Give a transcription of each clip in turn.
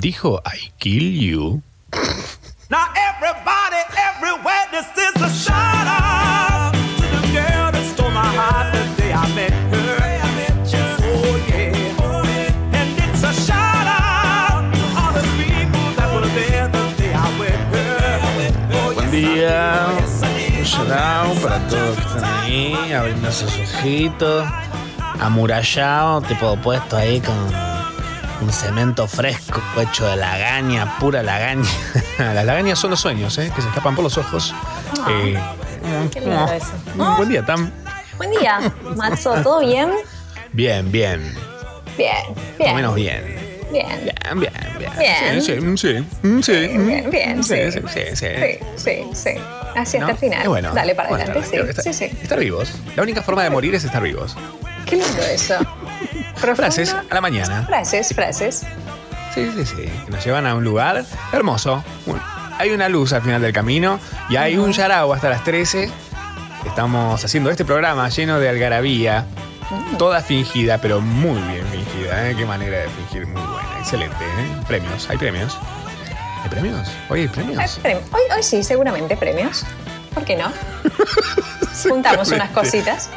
dijo I kill you. Now everybody, everywhere, this is a shout out to the girl that stole my heart the day I met her. Oh yeah, and it's a shout out to all the people that were there the day I met her. Oh, Buen día. Un shout para todos que están ahí, abriendo sus ojitos. Amurallado, tipo puesto ahí con un cemento fresco hecho de lagaña, pura lagaña. Las lagañas son los sueños, ¿eh? que se escapan por los ojos. Eh, Qué lindo eso. mm, Buen día, Tam. Buen día, Matzo, ¿todo bien? Bien, bien. Bien, bien. o menos bien. Bien. Bien, bien, bien. Bien. Sí, sí, sí. mm, sí, Bien, bien, bien, Sí, sí. sí, sí. sí. Sí, sí, sí. Así ¿No? hasta el final. Y bueno, Dale para bueno, adelante. estar- Sí, estar- sí, sí. Estar vivos. La única forma de morir es estar vivos. Qué lindo eso. Profundo. Frases a la mañana. Frases, frases. Sí, sí, sí. Que nos llevan a un lugar hermoso. Un- Hay una luz al final del camino y hay un yarao hasta las 13. Estamos haciendo este programa lleno de algarabía. Toda fingida, pero muy bien fingida. ¿eh? Qué manera de fingir, muy buena. Excelente. ¿eh? Premios, hay premios. ¿Hay premios? Hoy hay premios. prem- Hoy, hoy sí, seguramente premios. ¿Por qué no? Juntamos unas cositas.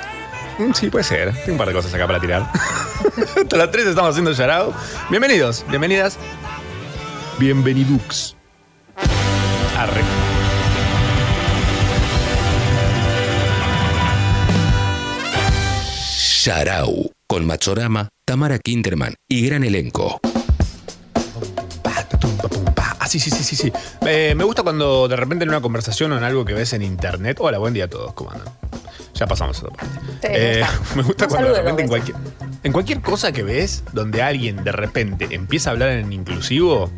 Sí, puede ser. Tengo un par de cosas acá para tirar. Hasta las 3 estamos haciendo Yarao. Bienvenidos, bienvenidas. Bienvenidux. Arre. Sharau, con Machorama, Tamara Kinderman y gran elenco. Ah, sí, sí, sí, sí, sí. Eh, me gusta cuando de repente en una conversación o en algo que ves en internet. Hola, buen día a todos, ¿cómo andan? Ya pasamos a esa parte. Sí, Eh, me gusta Un cuando de repente en cualquier, en cualquier cosa que ves donde alguien de repente empieza a hablar en inclusivo,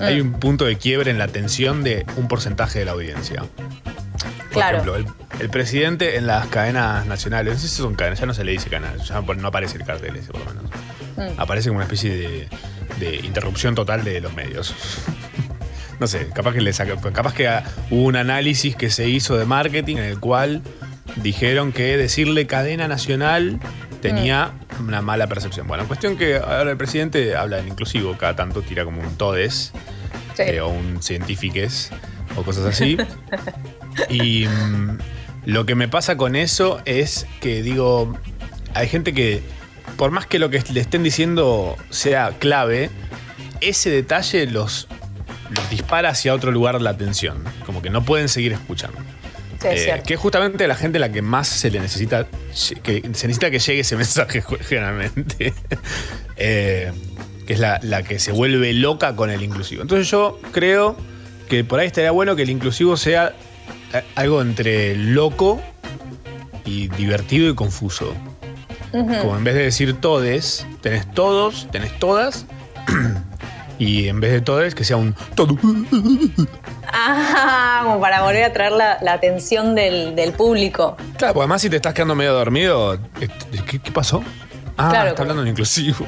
hay un punto de quiebre en la atención de un porcentaje de la audiencia. Por Claro. ejemplo, el, el presidente en las cadenas nacionales, no sé si son cadenas, ya no se le dice cadenas, ya no aparece el cartel ese por lo menos. Mm. Aparece como una especie de, de interrupción total de los medios. no sé, capaz que le saca- capaz que hubo un análisis que se hizo de marketing en el cual dijeron que decirle cadena nacional tenía una mala percepción. Bueno, cuestión que ahora el presidente habla en inclusivo, cada tanto tira como un todes Sí. eh, o un científiques o cosas así. y mm, lo que me pasa con eso es que digo, hay gente que, por más que lo que le estén diciendo sea clave, ese detalle los, los dispara hacia otro lugar la atención. Como que no pueden seguir escuchando. Sí, es Eh, que es justamente la gente la que más se le necesita, que se necesita que llegue ese mensaje generalmente. Eh, que es la, la que se vuelve loca con el inclusivo. Entonces yo creo que por ahí estaría bueno que el inclusivo sea eh, algo entre loco y divertido y confuso. Como en vez de decir todes, tenés todos, tenés todas. Y en vez de todes, que sea un todo. Ah, como para volver a traer la, la atención del, del público. Claro, porque además si te estás quedando medio dormido, eh, ¿qué, qué pasó? Ah, Claro, está hablando en inclusivo.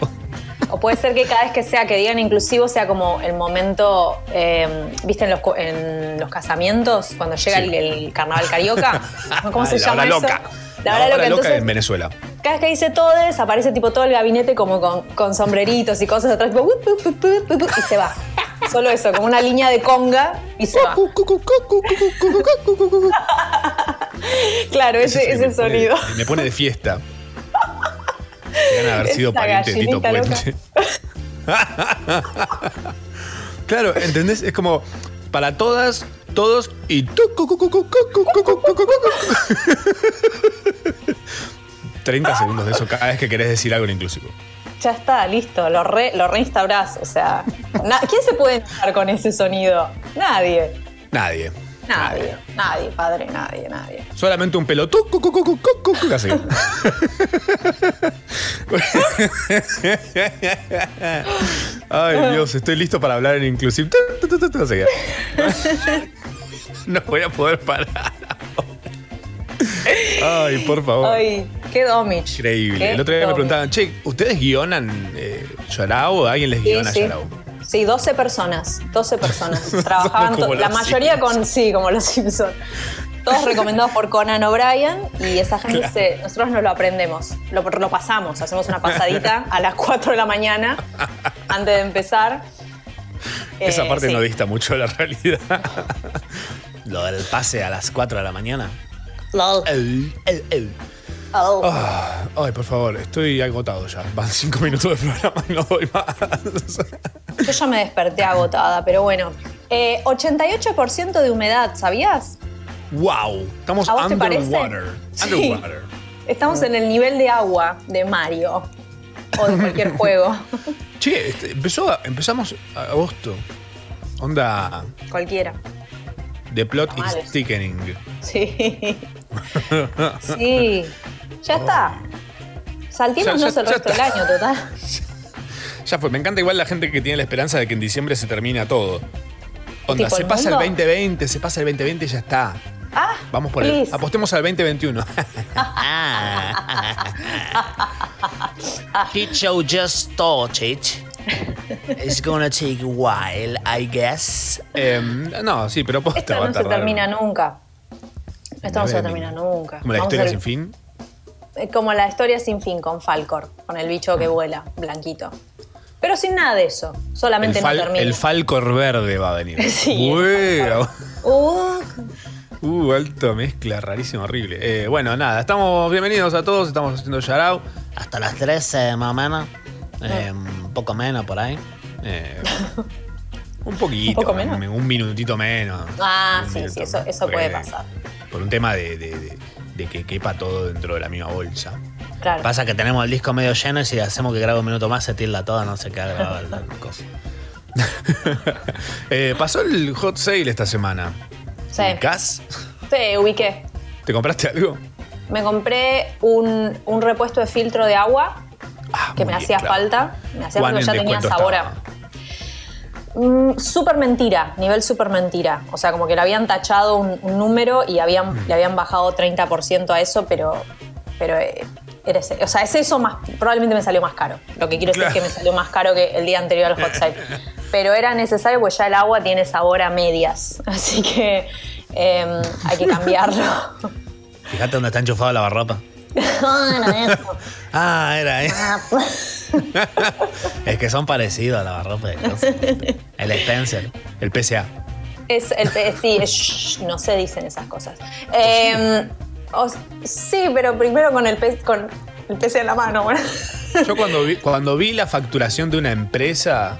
O puede ser que cada vez que sea que digan inclusivo sea como el momento, eh, ¿viste en los, en los casamientos? Cuando llega Sí. el, el carnaval carioca. ¿Cómo se La llama hora eso? loca. La hora loca. Entonces, en Venezuela. cada vez que dice todes, aparece tipo todo el gabinete como con, con sombreritos y cosas atrás, y se va. Solo eso, como una línea de conga y se va. Claro, ese, me pone- sonido. me pone de fiesta. Deben haber sido pariente de Tito Puente. claro, ¿entendés? Es como para todas, todos y... ...30 segundos de eso cada vez que querés decir algo en inclusivo. Ya está, listo, lo, re, lo reinstaurás, o sea... ¿Quién se puede entrar con ese sonido? Nadie. Nadie. Nadie, nadie, padre, nadie, nadie. Solamente un pelo. Así. Ay, Dios, estoy listo para hablar en inclusive. No voy a poder parar. Ay, por favor. Ay, qué domich. Increíble. Qué El otro día me preguntaban, che, ¿ustedes guionan eh, Yarao alguien les Sí, guiona sí. Yarao? Sí, 12 personas, 12 personas. Trabajaban, la mayoría con, sí, como los Simpsons. Todos recomendados por Conan O'Brien y esa gente se, nosotros no lo aprendemos, lo, lo pasamos, hacemos una pasadita a las 4 de la mañana antes de empezar. Esa Eh, parte sí. no dista mucho de la realidad. Lo del pase a las 4 de la mañana. Lol. El, el, el. Oh. Ah, ay, por favor, estoy agotado ya. Van 5 minutos de programa y no doy más. Yo ya me desperté agotada, pero bueno. Eh, 88% de humedad, ¿sabías? wow, estamos underwater. Sí. Estamos en el nivel de agua de Mario o de cualquier juego. Che, este, empezó, a- empezamos a- agosto. Onda, Cualquiera. the plot is thickening. Sí. Sí. Ya está. Saltémonos Ya- ya- el resto del año, total. Ya fue, me encanta igual la gente que tiene la esperanza de que en diciembre se termina todo. Onda, se ¿el pasa mundo? el 2020, se pasa el 2020 y ya está. Ah, Vamos por el. Apostemos al 2021. He show just started. It's gonna take a while, I guess. Em, no, sí, pero posta Esto va a no se termina nunca. Esto no se termina nunca. Como la Vamos historia sin fin. Eh, Como la historia sin fin con Falcor, con el bicho que vuela, blanquito. Pero sin nada de eso, El, solamente fal- no termina. el Falcor verde va a venir. Sí, el. Uh, Uh, alta mezcla, rarísimo, horrible. Eh, bueno, nada, estamos bienvenidos a todos, estamos haciendo shoutout. Hasta las 13 más o menos. Eh, un poco menos por ahí. Eh, un poquito, ¿Un poco menos? Un, un minutito menos. Ah, sí, sí, eso- eso puede pasar. Por un tema de, de- de- de que quepa todo dentro de la misma bolsa. claro. Pasa que tenemos el disco medio lleno y si hacemos que grabe un minuto más se tilda todo, no se queda la cosa. Eh, pasó el hot sale esta semana. Sí. ¿Ubicás? Sí, ubiqué. ¿Te compraste algo? Me compré un, un repuesto de filtro de agua Ah, que me hacía claro. falta. Me hacía ¿Cuán falta, ya tenía sabor a. Mm, súper mentira, nivel súper mentira. O sea, como que le habían tachado un, un número y habían, Mm. le habían bajado 30% a eso, pero, pero eh, era o sea, es eso más, probablemente me salió más caro. Lo que quiero decir es que me salió más caro que el día anterior al hot sale. Pero era necesario porque ya el agua tiene sabor a medias. Así que em, hay que cambiarlo. Fíjate dónde está enchufado la barropa. No, no, eso. Ah, era ahí. Es que son parecidos a la barropa de cosas. El Spencer. El PSA. Es el sí, es- shh, no se dicen esas cosas. Eh, o- sí, pero primero con el pez con el en la mano. bueno. Yo cuando vi, cuando vi la facturación de una empresa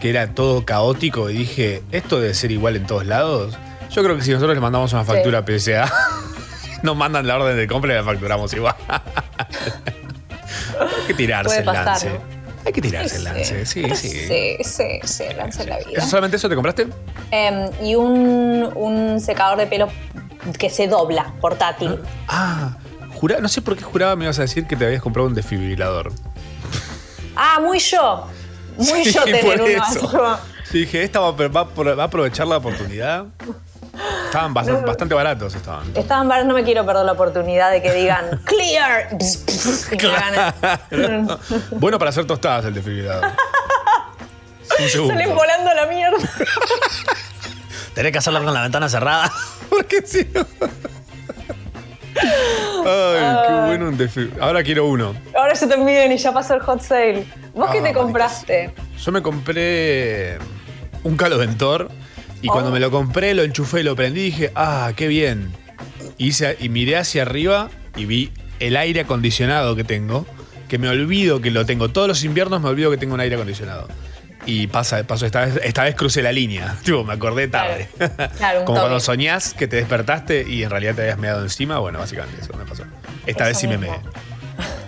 que era todo caótico y dije, esto debe ser igual en todos lados, yo creo que si nosotros le mandamos una Sí. factura a PSA, nos mandan la orden de compra y la facturamos igual. Hay que tirarse el pasar, lance. ¿no? Hay que tirarse el lance, sí, sí. Sí, sí, sí, lance la vida. ¿Eso solamente eso te compraste? Eh, y un, un secador de pelo que se dobla, portátil. Ah, jura, no sé por qué juraba me ibas a decir que te habías comprado un desfibrilador. Ah, muy yo. Muy Sí, yo tener por uno. así. Sí, dije, esta va a aprovechar la oportunidad. Estaban bastante, bastante baratos, estaban. Estaban baratos, no me quiero perder la oportunidad de que digan clear. Bueno para hacer tostadas el desfibrilador. Salen volando a la mierda. Tenés que hacerlo con la ventana cerrada. Porque sí. Ay, qué bueno un desfibrilador. Ahora quiero uno. Ahora yo también y ya pasó el hot sale. ¿Vos qué Ah, te compraste? Yo me compré un caloventor y cuando Oh. me lo compré, lo enchufé, lo prendí y dije, ah, qué bien. Hice, y miré hacia arriba y vi el aire acondicionado que tengo, que me olvido que lo tengo. Todos los inviernos me olvido que tengo un aire acondicionado. Y pasa, pasó esta vez, esta vez crucé la línea. Tipo, me acordé tarde. Claro, claro, Como cuando soñás que te despertaste y en realidad te habías meado encima. Bueno, básicamente eso me pasó. Esta Eso vez sí me mismo. meé.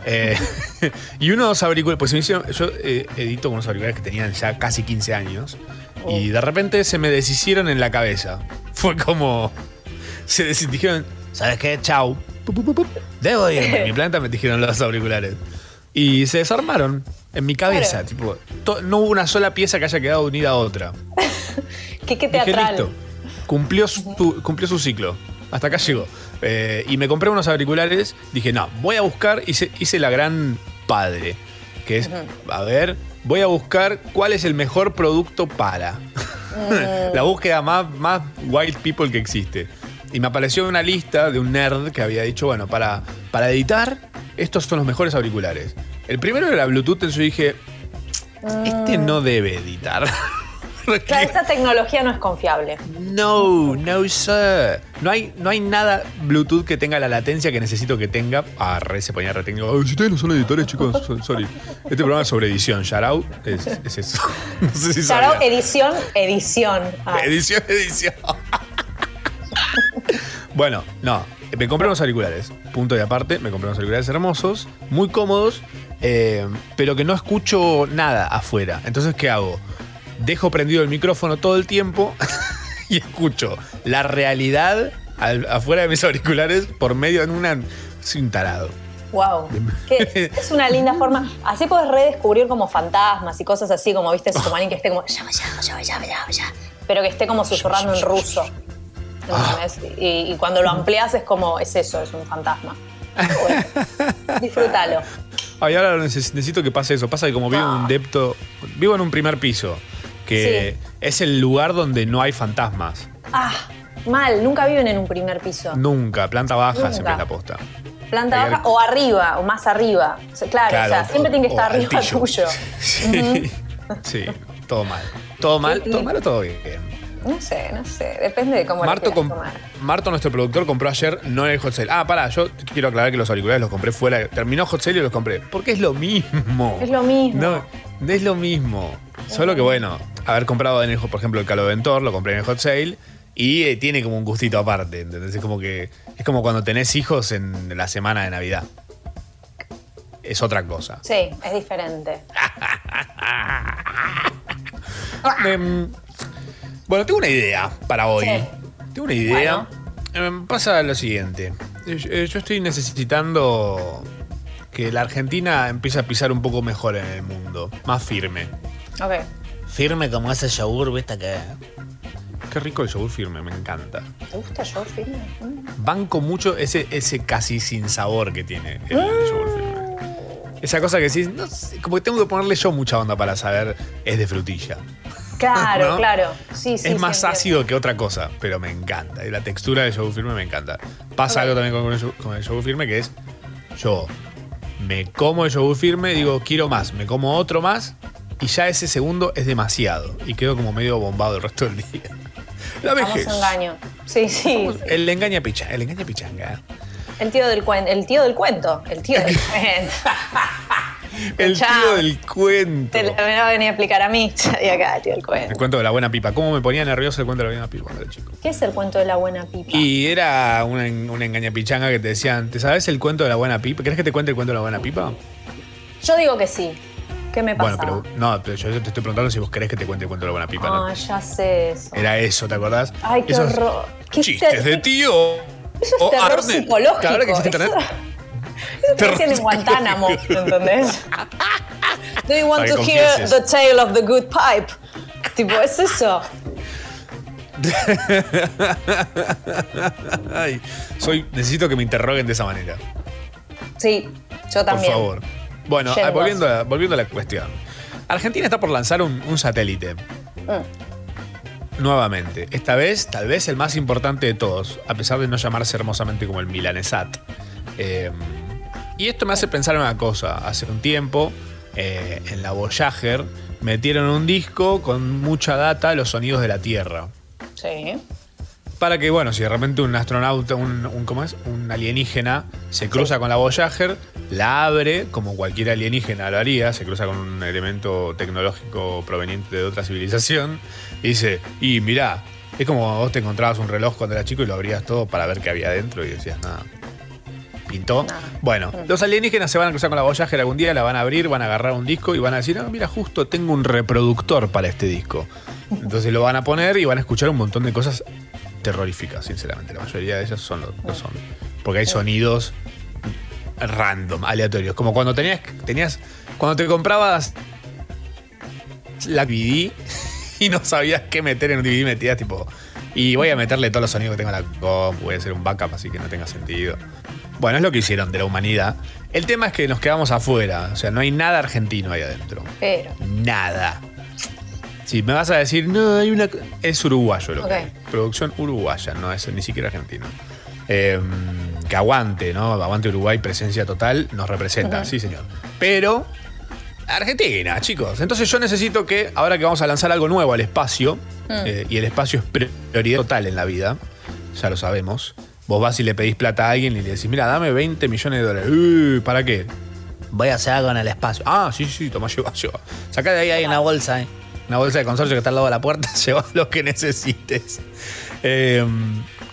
Eh, y unos auriculares, pues me hicieron, yo eh, edito con unos auriculares que tenían ya casi 15 años y de repente se me deshicieron en la cabeza. Fue como, se des- dijeron, ¿sabes qué? Chau. Debo irme. Mi planta me dijeron los auriculares. Y se desarmaron en mi cabeza. Claro. Tipo, to- no hubo una sola pieza que haya quedado unida a otra. ¿Qué, qué Dije, teatral? listo. Cumplió su, cumplió su ciclo. Hasta acá llegó. Eh, y me compré unos auriculares. Dije, no, voy a buscar. Hice, hice la gran padre. Que es, a ver, voy a buscar cuál es el mejor producto para. la búsqueda más, más wild people que existe. Y me apareció una lista de un nerd que había dicho, bueno, para, para editar, estos son los mejores auriculares. El primero era Bluetooth, entonces yo dije, este no debe editar. Claro, esta tecnología no es confiable. No, no, sir. No hay, no hay nada Bluetooth que tenga la latencia que necesito que tenga. Ah, re se ponía re técnico. Ay, si ustedes no son editores, chicos, so- sorry. Este programa es sobre edición. Out es, es eso. No sé si sabían. edición, edición. Ah, Edición, edición. bueno, no. Me compré unos auriculares. Punto y aparte. Me compré unos auriculares hermosos, muy cómodos, eh, pero que no escucho nada afuera. Entonces, ¿qué hago? Dejo prendido el micrófono todo el tiempo y escucho la realidad al- afuera de mis auriculares por medio en una. Soy un tarado. Wow. Que es una linda forma. Así puedes redescubrir como fantasmas y cosas así, como viste, como alguien que esté como. "Llama, llama, llama, llama, llama, llama", Pero que esté como susurrando en ruso. ¿Entendés? Y, y cuando lo amplias es como, es eso, es un fantasma. Bueno, disfrútalo. Ay, ahora neces- necesito que pase eso. Pasa que como vivo en un depto. Vivo en un primer piso. Que es el lugar donde no hay fantasmas. Ah, mal, nunca viven en un primer piso. Nunca. Planta baja Nunca. siempre es la posta. Planta Hay baja o arriba, o más arriba. O sea, Claro, o sea, siempre tiene que estar arriba altillo. tuyo. Sí. sí, todo mal. ¿Todo mal? ¿Todo mal o todo bien? No sé, no sé. Depende de cómo Marto, lo com- quieras tomar. Marto, nuestro productor, compró ayer, no en el hot sale. Ah, pará, yo quiero aclarar que los auriculares los compré fuera. Terminó hot sale y los compré. Porque es lo mismo. Es lo mismo. No, no es lo mismo. Solo que bueno, haber comprado en el, por ejemplo, el Caloventor, lo compré en el hot sale y eh, tiene como un gustito aparte. ¿entendés? Es como que es como cuando tenés hijos en la semana de Navidad. Es otra cosa. Sí, es diferente. Bueno, tengo una idea para hoy. Sí. Tengo una idea. Em, pasa lo siguiente. Eh, Yo yo estoy necesitando que la Argentina empiece a pisar un poco mejor en el mundo. Más firme. Ok. Firme como ese yogur, viste que. Qué rico el yogur firme, me encanta. ¿Te gusta yo, firme? Mm. Banco mucho ese, ese casi sin sabor que tiene el Mm. yogur firme. Esa cosa que decís, no sé, como que tengo que ponerle yo mucha onda para saber, es de frutilla. Claro, ¿No? claro. Sí, sí. es más ácido que otra cosa, pero me encanta. Y la textura del yogur firme me encanta. Pasa algo también con el, yogur- con el yogur firme que es, yo me como el yogur firme, digo, quiero más, me como otro más, y ya ese segundo es demasiado. Y quedo como medio bombado el resto del día. La vejez. engaño. Sí, sí. sí. El engaña picha, el engaña pichanga. El tío del cuento. El tío del cuento. El tío del cuento. El Chao. tío del cuento. Te lo me va a explicar a mí. Y acá, el tío del El cuento. cuento de la buena pipa. ¿Cómo me ponía nervioso el cuento de la buena pipa cuando era chico? ¿Qué es el cuento de la buena pipa? Y era una, una engañapichanga que te decían, ¿te sabes el cuento de la buena pipa? ¿Querés que te cuente el cuento de la buena pipa? Yo digo que sí. ¿Qué me pasa? Bueno, pero no, pero yo te estoy preguntando si vos querés que te cuente el cuento de la buena pipa. ¿no? Ah, ya sé eso. Era eso, ¿te acordás? Ay, qué Esos horror. ¿Qué chistes de tío. Eso es terror psicológico. Ahora que existe internet. Eso dicen en Guantánamo, ¿entendés? Do you want to hear the tale of the good pipe? Tipo, es eso. Ay, soy, necesito que me interroguen de esa manera. Sí, yo también. Por favor. Bueno, ah, volviendo a, volviendo a la cuestión. Argentina está por lanzar un, un satélite. Mm. Nuevamente. Esta vez, tal vez el más importante de todos, a pesar de no llamarse hermosamente como el Milanesat. Eh, y esto me hace pensar en una cosa. Hace un tiempo, eh, en la Voyager, metieron un disco con mucha data los sonidos de la Tierra. Sí. Para que, bueno, si de repente un astronauta, un, un- ¿cómo es? Un alienígena se cruza con la Voyager, la abre, como cualquier alienígena lo haría, se cruza con un elemento tecnológico proveniente de otra civilización, y dice, y mirá, es como vos te encontrabas un reloj cuando eras chico y lo abrías todo para ver qué había dentro y decías, nada. Pintó. Bueno, los alienígenas se van a cruzar con la Voyager algún día, la van a abrir, van a agarrar un disco y van a decir, ah, mira, justo tengo un reproductor para este disco. Entonces lo van a poner y van a escuchar un montón de cosas terroríficas, sinceramente. La mayoría de ellas son lo, lo son. Porque hay sonidos random, aleatorios. Como cuando tenías, tenías cuando te comprabas la DVD y no sabías qué meter en un DVD, metías tipo, y voy a meterle todos los sonidos que tengo en la compu, voy a hacer un backup así que no tenga sentido. Bueno, es lo que hicieron de la humanidad. El tema es que nos quedamos afuera, o sea, no hay nada argentino ahí adentro. Pero. Nada. Si me vas a decir, no, hay una. Es uruguayo lo Ok. que hay. Producción uruguaya, no es ni siquiera argentino. Eh, que aguante, ¿no? Aguante Uruguay, presencia total, nos representa, sí, señor. Pero Argentina, chicos. Entonces yo necesito que, ahora que vamos a lanzar algo nuevo al espacio, Mm. eh, y el espacio es prioridad total en la vida, ya lo sabemos. Vos vas y le pedís plata a alguien y le decís, mira, dame 20 millones de dólares. "Uh, ¿Para qué? Voy a hacer algo en el espacio. Ah, sí, sí, toma, lleva, lleva. Sacá de ahí, hay una bolsa, ¿eh? una bolsa de consorcio que está al lado de la puerta, lleva lo que necesites. Eh,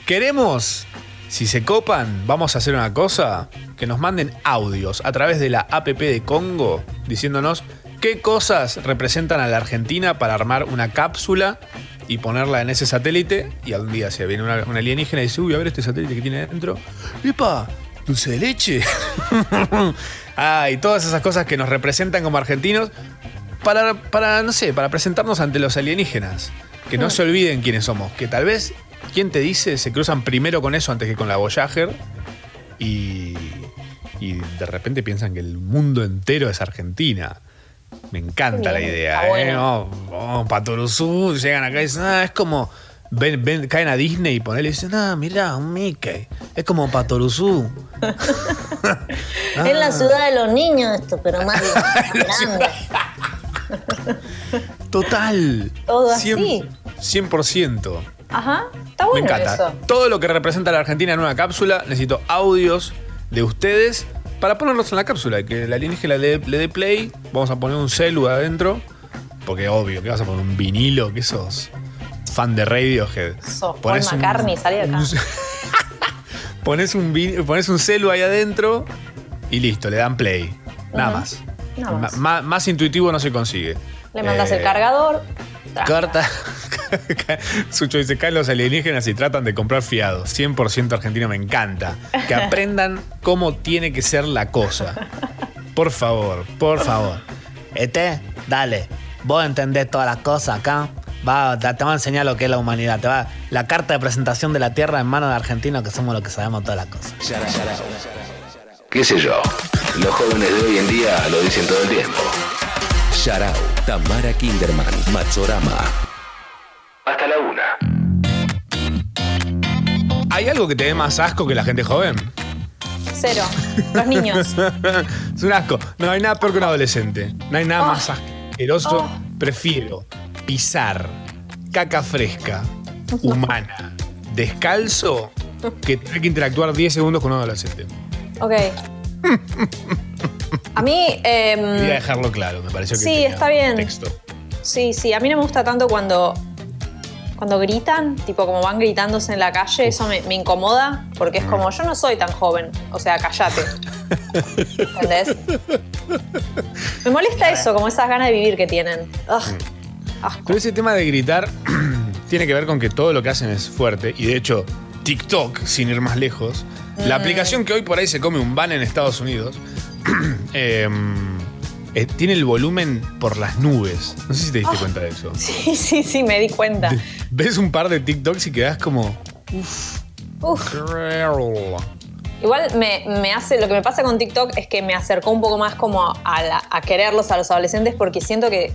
queremos, si se copan, vamos a hacer una cosa, que nos manden audios a través de la APP de Congo diciéndonos qué cosas representan a la Argentina para armar una cápsula y ponerla en ese satélite y algún día se viene una, una alienígena y dice, uy, a ver este satélite que tiene dentro. ¡Epa! ¿Dulce de leche? ah, y todas esas cosas que nos representan como argentinos para, para, no sé, para presentarnos ante los alienígenas. Que no se olviden quiénes somos. Que tal vez, ¿quién te dice? Se cruzan primero con eso antes que con la Voyager. Y, y de repente piensan que el mundo entero es Argentina. Me encanta la idea, ¿eh? bueno. Vamos, vamos pa' Turuzú, llegan acá y dicen, ah, es como. Ven, ven, caen a Disney y ponele y dicen, ah, mirá, un Mickey. Es como Patoruzú. Es la ciudad de los niños esto, pero más grande. Total. Todo así. 100%. 100%. Ajá, está Me bueno encanta. eso. Todo lo que representa a la Argentina en una cápsula, necesito audios de ustedes para ponerlos en la cápsula. Que la alienígena le, le dé play. Vamos a poner un celu adentro. Porque obvio, que vas a poner un vinilo, que sos fan de Radiohead. Sos Paul McCartney, salí de acá. un- pones, un pones un celu ahí adentro y listo, le dan play. Nada más. Nada más. Intuitivo no se consigue. Le mandas Eh, el cargador. tra. Sucho dice, caen los alienígenas y tratan de comprar fiados. 100% argentino, me encanta. Que aprendan cómo tiene que ser la cosa. Por favor, por favor. Este, dale. Vos entendés todas las cosas acá. Va, te te va a enseñar lo que es la humanidad. Te va la carta de presentación de la Tierra en manos de argentinos que somos los que sabemos todas las cosas. ¿Qué sé yo? Los jóvenes de hoy en día lo dicen todo el tiempo. Sharau, Tamara Kinderman, Machorama. Hasta la una. ¿Hay algo que te dé más asco que la gente joven? Cero. Los niños. es un asco. No hay nada peor que un adolescente. No hay nada Oh. más asqueroso. Oh. Prefiero pisar caca fresca, humana, descalzo, que tener que interactuar 10 segundos con un adolescente. Ok. A mí. em, Quería dejarlo claro, me pareció que Sí, tenía está bien. texto. Sí, sí, a mí no me gusta tanto cuando, cuando gritan, tipo como van gritándose en la calle, eso me, me incomoda, porque es como, yo no soy tan joven, o sea, callate. ¿Entendés? Me molesta eso, como esas ganas de vivir que tienen. Ugh, asco. Pero ese tema de gritar tiene que ver con que todo lo que hacen es fuerte. Y de hecho, TikTok, sin ir más lejos, la Mm. aplicación que hoy por ahí se come un ban en Estados Unidos, eh, eh, tiene el volumen por las nubes. No sé si te diste cuenta de eso. Sí, sí, sí, me di cuenta. Ves un par de TikToks y quedas como. Uf. Igual me, me hace, lo que me pasa con TikTok es que me acercó un poco más como a, la- a quererlos a los adolescentes porque siento que,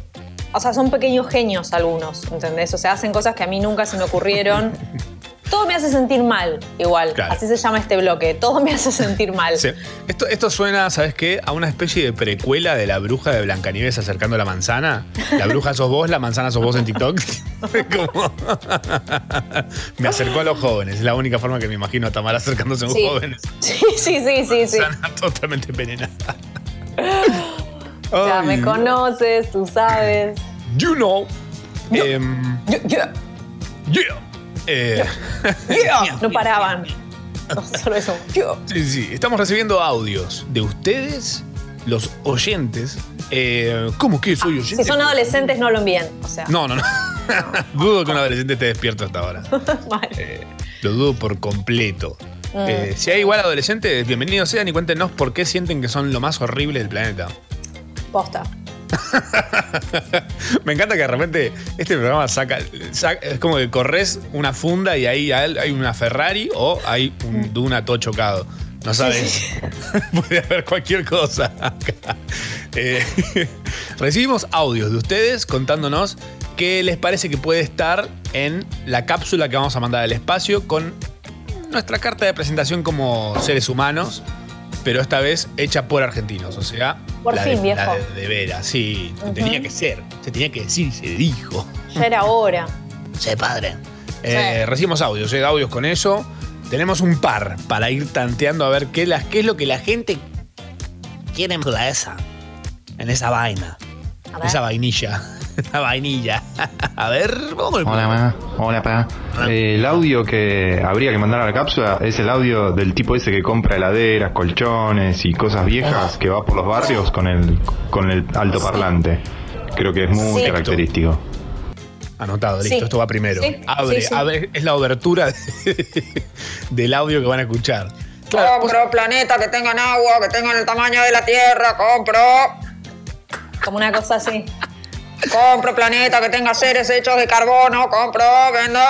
o sea, son pequeños genios algunos, ¿entendés? O sea, hacen cosas que a mí nunca se me ocurrieron. Todo me hace sentir mal, igual. Claro. Así se llama este bloque. Todo me hace sentir mal. Sí. Esto, esto suena, ¿sabes qué? A una especie de precuela de la bruja de Blancanieves acercando la manzana. La bruja sos vos, la manzana sos vos en TikTok. Como- me acercó a los jóvenes. Es la única forma que me imagino a Tamara acercándose a los Sí. jóvenes. Sí, sí, sí, sí, sí. Totalmente envenenada. Ya Ay, me conoces, tú sabes. You know. Em, Yo- yo- yeah. Eh, No paraban. No, solo eso. Sí, sí, estamos recibiendo audios de ustedes, los oyentes. Eh, ¿Cómo que soy oyente? Si son adolescentes, no lo envíen. O sea, No, no, no. dudo que un adolescente esté despierto hasta ahora. Eh, lo dudo por completo. Mm. Eh, si hay igual adolescentes, bienvenidos sean y cuéntenos por qué sienten que son lo más horrible del planeta. Posta. Me encanta que de repente este programa saca, saca- es como que corres una funda y ahí hay una Ferrari o hay un Duna todo chocado. No sabes. Puede haber cualquier cosa acá. Eh, recibimos audios de ustedes contándonos qué les parece que puede estar en la cápsula que vamos a mandar al espacio con nuestra carta de presentación como seres humanos, pero esta vez hecha por argentinos. O sea, Por la fin, de, viejo. la de, de veras, sí. Tenía que ser. Se tenía que decir, se dijo. Ya era hora. Sí, padre. Eh, recibimos audios, eh, audios con eso. Tenemos un par para ir tanteando a ver qué, las, qué es lo que la gente Quiere en esa. En esa vaina. A ver. Esa vainilla. La vainilla. A ver, vamos con el Hola, ma. Hola, pa. Eh, el audio que habría que mandar a la cápsula es el audio del tipo ese que compra heladeras, colchones y cosas viejas que va por los barrios con el, con el altoparlante. Creo que es muy Sí. característico. Anotado, listo, Sí. esto va primero. Sí, Abre, sí, sí. abre, es la obertura de- del audio que van a escuchar. Claro, Compro planetas que tengan agua, que tengan el tamaño de la Tierra, compro. Como una cosa así. Compro planeta que tenga seres hechos de carbono, compro, vendo.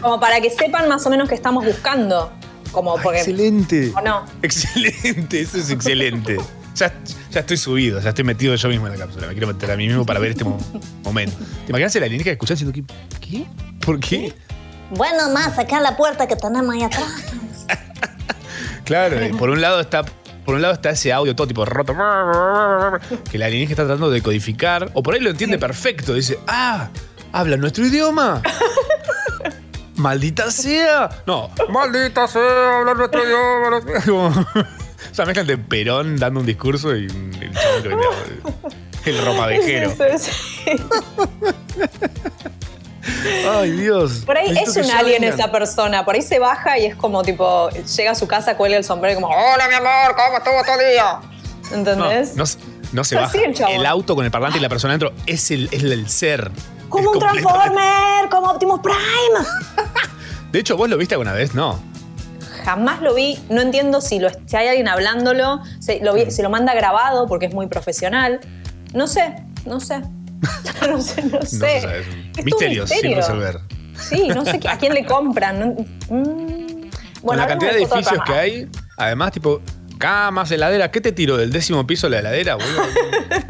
Como para que sepan más o menos qué estamos buscando. Como porque. excelente. ¿O no? Excelente, eso es excelente. Ya, ya estoy subido, ya estoy metido yo mismo en la cápsula. Me quiero meter a mí mismo para ver este mo- momento. ¿Te imaginas el alienígena escuchando diciendo que, ¿qué? ¿Por qué? Bueno, más, acá la puerta que tenemos ahí atrás. Claro, y por un lado está. Por un lado está ese audio todo tipo roto que el alienígena está tratando de codificar, o por ahí lo entiende perfecto, dice, ah, habla nuestro idioma. Maldita sea. No, maldita sea, habla nuestro idioma. O sea, mezclan de Perón dando un discurso y el el, el romadejero. Sí, sí, sí. Ay, Dios. Por ahí Necesito es un alien vengan. esa persona. Por ahí se baja y es como tipo, llega a su casa, cuelga el sombrero y como, Hola, mi amor, ¿cómo estuvo tu día? No, ¿entendés? no, se- no se baja. el. El auto con el parlante y la persona adentro es el, es el ser. como Es un Transformer, como Optimus Prime. De hecho, ¿vos lo viste alguna vez? No. Jamás lo vi, no entiendo si, lo, si hay alguien hablándolo, se lo, vi- se lo manda grabado porque es muy profesional. No sé, no sé. no sé, no sé. No Misterios sin misterio. resolver. Sí, no sé a quién le compran. no- mm. Con la cantidad de edificios que hay, además, tipo, camas, heladera. ¿Qué te tiró del décimo piso la heladera, boludo?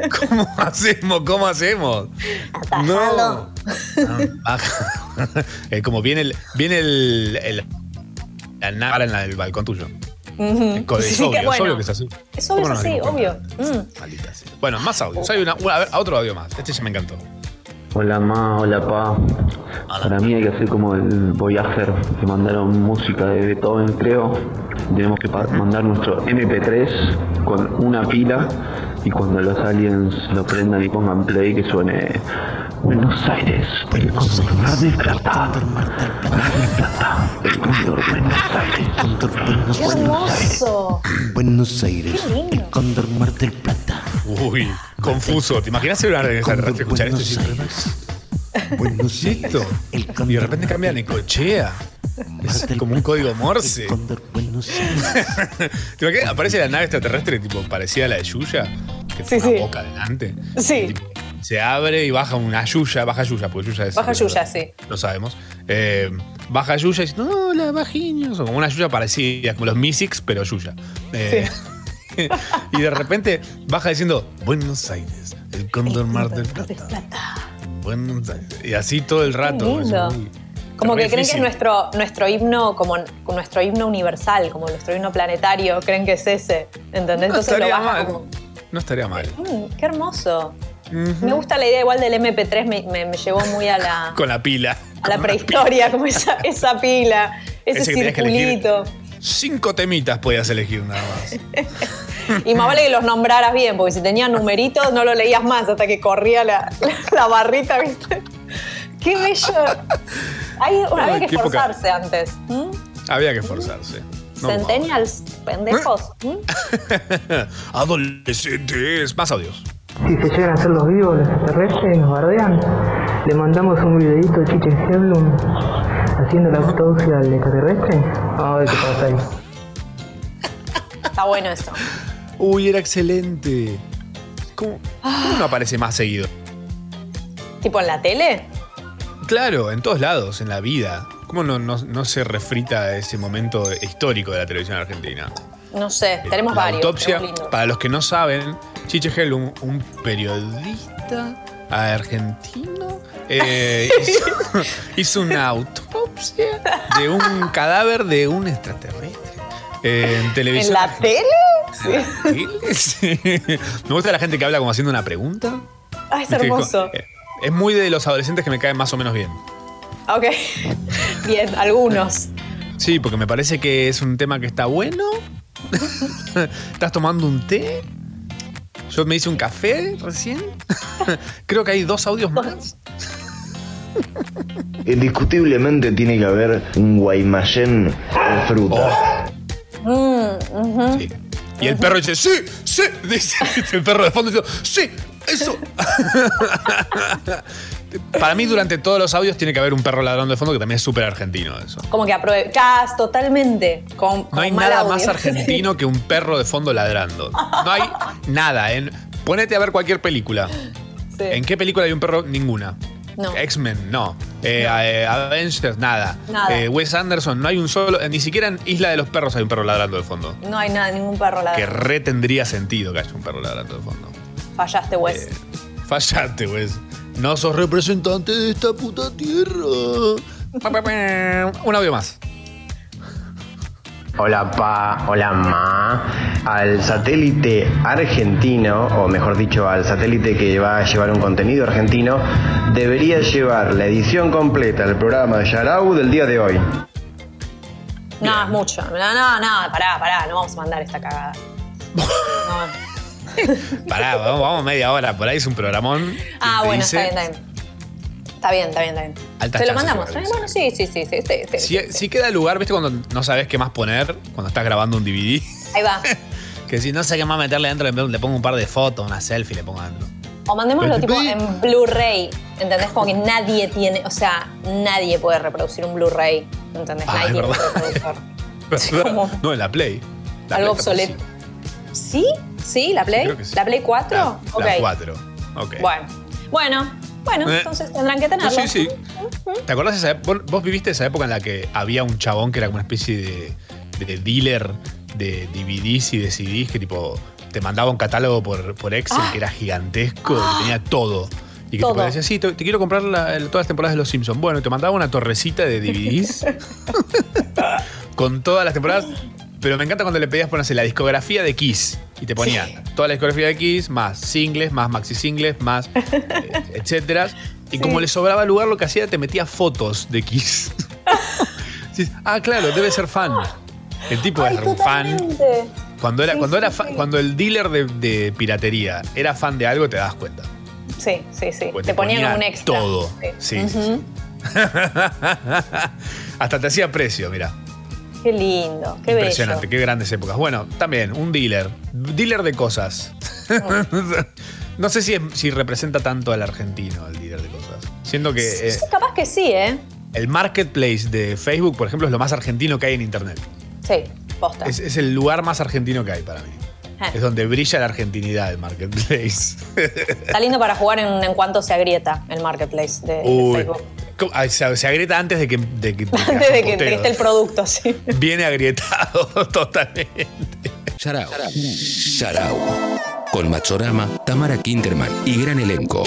¿Cómo hacemos? ¿Cómo hacemos? Atajalo. No, baja. Eh, Como viene el. Viene el. el la nave en del balcón tuyo. Es es Sí, obvio, que es obvio que es así. Es obvio, ¿Cómo es no nos así, obvio. Mm. Maldita sea. Bueno, más audios. Hay una, una- a ver, otro audio más. Este ya me encantó. Hola ma, hola pa. Para mí hay que hacer como el Voyager, que mandaron música de Beethoven creo. Tenemos que mandar nuestro MP3 con una pila y cuando los aliens lo prendan y pongan play que suene Buenos Aires, el cóndor Mar del Plata. Mar del Plata, el cóndor Buenos Aires. ¡Qué hermoso! Buenos Aires, Qué lindo. el Cóndor Mar del Plata. Uy, confuso. ¿Te imaginas una extraterrestre escuchar esto y Buenos. Aires, el Y Cóndor de repente cambian en cochea. Es como un código Morse. El Cóndor Buenos Aires. ¿Te imaginas? Aparece la nave extraterrestre tipo parecida a la de Yuya, que Sí, tiene una sí. boca adelante. Sí. Tipo, se abre y baja una Yuya, baja Yuya, porque Yuya es. Baja Yuya, sí. Lo sabemos. Eh, baja Yuya y dice, no, la bajiños. O como una Yuya parecida, como los Mysics, pero Yuya. Eh, y de repente baja diciendo, Buenos Aires, el cóndor Mar del Plata. Buenos Aires. Y así todo el rato. Qué lindo. Como que creen que es nuestro, nuestro himno, como nuestro himno universal, como nuestro himno planetario, creen que es ese. ¿Entendés? No Entonces lo estaría baja mal. como. No estaría mal. "Mm, qué hermoso. Me gusta la idea igual del MP3, me, me- me llevó muy a la, Con la pila. a la prehistoria, como esa, esa pila, ese, que circulito. Cinco temitas podías elegir nada más. Y más vale que los nombraras bien, porque si tenía numeritos no lo leías más hasta que corría la, la barrita, ¿viste? Qué bello. Hay, había que época. esforzarse antes. Había que esforzarse. No, Centennials, pendejos. Adolescentes. Más audios. Si se llegan a hacer los vivos los extraterrestres nos bardean, le mandamos un videito de Chichen Heblum haciendo la autopsia al extraterrestre. A ver qué pasa ahí. Está bueno eso. Uy, era excelente. ¿Cómo, cómo no aparece más seguido? ¿Tipo en la tele? Claro, en todos lados, en la vida. ¿Cómo no, no- no se refrita ese momento histórico de la televisión argentina? No sé, tenemos la varios. autopsia, tenemos para los que no saben, Chiche Hellum, un periodista argentino, eh, hizo, hizo una autopsia de un cadáver de un extraterrestre. eh, en televisión. ¿En la tele? Sí. Me gusta la gente que habla como haciendo una pregunta. Ah, es hermoso. eh, Es muy de los adolescentes que me caen más o menos bien. Ok. Bien, algunos. Sí, porque me parece que es un tema que está bueno. ¿Estás tomando un té? Yo me hice un café recién. Creo que hay dos audios más. Indiscutiblemente tiene que haber un guaymallén de fruta. Mm, ujú. Y el perro dice, sí, sí. Dice el perro de fondo dice, sí, eso. Para mí, durante todos los audios tiene que haber un perro ladrando de fondo que también es súper argentino eso. Como que aprovechás totalmente. Con, No hay mal nada audio. más argentino que un perro de fondo ladrando. No hay nada. En, ponete a ver cualquier película. Sí. ¿En qué película hay un perro? Ninguna. No. X-Men, no. Eh, eh, Avengers, nada. Nada. Eh, Wes Anderson, no hay un solo. eh, ni siquiera en Isla de los Perros hay un perro ladrando de fondo. No hay nada, ningún perro la Que re tendría sentido que haya un perro ladrando de fondo. Fallaste, Wes. Fallate, Wes. No sos representante de esta puta tierra. Un audio más. Hola pa, hola ma. Al satélite argentino, o mejor dicho, al satélite que va a llevar un contenido argentino, debería llevar la edición completa del programa de Yarau del día de hoy. No, es mucho. No, no, no, pará, pará, no vamos a mandar esta cagada. No. Pará, vamos, vamos media hora. Por ahí es un programón. Ah, bueno, dice- está bien, está bien. Está bien, está bien, está bien. Se lo mandamos. Eh, bueno, sí, sí, sí, sí, sí, sí, Si, si queda lugar, ¿viste cuando no sabes qué más poner? Cuando estás grabando un DVD. Ahí va. Que si no sé qué más meterle dentro, le le pongo un par de fotos, una selfie, le pongo adentro. O mandémoslo tipo en Blu-ray. ¿Entendés? Como que nadie tiene. O sea, nadie puede reproducir un Blu-ray. ¿Entendés? Ah, nadie es verdad. reproductor. ¿Cómo? No, en la Play. La Algo Play obsoleto. ¿Sí? ¿Sí? ¿La Play? sí. ¿La Play 4? La, ok. la 4. Ok. Bueno. Bueno, bueno, Eh. entonces tendrán que tenerlo. Sí, sí. ¿Te acordás de esa época? ¿Vos, vos viviste esa época en la que había un chabón que era como una especie de, de dealer de DVDs y de CDs que tipo te mandaba un catálogo por, por Excel que era gigantesco y tenía todo. Y que Todo. tipo, decía, sí, te, te quiero comprar la- el- todas las temporadas de Los Simpsons. Bueno, te mandaba una torrecita de DVDs con todas las temporadas. Pero me encanta cuando le pedías ponerse la discografía de Kiss y te ponía toda la discografía de Kiss, más singles, más maxi singles, más eh, etcétera. Y como le sobraba lugar, lo que hacía te metía fotos de Kiss. Ah, claro, debe ser fan. El tipo Ay, era un fan. Cuando era, Sí, cuando era cuando el dealer de, de piratería era fan de algo, te das cuenta. Sí, sí, sí. Pues te te ponían ponía un extra. todo. Sí, sí. Hasta te hacía precio, mira. Qué lindo, qué Impresionante, bello. qué grandes épocas. Bueno, también, un dealer. Dealer de cosas. no sé si, es- si representa tanto al argentino, el dealer de cosas. Siento que eh, capaz que sí, ¿eh? el marketplace de Facebook, por ejemplo, es lo más argentino que hay en Internet. Sí, posta. Es, es el lugar más argentino que hay para mí. Eh. Es donde brilla la argentinidad del marketplace. Está lindo para jugar en, en cuanto se agrieta el marketplace de, de Facebook. Ah, se, se agrieta antes de que, de que- de que Antes de que, que el producto, sí. Viene agrietado totalmente. Yarao. Yarao. Con Machorama, Tamara Kinderman y gran elenco.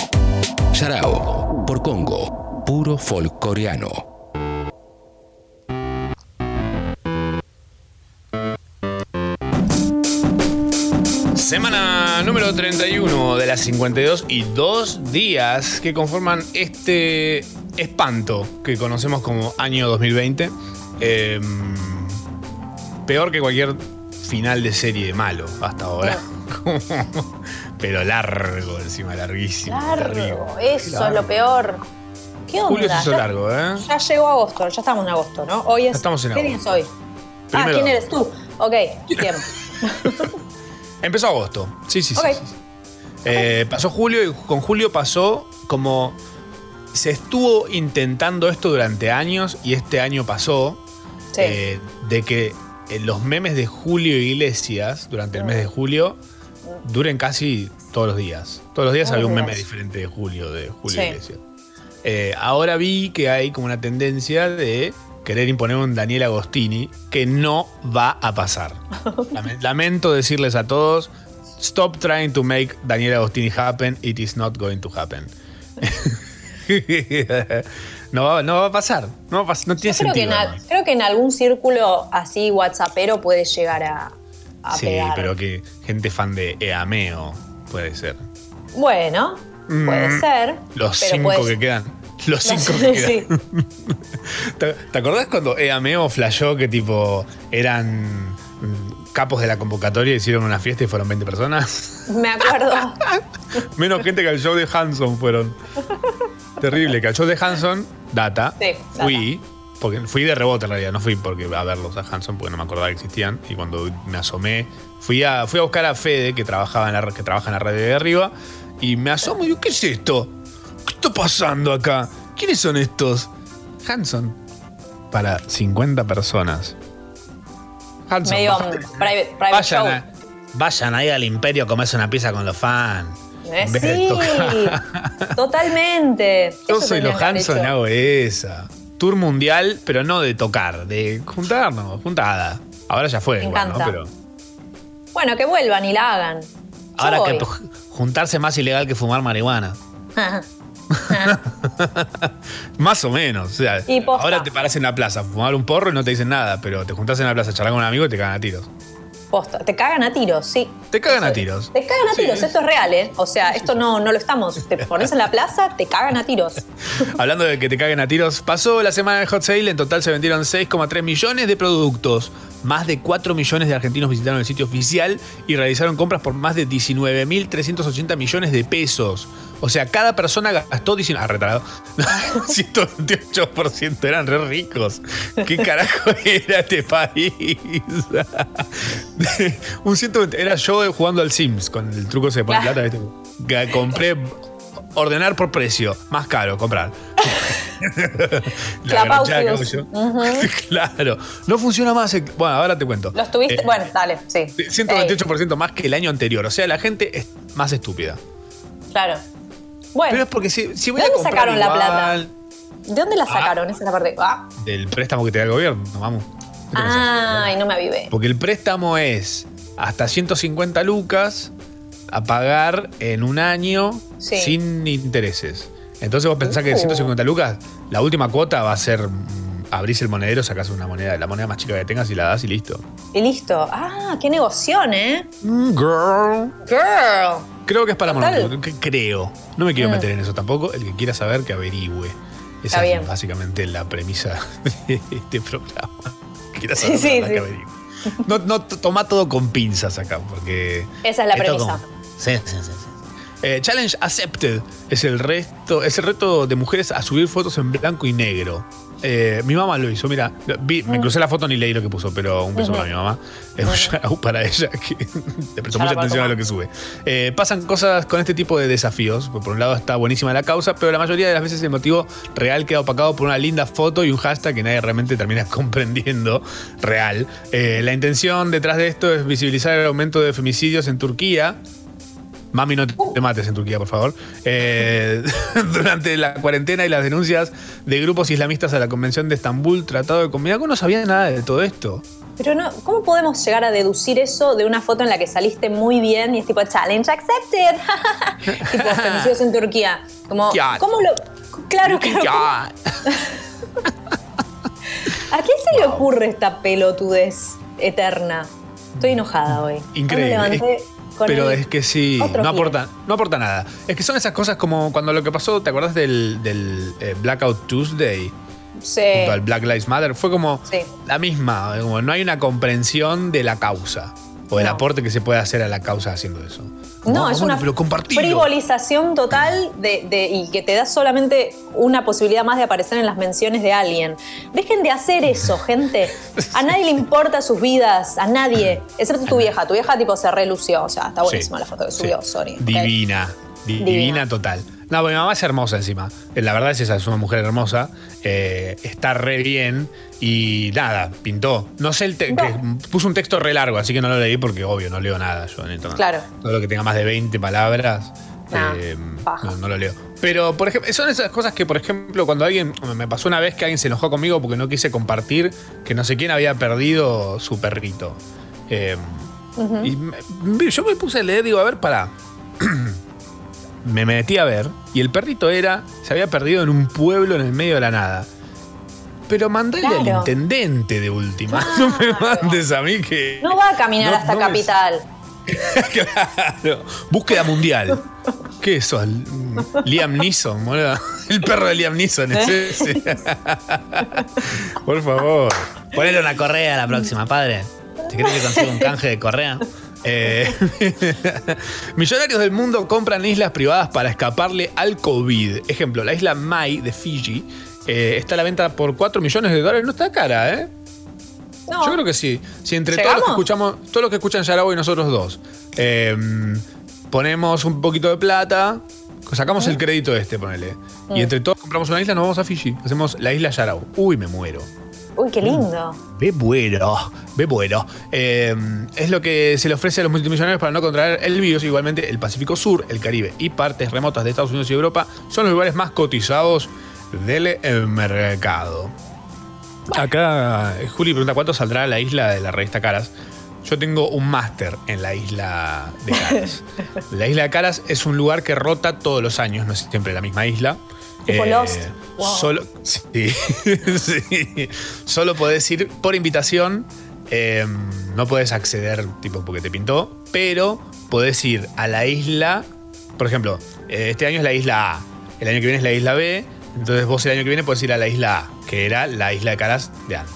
Yarao. Por Congo. Puro folk coreano. Semana número 31 de las 52 y dos días que conforman este espanto que conocemos como año 2020. Eh, peor que cualquier final de serie malo hasta ahora. Pero largo, encima, larguísimo. Largo, eso es lo peor. ¿Qué onda? Julio se hizo Ya- largo, ¿eh? Ya llegó agosto, ya estamos en agosto, ¿no? Hoy es. Estamos en ¿Qué agosto. día es hoy? Ah, ¿quién de eres tú? Ok, bien. Empezó agosto. Sí, sí, sí. Ok. sí, sí. Eh, pasó julio y con julio pasó como. Se estuvo intentando esto durante años y este año pasó. Sí. eh, de que eh, los memes de Julio Iglesias durante el mes de julio duren casi todos los días. Todos los días había un meme diferente de Julio, de Julio Sí. Iglesias. Eh, ahora vi que hay como una tendencia de querer imponer un Daniel Agostini que no va a pasar. Lame- Lamento decirles a todos, stop trying to make Daniel Agostini happen, it is not going to happen. no, va, no va a pasar, no, va a pas- no tiene Creo que, en, creo que en algún círculo así WhatsAppero puede llegar a, a Sí, pegar. pero que gente fan de Eameo puede ser. Bueno, puede Mm, ser. Los pero cinco puede- que quedan. Los cinco que quedan. sí. ¿Te, te acordás cuando Eameo flashó que tipo eran mm, capos de la convocatoria y hicieron una fiesta y fueron 20 personas? Me acuerdo. Menos gente que al show de Hanson fueron. Terrible, que al show de Hanson, data, Sí, fui, porque fui de rebote en realidad, no fui porque a verlos a Hanson porque no me acordaba que existían. Y cuando me asomé, fui a, fui a buscar a Fede, que trabajaba en la, que trabaja en la radio de arriba, y me asomo y digo, ¿qué es esto? ¿Qué está pasando acá? ¿Quiénes son estos? Hanson. Para 50 personas. Hanson. Medio um, private, private Vayan, show. a- vayan ahí al imperio a comerse una pizza con los fans. Eh, sí, totalmente. Yo Eso soy los Hanson hago esa. Tour mundial, pero no de tocar, de juntarnos, juntada. Ahora ya fue, Me igual, ¿no? Pero Bueno, que vuelvan y la hagan. Yo Ahora que voy. p- juntarse es más ilegal que fumar marihuana. más o menos. O sea, Y posta. ahora te paras en la plaza fumar un porro y no te dicen nada, pero te juntás en la plaza charlar con un amigo y te cagan a tiros. Posta. Te cagan a tiros, sí. Te cagan a tiros. Te cagan a tiros, esto es real, ¿eh? O sea, esto no, no lo estamos. Te pones en la plaza, te cagan a tiros. Hablando de que te caguen a tiros, pasó la semana del Hot Sale, en total se vendieron 6,3 millones de productos. Más de 4 millones de argentinos visitaron el sitio oficial y realizaron compras por más de 19.380 millones de pesos. O sea, cada persona gastó 19... Ah, retarado. 128% eran re ricos. ¿Qué carajo era este país? Un 120... Era yo jugando al Sims con el truco ese de poner plata. ¿viste? Que Compré... Ordenar por precio. Más caro, comprar. La garachada que hago yo. Ujú. Claro. No funciona más. el- Bueno, ahora te cuento. ¿Los tuviste? Eh, bueno, dale, sí. 128% más que el año anterior. O sea, la gente es más estúpida. Ey, claro. Bueno, Pero es porque si, si voy ¿de a dónde sacaron la plata? ¿De dónde la sacaron? Esa es la parte. Ah, del préstamo que te da el gobierno, vamos. Ay, no me avivé. Porque el préstamo es hasta 150 lucas a pagar en un año Sí. sin intereses. Entonces vos pensás que de Uh. 150 lucas, la última cuota va a ser mm, abrís el monedero, sacás una moneda, la moneda más chica que tengas y la das y listo. Y listo. Ah, qué negoción, ¿eh? girl. Girl. Creo que es para que creo. No me quiero Mm. meter en eso tampoco. El que quiera saber, que averigüe. Está Esa bien. es básicamente la premisa de este programa. Que quiera Sí, saber, sí, la verdad, sí. que averigüe. No, no toma todo con pinzas acá, porque. Esa es la premisa. sí, sí. sí. Eh, challenge Accepted es el, resto, es el reto de mujeres a subir fotos en blanco y negro. Eh, mi mamá lo hizo, mira, vi- me crucé la foto ni leí lo que puso, pero un beso para mi mamá. Es un shout out para ella que le prestó mucha atención a lo que sube. Eh, pasan cosas con este tipo de desafíos. Por un lado está buenísima la causa, pero la mayoría de las veces el motivo real queda opacado por una linda foto y un hashtag que nadie realmente termina comprendiendo real. Eh, la intención detrás de esto es visibilizar el aumento de femicidios en Turquía. Mami, no te mates en Turquía, por favor. Eh, durante la cuarentena y las denuncias de grupos islamistas a la Convención de Estambul, tratado de combinar. No sabía nada de todo esto. Pero no, ¿cómo podemos llegar a deducir eso de una foto en la que saliste muy bien y es tipo challenge accepted? tipo femicidios en Turquía. Como. ¿cómo lo.? Claro, claro. ¿A quién se le ocurre esta pelotudez eterna? Estoy enojada hoy. Hoy Increíble. me levanté con Pero el- es que sí, no aporta, no aporta nada. Es que son esas cosas como cuando lo que pasó, ¿te acuerdas del, del, eh, Blackout Tuesday? Sí. Junto al Black Lives Matter. Fue como Sí. la misma, como no hay una comprensión de la causa o el No. aporte que se puede hacer a la causa haciendo eso. No, es bueno, una pero frivolización total de, de- y que te da solamente una posibilidad más de aparecer en las menciones de alguien. Dejen de hacer eso, gente. A nadie le importa sus vidas, a nadie, excepto tu vieja. Tu vieja tipo se relució, o sea, está buenísima Sí, la foto que sí. subió, sorry. Divina. di- Divina. divina. total. No, mi mamá es hermosa encima. Eh, La verdad es esa, es una mujer hermosa. eh, está re bien. Y nada, pintó. No sé, el que puso un texto re largo, así que no lo leí porque obvio, no leo nada yo en internet. Claro. Todo lo que tenga más de 20 palabras. Nah, eh, no, no lo leo. Pero, por ejemplo, son esas cosas que, por ejemplo, cuando alguien. Me pasó una vez que alguien se enojó conmigo porque no quise compartir que no sé quién había perdido su perrito. Eh, y me- yo me puse a leer, digo, a ver, para. me metí a ver y el perrito era. Se había perdido en un pueblo en el medio de la nada. pero mandale al Claro. intendente de última. No me mandes a mí que. No va a caminar No, hasta no Capital. Claro. Búsqueda mundial. ¿Qué es eso? Liam Neeson, boludo. El perro de Liam Neeson es ese. Por favor. Ponele una correa la próxima, padre. Si querés que consiga un canje de correa. Eh, millonarios del mundo compran islas privadas para escaparle al COVID. Ejemplo, la isla Mai de Fiji eh, está a la venta por 4 millones de dólares. No está cara, ¿eh? No. Yo creo que sí. Si entre todos los que escuchamos, todos los que escuchan Yarabo y nosotros dos, eh, ponemos un poquito de plata, sacamos el crédito este, ponele. Y entre todos compramos una isla, nos vamos a Fiji. Hacemos la isla Yarao. Uy, me muero. Uy, qué lindo. Ve bueno, ve bueno. Eh, es lo que se le ofrece a los multimillonarios para no contraer el virus. Igualmente, el Pacífico Sur, el Caribe y partes remotas de Estados Unidos y Europa son los lugares más cotizados del eh, mercado. Acá eh, Juli pregunta cuánto saldrá la isla de la revista Caras. Yo tengo un máster en la isla de Caras. la isla de Caras es un lugar que rota todos los años, no es siempre la misma isla. Eh, Tipo Lost. Wow. Solo, sí, sí. Solo podés ir por invitación. eh, no podés acceder, tipo, porque te pintó. Pero podés ir a la isla. Por ejemplo, eh, este año es la isla A. El año que viene es la isla B. Entonces vos el año que viene podés ir a la isla A, que era la isla de Caras de antes.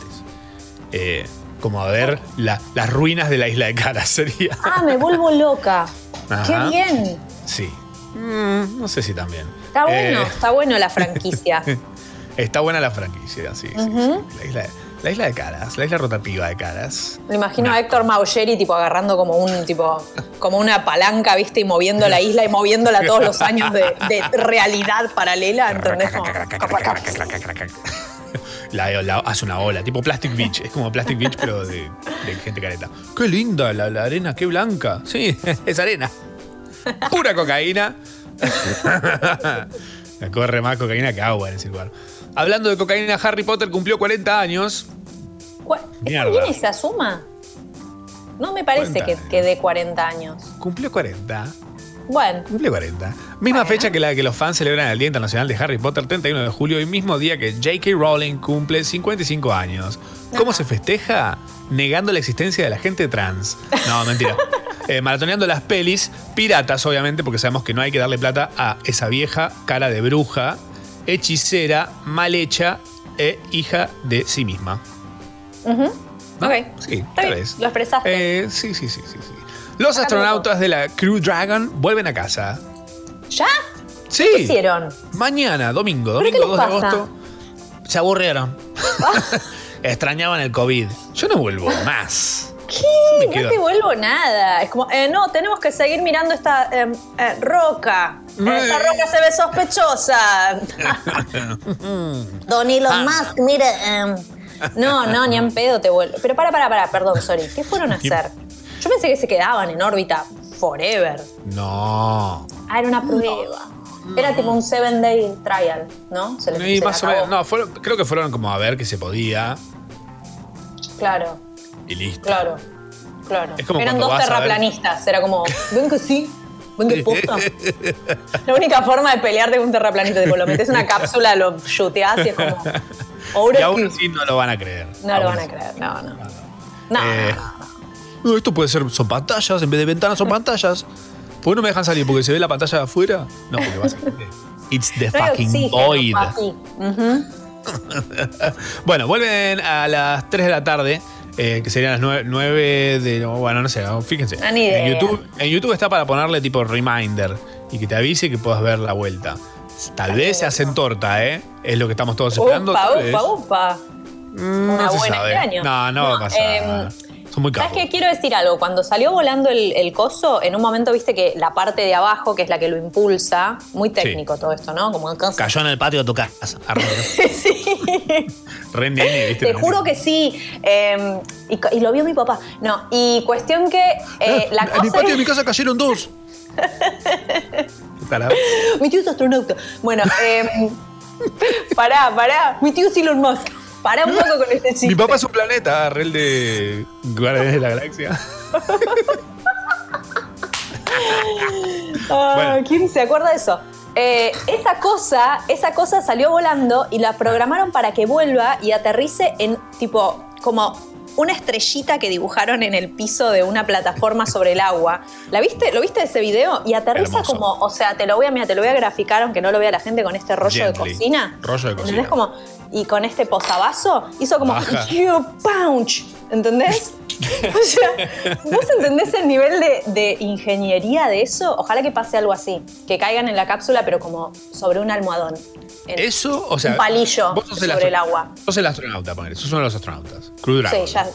Eh, como a ver la- las ruinas de la isla de Caras sería. Ah, me vuelvo loca. Ajá. Qué bien. Sí. Mm, no sé si también. Está bueno, Eh, está bueno la franquicia. Está buena la franquicia, sí. sí, sí. La, isla, la isla de Caras, la isla rotativa de Caras. Me imagino a Héctor Maugeri tipo agarrando como un tipo como una palanca, viste, y moviendo la isla y moviéndola todos los años de, de realidad paralela, ¿entendés? Como- La, la- hace una ola, tipo Plastic Beach. Es como Plastic Beach, pero de, de gente careta. Qué linda la, la arena, qué blanca. Sí, es arena. Pura cocaína. Corre más cocaína que agua en ese lugar. Hablando de cocaína, Harry Potter cumplió 40 años. ¿Cu- ¿Está bien esa suma? No me parece 40 que, que de 40 años. Cumplió 40. Bueno, Cumple 40. Misma fecha que la que los fans celebran el Día Internacional de Harry Potter, 31 de julio, y mismo día que J.K. Rowling cumple 55 años. ¿Cómo se festeja? Negando la existencia de la gente trans. No, mentira. Eh, maratoneando las pelis, piratas, obviamente, porque sabemos que no hay que darle plata a esa vieja cara de bruja, hechicera, mal hecha e hija de sí misma. ujú. ok. Sí, tal vez. lo expresaste. Eh, sí, sí, sí, sí, sí. Los astronautas de la Crew Dragon vuelven a casa. ¿Ya? Sí. ¿Qué hicieron? Mañana, domingo, ¿Pero qué domingo 2 les de agosto. Se aburrieron. Extrañaban el COVID. Yo no vuelvo más. ¿Qué? No te vuelvo nada. Es como, eh, no, tenemos que seguir mirando esta eh, eh, roca. Esta roca se ve sospechosa. Don Elon Musk, mire. eh, no, no, ni en pedo te vuelvo. Pero para, para, para, perdón, sorry. ¿Qué fueron a hacer? Yo pensé que se quedaban en órbita forever. No. Ah, era una prueba. Era tipo un seven day trial, ¿no? Se les Y se más o acabó. menos. No, fueron- creo que fueron como a ver que se podía Claro, y listo. claro, claro. Eran dos a terraplanistas. Era como, ven que sí, ven que posta. La única forma de pelearte con un terraplanista, tipo, lo metes en una cápsula, lo chuteás y es como. Y aún así no lo van a creer. No lo van a creer, no, no. No, Eh, no, esto puede ser. Son pantallas, en vez de ventanas son pantallas. ¿Por qué no me dejan salir? ¿Porque se ve la pantalla de afuera? No, porque básicamente. It's the no hay fucking void. Bueno, vuelven a las 3 de la tarde, eh, que serían las 9, de. Bueno, no sé, fíjense. Ah, ni idea. En YouTube, en YouTube está para ponerle tipo reminder y que te avise que puedas ver la vuelta. Tal vez se hacen torta, ¿eh? Es lo que estamos todos esperando. Upa, upa, upa. Mm, Una no se buena sabe. este año. No, no, va a No, pasar. em, Son muy ¿Sabes capos. qué? Quiero decir algo. Cuando salió volando el, el coso, en un momento viste que la parte de abajo, que es la que lo impulsa, muy técnico todo esto, ¿no? Como el coso. Cayó en el patio de tu casa. Arre. Re nene, ¿viste? Te juro que sí. eh, y, lo vio mi papá. No, y cuestión que eh, la en el cosa patio es- de mi casa cayeron dos. Mi tío es astronauta. Bueno, eh, pará, pará. Mi tío es Elon Musk. Pará un poco con este chiste. Mi papá es un planeta, re el de Guardianes de la Galaxia. Ah, Bueno. ¿Quién se acuerda de eso? Eh, esa cosa, esa cosa salió volando y la programaron para que vuelva y aterrice en tipo como una estrellita que dibujaron en el piso de una plataforma sobre el agua. ¿La viste? ¿Lo viste ese video? Y aterriza Hermoso. como, o sea, te lo voy a, mira, te lo voy a graficar aunque no lo vea la gente con este rollo Gently. de cocina. Rollo de cocina. Como, y con este posavasos hizo como Baja. "You punch, ¿entendés? o sea, ¿vos entendés el nivel de, de ingeniería de eso? Ojalá que pase algo así, que caigan en la cápsula pero como sobre un almohadón. Eso, o sea. un palillo vos sobre el agua. Sos el astronauta, ponele. Sos uno de los astronautas. Dragon. Sí, ya.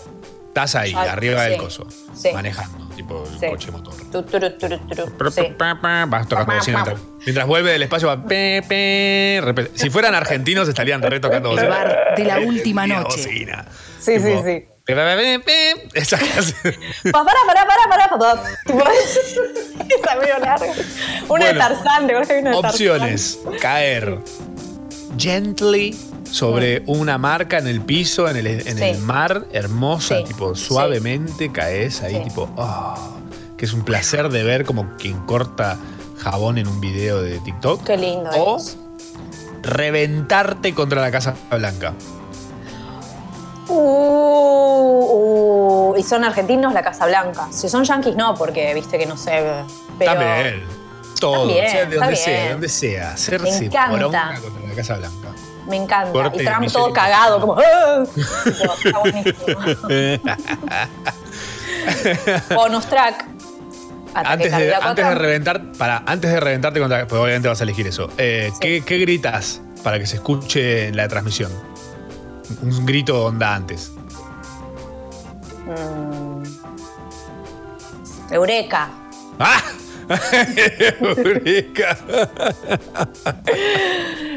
Estás ahí, arriba del sí, coso. sí. Manejando, tipo el Sí. coche motor. Tu, turu, turu, turu, Pa, sí. pa, pa, Vas tocando bocina mientras, mientras vuelve del espacio va pe, pe, Si fueran argentinos estarían re tocando El bocina. bar de la última noche. bocina. Sí, sí, Tipo, sí. pe, Esa clase. Pa, para, para, para, para, para. Tipo, Está medio larga. Una de Bueno, Tarzán, ¿te acuerdas que hay una de Tarzán? Opciones. Caer gently sobre una marca en el piso, en el, en Sí. el mar, hermosa, Sí. tipo suavemente caes ahí, Sí. tipo, oh, que es un placer de ver como quien corta jabón en un video de TikTok. Qué lindo O es. reventarte contra la Casa Blanca. Uh, uh, y son argentinos la Casa Blanca. Si son yanquis, no, porque viste que no sé. Pero También. Todo, o sea, de donde sea, bien. de donde sea. Hacerse Me encanta. contra la Casa Blanca. me encanta. Corte y Trump todo cagado, como. "Ah". Está buenísimo. Bonus track. Antes, de, antes de reventar, para, antes de reventarte contra, pues obviamente vas a elegir eso. Eh, ¿qué, qué gritas para que se escuche en la transmisión? Un grito onda antes. Mm. Eureka. ¡Ah!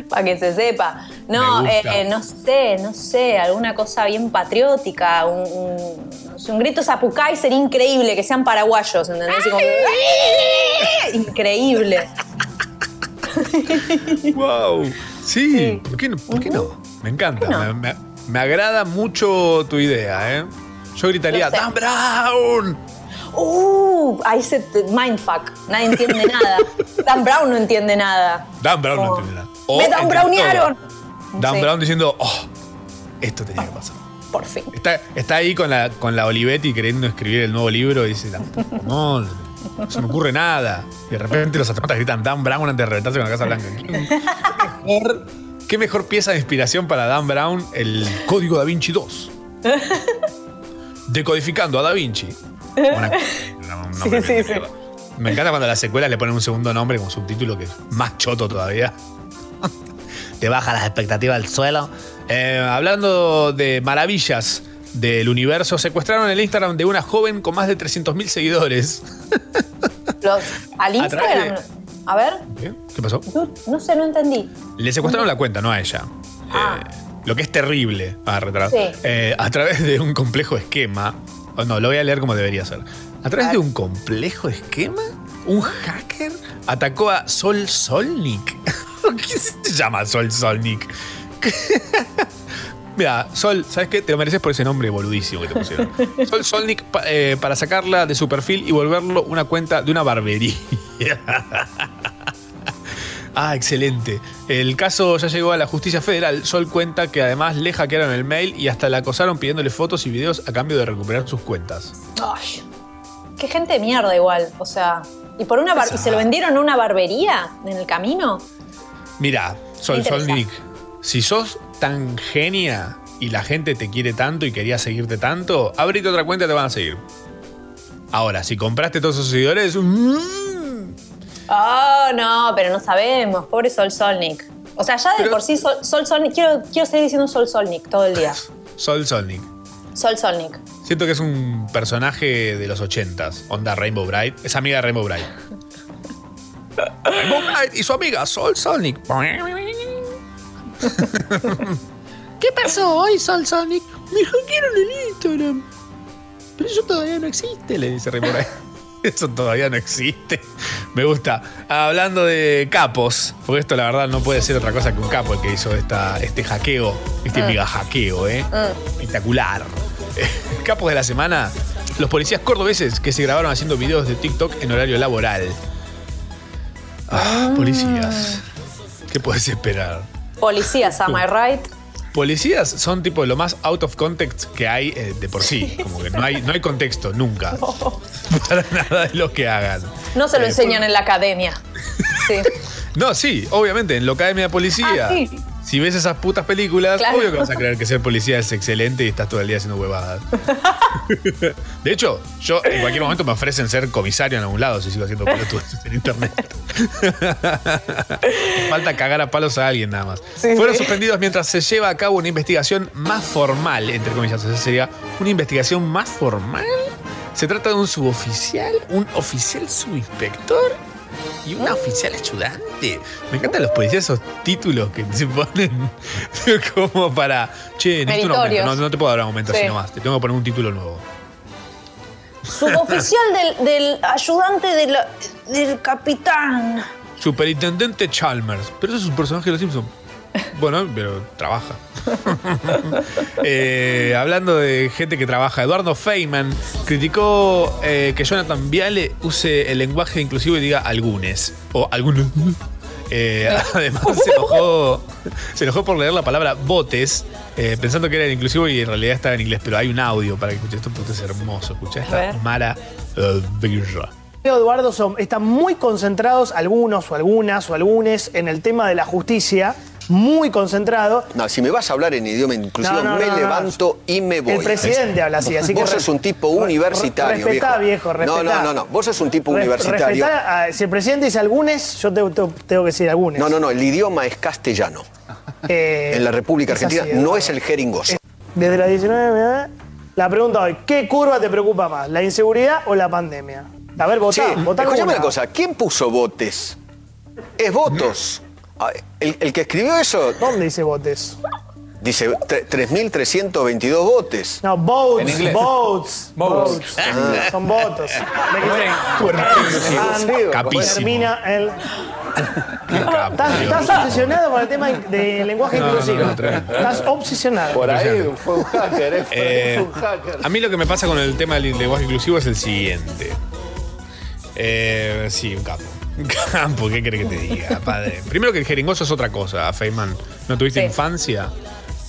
Para que se sepa. No, eh, no sé, no sé, alguna cosa bien patriótica, un, un- grito zapucay sería increíble, que sean paraguayos, ¿entendés? Como, increíble. ¡Wow! Sí, ¿por qué no? ¿Por qué no? Me encanta. Me, me- me agrada mucho tu idea, ¿eh? Yo gritaría, No sé. ¡Dan Brown! Uh, ahí se mindfuck, nadie entiende nada. Dan Brown no entiende nada. Dan Brown no Oh. entiende nada. O ¡Me Dan todo. Dan Sí. Brown diciendo, ¡oh! Esto tenía que pasar. Por fin. Está, está ahí con la, con la Olivetti queriendo escribir el nuevo libro y dice, no, no se me ocurre nada. Y de repente los astronautas gritan Dan Brown antes de reventarse con la Casa Blanca. ¿Qué mejor, qué mejor pieza de inspiración para Dan Brown? El Código Da Vinci 2. Decodificando a Da Vinci. Una- un Sí, nombre sí, de sí. mierda. Me encanta cuando a las secuelas le ponen un segundo nombre como subtítulo que es más choto todavía. Te baja las expectativas al suelo. Eh, hablando de maravillas del universo, secuestraron el Instagram de una joven con más de 300.000 seguidores. Los, al Instagram. A ver, ¿Qué? ¿Qué pasó? no, no sé, no entendí. Le secuestraron la cuenta, no a ella. Ah. Eh, lo que es terrible, a. Sí. Eh, a través de un complejo esquema. Oh, no, lo voy a leer como debería ser. A través de un complejo esquema, un hacker atacó a Sol Solnik. ¿Qué se llama Sol Solnik? Mira, Sol, ¿sabes qué? Te lo mereces por ese nombre boludísimo que te pusieron. Sol Solnik eh, para sacarla de su perfil y volverlo una cuenta de una barbería. Ah, excelente. El caso ya llegó a la justicia federal. Sol cuenta que además le hackearon el mail y hasta la acosaron pidiéndole fotos y videos a cambio de recuperar sus cuentas. Ay, qué gente de mierda igual. O sea, ¿y por una bar- ¿y se lo vendieron a una barbería en el camino? Mira, Sol interesa. Solnik, si sos tan genia y la gente te quiere tanto y quería seguirte tanto, abrite otra cuenta y te van a seguir. Ahora, si compraste todos esos seguidores, mm, Oh, no, pero no sabemos. Pobre Sol Solnik. O sea, ya de por sí Sol, Sol Solnik. Quiero, quiero seguir diciendo Sol Solnik todo el día. Sol Solnik. Sol Solnik. Siento que es un personaje de los ochentas, onda Rainbow Bright. Es amiga de Rainbow Bright. Rainbow Bright y su amiga Sol Solnik. ¿Qué pasó hoy, Sol Sonic? Me hackearon el Instagram. Pero eso todavía no existe, le dice Rainbow Bright. Eso todavía no existe. Me gusta. Hablando de capos, porque esto la verdad no puede ser otra cosa que un capo el que hizo esta, este hackeo, este Mm. mega hackeo, ¿eh? Mm. Espectacular. Capos de la semana, los policías cordobeses que se grabaron haciendo videos de TikTok en horario laboral. Ah, policías. ¿Qué puedes esperar? Policías, am I right? Policías son tipo lo más out of context que hay eh, de por sí. Como que no hay, no hay contexto, nunca. Para nada de lo que hagan. No se lo Eh, enseñan en la academia. Sí. No, sí, obviamente, en la Academia de Policía. Ah, sí. Si ves esas putas películas, Claro. obvio que vas a creer que ser policía es excelente y estás todo el día haciendo huevadas. De hecho, yo en cualquier momento me ofrecen ser comisario en algún lado si sigo haciendo pelotudos en internet. Falta cagar a palos a alguien nada más. Sí, Fueron sí. suspendidos mientras se lleva a cabo una investigación más formal, entre comillas. Esa sería una investigación más formal. Se trata de un suboficial, un oficial subinspector y una oficial ayudante. Me encantan los policías esos títulos que se ponen como para. Che, necesito un aumento. No, no te puedo dar un aumento Sí. así nomás. Te tengo que poner un título nuevo. Suboficial del, del ayudante de la- del capitán. Superintendente Chalmers. Pero eso es un personaje de los Simpsons. Bueno, pero trabaja. Eh, hablando de gente que trabaja, Eduardo Feynman criticó eh, que Jonathan Viale use el lenguaje inclusivo y diga algunes. O algunos. Eh, además se enojó, se enojó por leer la palabra botes, eh, pensando que era en inclusivo y en realidad estaba en inglés, pero hay un audio para que escuches esto porque es hermoso. Escucha esta. Mara Birra. Eduardo son, están muy concentrados, algunos o algunas o algunes, en el tema de la justicia, muy concentrados. No, si me vas a hablar en idioma inclusivo, No, no, me no, levanto y me voy. El presidente habla así, así que Vos sos un tipo universitario, respetá, viejo. viejo, no, no, no, no. Vos sos un tipo Re- universitario. respetá a- si el presidente dice algunes, yo te- te- tengo que decir algunes. No, no, no. El idioma es castellano. Eh, En la República Argentina así, no es el jeringoso. Desde la 19, ¿eh? la pregunta hoy, ¿qué curva te preocupa más, la inseguridad o la pandemia? A ver, votá, Che, votá escuchame una cosa. ¿Quién puso botes? Es votos. Ah, El, el que escribió eso ¿Dónde dice botes? dice tre- 3.322 botes. No, boats, En inglés. boats, Boats. boats. Ah. Son Capísimo. Termina el... Estás, estás obsesionado con el tema del lenguaje No, inclusivo. no, estás obsesionado. Por ahí fue un hacker, ¿eh? Eh, Fue un hacker. a mí lo que me pasa con el tema del lenguaje inclusivo es el siguiente. Eh, sí, un capo. Campo, ¿qué crees que te diga, padre? Primero que el jeringoso es otra cosa, Feynman. ¿No tuviste Sí. infancia?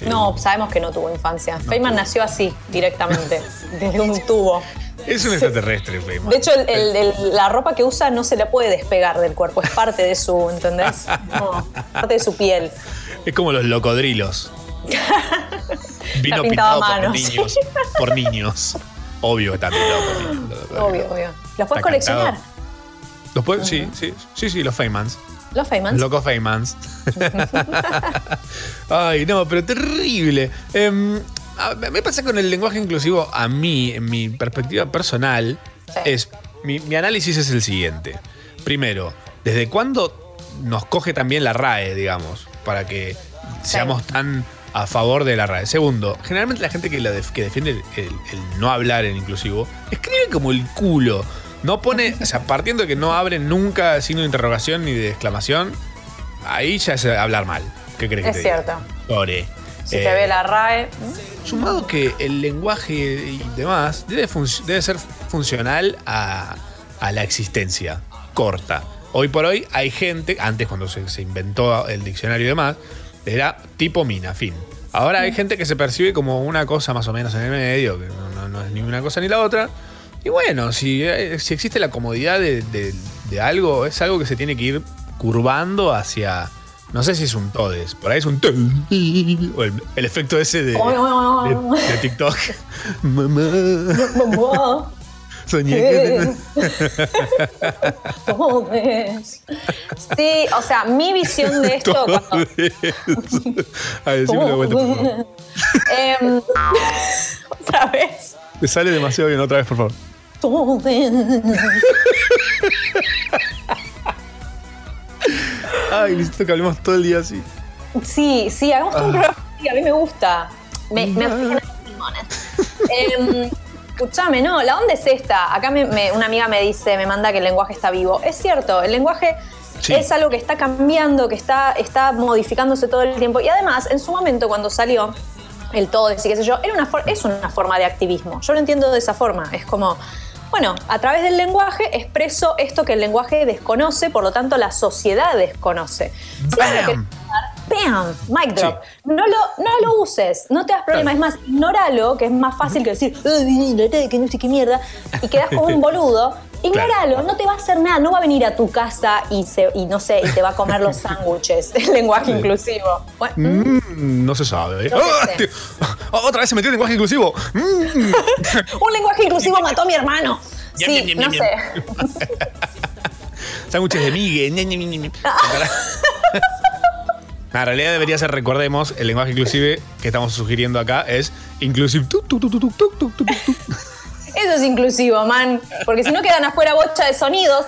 No, sabemos que no tuvo infancia. Feynman nació así, directamente, desde un tubo. Es un extraterrestre, Feynman. De hecho, el- el- el- la ropa que usa no se le puede despegar del cuerpo, es parte de su, ¿entendés? No, parte de su piel. Es como los locodrilos. Vino pintado pintado a por mano, niños. Por niños. Obvio que está pintado por niños. Obvio, obvio. ¿Los puedes Está coleccionar? cantado. ¿Los? Sí, sí, sí, sí, los Feynmans. Los Feynmans. Loco Feynmans. Ay, no, pero terrible. Em, me pasa con el lenguaje inclusivo, a mí, en mi perspectiva personal, es. Mi, mi análisis es el siguiente. Primero, ¿desde cuándo nos coge también la RAE, digamos? Para que seamos tan a favor de la RAE. Segundo, generalmente la gente que, la def- que defiende el, el- el no hablar en inclusivo escribe como el culo. No pone, o sea, partiendo de que no abre nunca signo de interrogación ni de exclamación, ahí ya es hablar mal. ¿Qué crees que Es te diga? cierto. Pobre. Si Eh, te ve la RAE. Sumado que el lenguaje y demás debe, ser funcional a, a la existencia corta. Hoy por hoy hay gente, antes cuando se, se inventó el diccionario y demás, era tipo mina, fin. Ahora hay gente que se percibe como una cosa más o menos en el medio, que no, no- no es ni una cosa ni la otra. Y bueno, si, eh, si existe la comodidad de, de- de algo, es algo que se tiene que ir curvando hacia. No sé si es un todes, por ahí es un. O el, el efecto ese de, de, de TikTok. Mamá. Soñé que. Todes. Sí, o sea, mi visión de esto. cuando- A ver, una vuelta, por favor. Em, otra vez. Te sale demasiado bien otra vez, por favor. Todes. Ay, necesito que hablemos todo el día así. Sí, sí, hagamos todo un Ah. programa así, a mí me gusta. Me, me los pulmones. Em, escúchame, no, la onda es esta. Acá me- me- una amiga me dice, me manda que el lenguaje está vivo. Es cierto, el lenguaje Sí. es algo que está cambiando, que está, está modificándose todo el tiempo. Y además, en su momento, cuando salió el todo, y qué sé yo, era una es una forma de activismo. Yo lo entiendo de esa forma. Es como, Bueno, a través del lenguaje expreso esto que el lenguaje desconoce, por lo tanto la sociedad desconoce. ¡Bam! Mic drop. No, lo, no lo uses, no te das problema. Es más, ignóralo, que es más fácil que decir, "Ay, que no sé qué mierda, y quedás como un boludo. Ignóralo, no te va a hacer nada, no va a venir a tu casa y, se, y no sé, y te va a comer los sándwiches. El lenguaje inclusivo. Bueno, Mm, no se sabe. ¿eh? No ¡Ah, tío! Otra vez se metió en lenguaje inclusivo. Mm. un lenguaje inclusivo mató a mi hermano. No sé. Sándwiches de migue. En realidad debería ser, recordemos, el lenguaje inclusive que estamos sugiriendo acá es inclusive. Eso es inclusivo, man. Porque si no quedan afuera bocha de sonidos.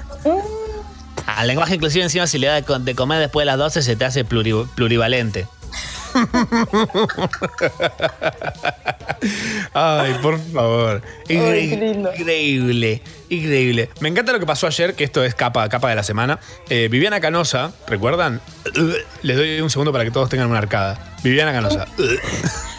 Ah, Al lenguaje inclusivo encima si le da de comer después de las 12 se te hace plurivalente. Ay, por favor. Ay. Increíble, increíble. Me encanta lo que pasó ayer, que esto es capa, capa de la semana. Eh, Viviana Canosa, ¿recuerdan? Les doy un segundo para que todos tengan una arcada. Viviana Canosa.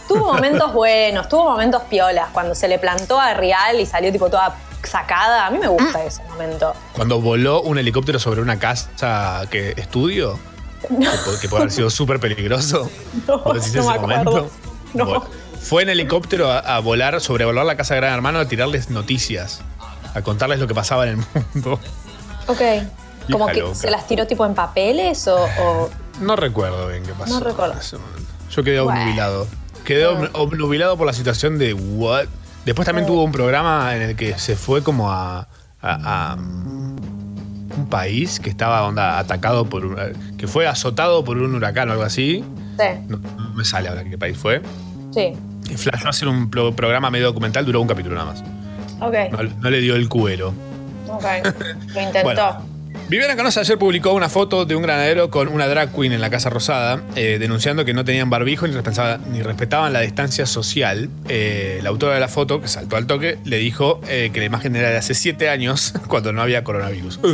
Tuvo momentos buenos, tuvo momentos piolas. Cuando se le plantó a Real y salió tipo toda sacada. A mí me gusta ese momento. Cuando voló un helicóptero sobre una casa que estudio, que, puede haber sido súper peligroso. No, ¿Vos decís no me ese acuerdo. momento? No. Bueno, fue en helicóptero a, a volar, sobrevolar la casa de Gran Hermano, a tirarles noticias, a contarles lo que pasaba en el mundo. Ok. Como que loca. se las tiró tipo en papeles o. o- No recuerdo bien qué pasó. No recuerdo. Yo quedé Bueno. obnubilado. Quedé ob- obnubilado por la situación de what. Después también tuvo un programa en el que se fue como a, a- a un país que estaba onda atacado por un- que fue azotado por un huracán o algo así. Sí, No, no me sale ahora qué país fue. sí. Y flashó a hacer un pro- programa medio documental, duró un capítulo nada más. Ok. No, no le dio el cuero. Ok. Lo intentó. Bueno. Viviana Canosa ayer publicó una foto de un granadero con una drag queen en la Casa Rosada, eh, denunciando que no tenían barbijo ni, respetaba- ni respetaban la distancia social. Eh, la autora de la foto, que saltó al toque, le dijo eh, que la imagen era de hace siete años, cuando no había coronavirus.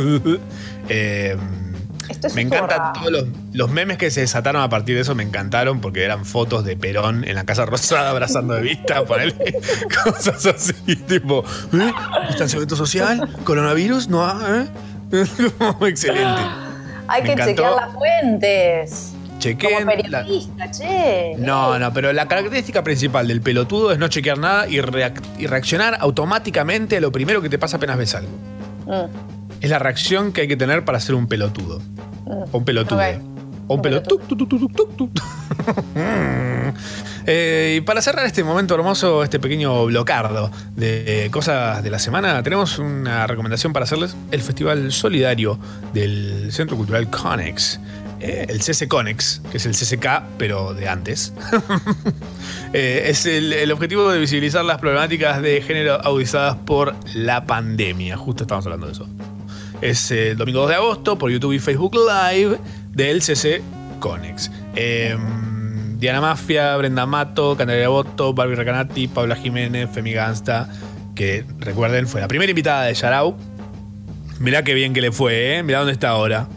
Es me encantan todos los, los memes que se desataron a partir de eso, me encantaron porque eran fotos de Perón en la Casa Rosada abrazando de vista, ponerle cosas así, tipo, ¿eh? ¿Distanciamiento social? ¿Coronavirus? No, ¿eh? Excelente. Hay Me que encantó. chequear las fuentes. Chequen. Como la- periodista, che. No, no, pero la característica principal del pelotudo es no chequear nada y, reac- y reaccionar automáticamente a lo primero que te pasa apenas ves algo. Mm, Es la reacción que hay que tener para ser un pelotudo. mm. O un pelotudo. O un pelotudo. Eh, y para cerrar este momento hermoso, este pequeño blocardo de eh, cosas de la semana, tenemos una recomendación para hacerles. El Festival Solidario del Centro Cultural Conex. eh, el CC Conex, que es el CCK, pero de antes. Eh, es el, el objetivo de visibilizar las problemáticas de género agudizadas por la pandemia. Justo estamos hablando de eso. Es el domingo 2 de agosto por YouTube y Facebook Live del CC Conex. Eh, Diana Mafia, Brenda Mato, Candelaria Boto, Barbie Recanati, Paula Jiménez, Femi Gansta, que recuerden fue la primera invitada de Yarau. Mirá qué bien que le fue, ¿eh? Mirá dónde está ahora.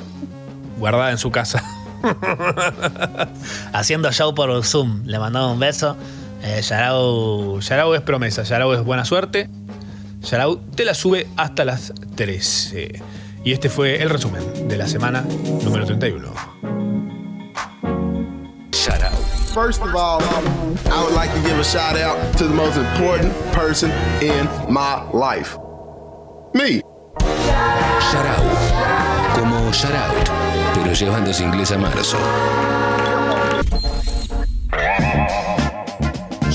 Guardada en su casa. Haciendo show por Zoom. Le mandamos un beso. Eh, Yarau, Yarau es promesa, Yarau es buena suerte. Yarau te la sube hasta las 13. Y este fue el resumen de la semana número 31. Yarau. First of all, I would like to give a shout out to the most important person in my life. Me. Yarau. Como Shoutout, pero llevándose inglés a marzo.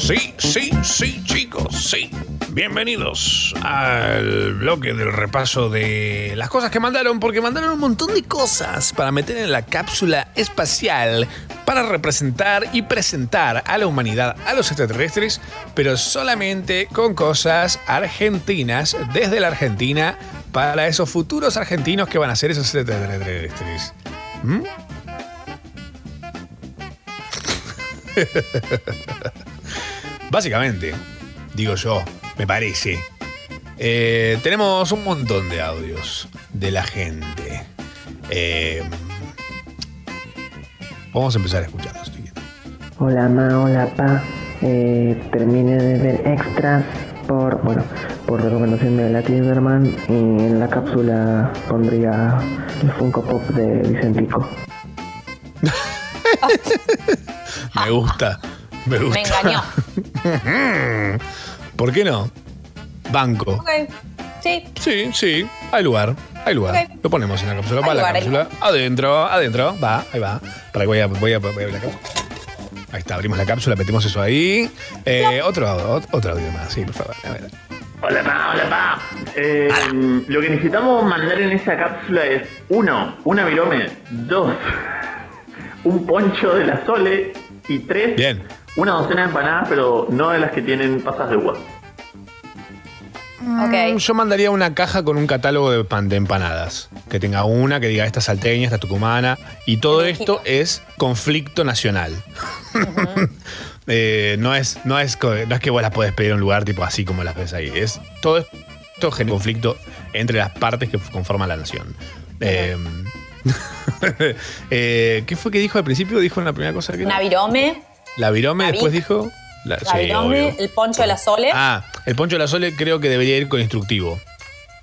Sí, sí, sí, chicos, sí. Bienvenidos al bloque del repaso de las cosas que mandaron, porque mandaron un montón de cosas para meter en la cápsula espacial para representar y presentar a la humanidad, a los extraterrestres, pero solamente con cosas argentinas, desde la Argentina, para esos futuros argentinos que van a ser esos extraterrestres. ¿Mm? Básicamente, digo yo, me parece. eh, tenemos un montón de audios de la gente. Eh, vamos a empezar quieren. Hola ma, hola pa. Eh, terminé de ver extras por, bueno, por recomendación de la Kinderman y en la cápsula pondría el Funko Pop de Vicentico. Me gusta. Me gusta. Me engañó. ¿Por qué no? Banco. Sí. Sí, sí. Hay lugar. Hay lugar. Lo ponemos en la cápsula. Va la lugar, cápsula. Adentro, adentro. Va, ahí va. Para que voy a, voy a, voy a abrir la cápsula. Ahí está, abrimos la cápsula, metemos eso ahí. Eh, otro, ot- otro audio más, sí, por favor. A ver. Hola, pa, hola, pa. Eh, lo que necesitamos mandar en esa cápsula es, uno, una virome, dos, un poncho de la Sole y tres, Bien. Una docena de empanadas, pero no de las que tienen pasas de uva. Mm, Yo mandaría una caja con un catálogo de, pan, de empanadas. Que tenga una que diga esta salteña, esta tucumana. Y todo esto es conflicto nacional. Eh, no, es, no, es, co- no es que vos las podés pedir en un lugar tipo así como las ves ahí. Es todo esto genera conflicto entre las partes que conforman la nación. Eh, eh, ¿Qué fue que dijo al principio? Dijo en la primera cosa que Una virome, La virome, La después dijo. La, la sí, virome, el poncho de la sole. Ah, el poncho de la Sole creo que debería ir con instructivo.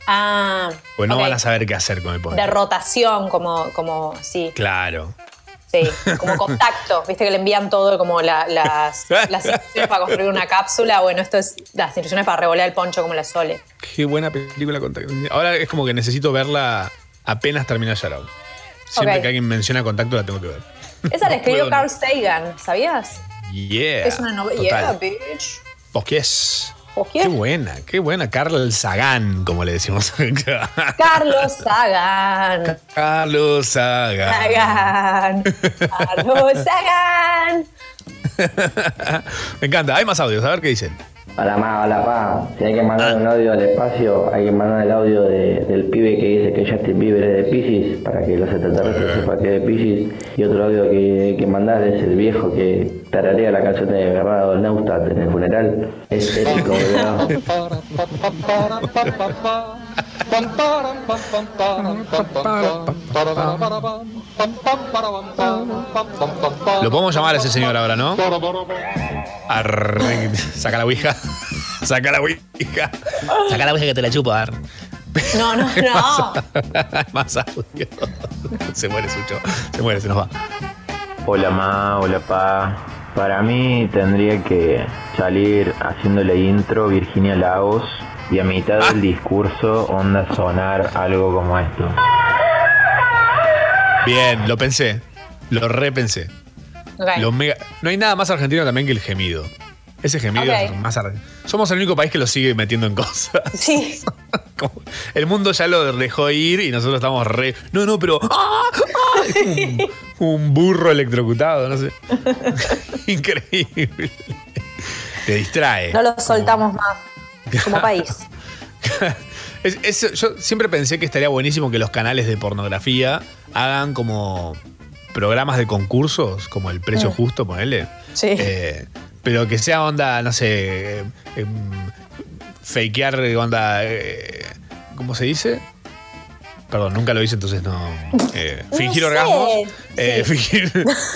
Ah, Pues no van a saber qué hacer con el poncho. de rotación, como, como, sí, Claro. sí, como contacto. Viste que le envían todo como la- las, las instrucciones para construir una cápsula. Bueno, esto es las instrucciones para revolear el poncho como la sole. Qué buena película. Contacto. Ahora es como que necesito verla apenas termina Shadow. Siempre que alguien menciona contacto la tengo que ver. Esa la escribió Carl Sagan, ¿sabías? Yeah. es una novela. Yeah, bitch. ¿Por qué buena, qué buena. Carl Sagan, como le decimos acá. Carlos Sagan. Carlos Sagan. Sagan. Carlos Sagan. Me encanta. Hay más audios. A ver qué dicen. Hola ma, hola pa. Si hay que mandar un audio al espacio, hay que mandar el audio de- del pibe que dice que Justin Bieber es de Pisces, para que los extraterrestres sepan que es de Pisces. Y otro audio que hay que mandar es el viejo que tararea la canción de Bernardo Neustadt en el funeral. Es épico, boludo. Lo podemos llamar a ese señor ahora, ¿no? Arre- Saca la ouija. Saca la ouija. Saca la ouija que te la chupo, a ver. No, no, no. Más audio. Se muere Sucho. Se muere, se nos va. Hola ma, hola pa. Para mí tendría que salir haciéndole intro Virginia Lagos y a mitad del discurso onda sonar algo como esto. Bien, lo pensé. Lo repensé. Ok. Lo mega- No hay nada más argentino también que el gemido. Ese gemido Ok. es más ar- Somos el único país que lo sigue metiendo en cosas. Sí. El mundo ya lo dejó ir y nosotros estamos re. No, no, pero. ¡Ah! ¡Ah! Es como un, un burro electrocutado, no sé. Increíble. Te distrae. No lo soltamos más como país. Es- es- yo siempre pensé que estaría buenísimo que los canales de pornografía hagan como programas de concursos, como el precio Mm. justo, ponele. Sí. Eh, pero que sea onda, no sé, eh, em, fakear onda, eh, ¿cómo se dice? Perdón, nunca lo hice, entonces no. eh, No fingir sé. orgasmos. eh, Sí. fingir,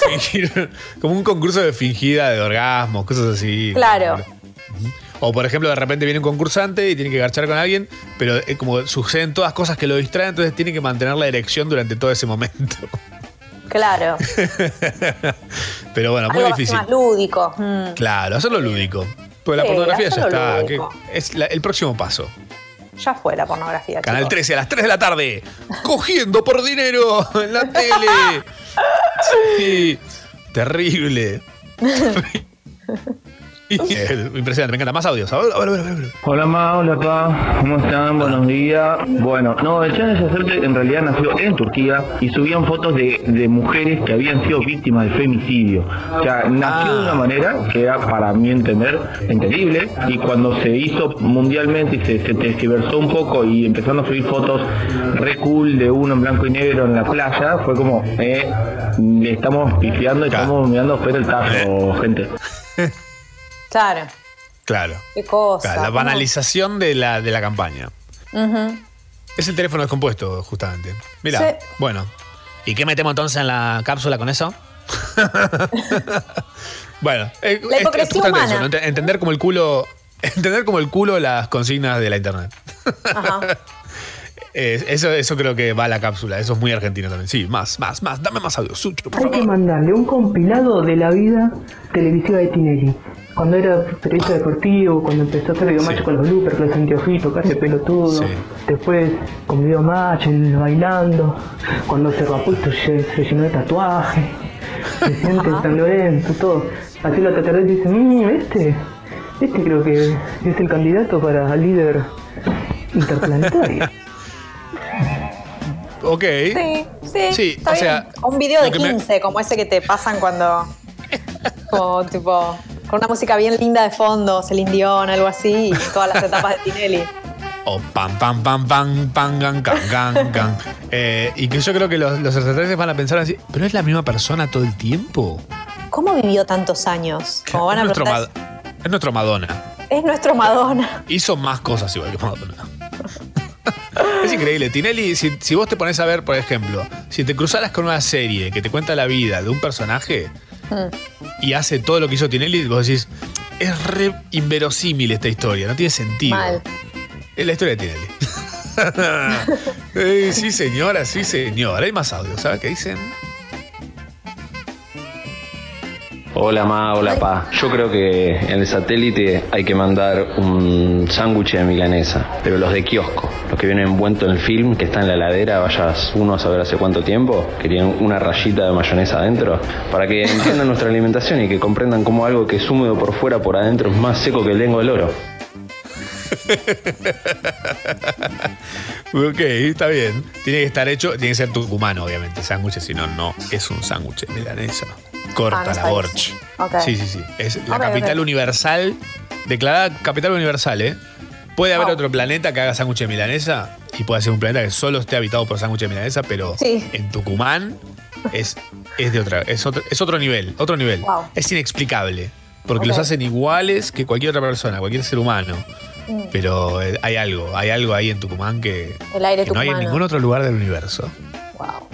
fingir- Como un concurso de fingida de orgasmos, cosas así. Claro. O por ejemplo, de repente viene un concursante y tiene que garchar con alguien, pero eh, como suceden todas cosas que lo distraen, entonces tiene que mantener la erección durante todo ese momento. Claro. Pero bueno, muy Algo difícil. más lúdico. Mm. Claro, hacerlo lúdico. Porque la pornografía ya está. que es la- el próximo paso. Ya fue la pornografía. Canal chicos. 13 a las 3 de la tarde. Cogiendo por dinero en la tele. Sí. Terrible. Eh, Impresionante, me encanta. Más audios. A ver, a ver, a ver, a ver. Hola ma, hola pa, ¿cómo están? Buenos días. Bueno, no, el challenge Hacerte en realidad nació en Turquía y subían fotos de, de mujeres que habían sido víctimas de femicidio. O sea, nació de una manera que era para mí entender entendible y cuando se hizo mundialmente y se, se tergiversó un poco y empezaron a subir fotos re cool de uno en blanco y negro en la playa, fue como, eh, le estamos pifiando y estamos mirando fuera el tajo, gente. Claro. Claro. Qué cosa. Claro, la banalización de la, de la campaña. Es el teléfono descompuesto, justamente. Mira, Sí. bueno. ¿Y qué metemos entonces en la cápsula con eso? Bueno, eh, La es- es hipocresía justamente humana. eso, ¿no? Ent- entender como el culo entender como el culo las consignas de la internet. Eh, eso, eso creo que va a la cápsula. Eso es muy argentino también. Sí, más, más, más. Dame más audio. Sucho, por Hay que mandarle un compilado de la vida televisiva de Tinelli. Cuando era periodista deportivo, cuando empezó a hacer videomatch con los bloopers, los anteojitos, de pelotudo. Después con videomatch, bailando. Cuando se rapó se, se llenó de tatuaje. Se siente San Lorenzo, todo. Así los extraterrestres dicen, mmm, este, este creo que es el candidato para líder interplanetario. Ok. Sí, sí. Sí, está o bien. sea, O un video de lo que me- 15, como ese que te pasan cuando. Como tipo. Con una música bien linda de fondo, Celine Dion, algo así, y todas las etapas de Tinelli. O pam, pam, pam, pam, pam, gan, gan, gan, gan. Eh, y que yo creo que los, los extraterrestres van a pensar así, pero es la misma persona todo el tiempo. ¿Cómo vivió tantos años? Como van es, a nuestro es nuestro Madonna. es nuestro Madonna. Hizo más cosas igual que Madonna. Es increíble. Tinelli, si, si vos te pones a ver, por ejemplo, si te cruzaras con una serie que te cuenta la vida de un personaje Mm. y hace todo lo que hizo Tinelli, vos decís, es re inverosímil esta historia, no tiene sentido. Mal. Es la historia de Tinelli. Eh, sí, señora, sí, señor. Hay más audio, ¿sabes qué dicen? Hola ma, hola pa. Yo creo que en el satélite hay que mandar un sándwich de milanesa, pero los de kiosco, los que vienen envueltos en el film, que está en la heladera, vayas uno a saber hace cuánto tiempo, que tienen una rayita de mayonesa adentro, para que entiendan nuestra alimentación y que comprendan cómo algo que es húmedo por fuera, por adentro, es más seco que el lengo del oro. Ok, está bien. Tiene que estar hecho, tiene que ser tucumano, obviamente, sándwich, si no, no es un sándwich de milanesa. Corta Ah, la borch. Sí, sí, sí. Es la capital universal, declarada capital universal, ¿eh? Puede haber otro planeta que haga sándwich de milanesa y puede ser un planeta que solo esté habitado por sándwich de milanesa, pero Sí. en Tucumán es, es de otra, es otro, es otro nivel, otro nivel. Wow. Es inexplicable. Porque los hacen iguales que cualquier otra persona, cualquier ser humano. Mm. Pero eh, hay algo, hay algo ahí en Tucumán que, El aire que no hay en ningún otro lugar del universo. Wow.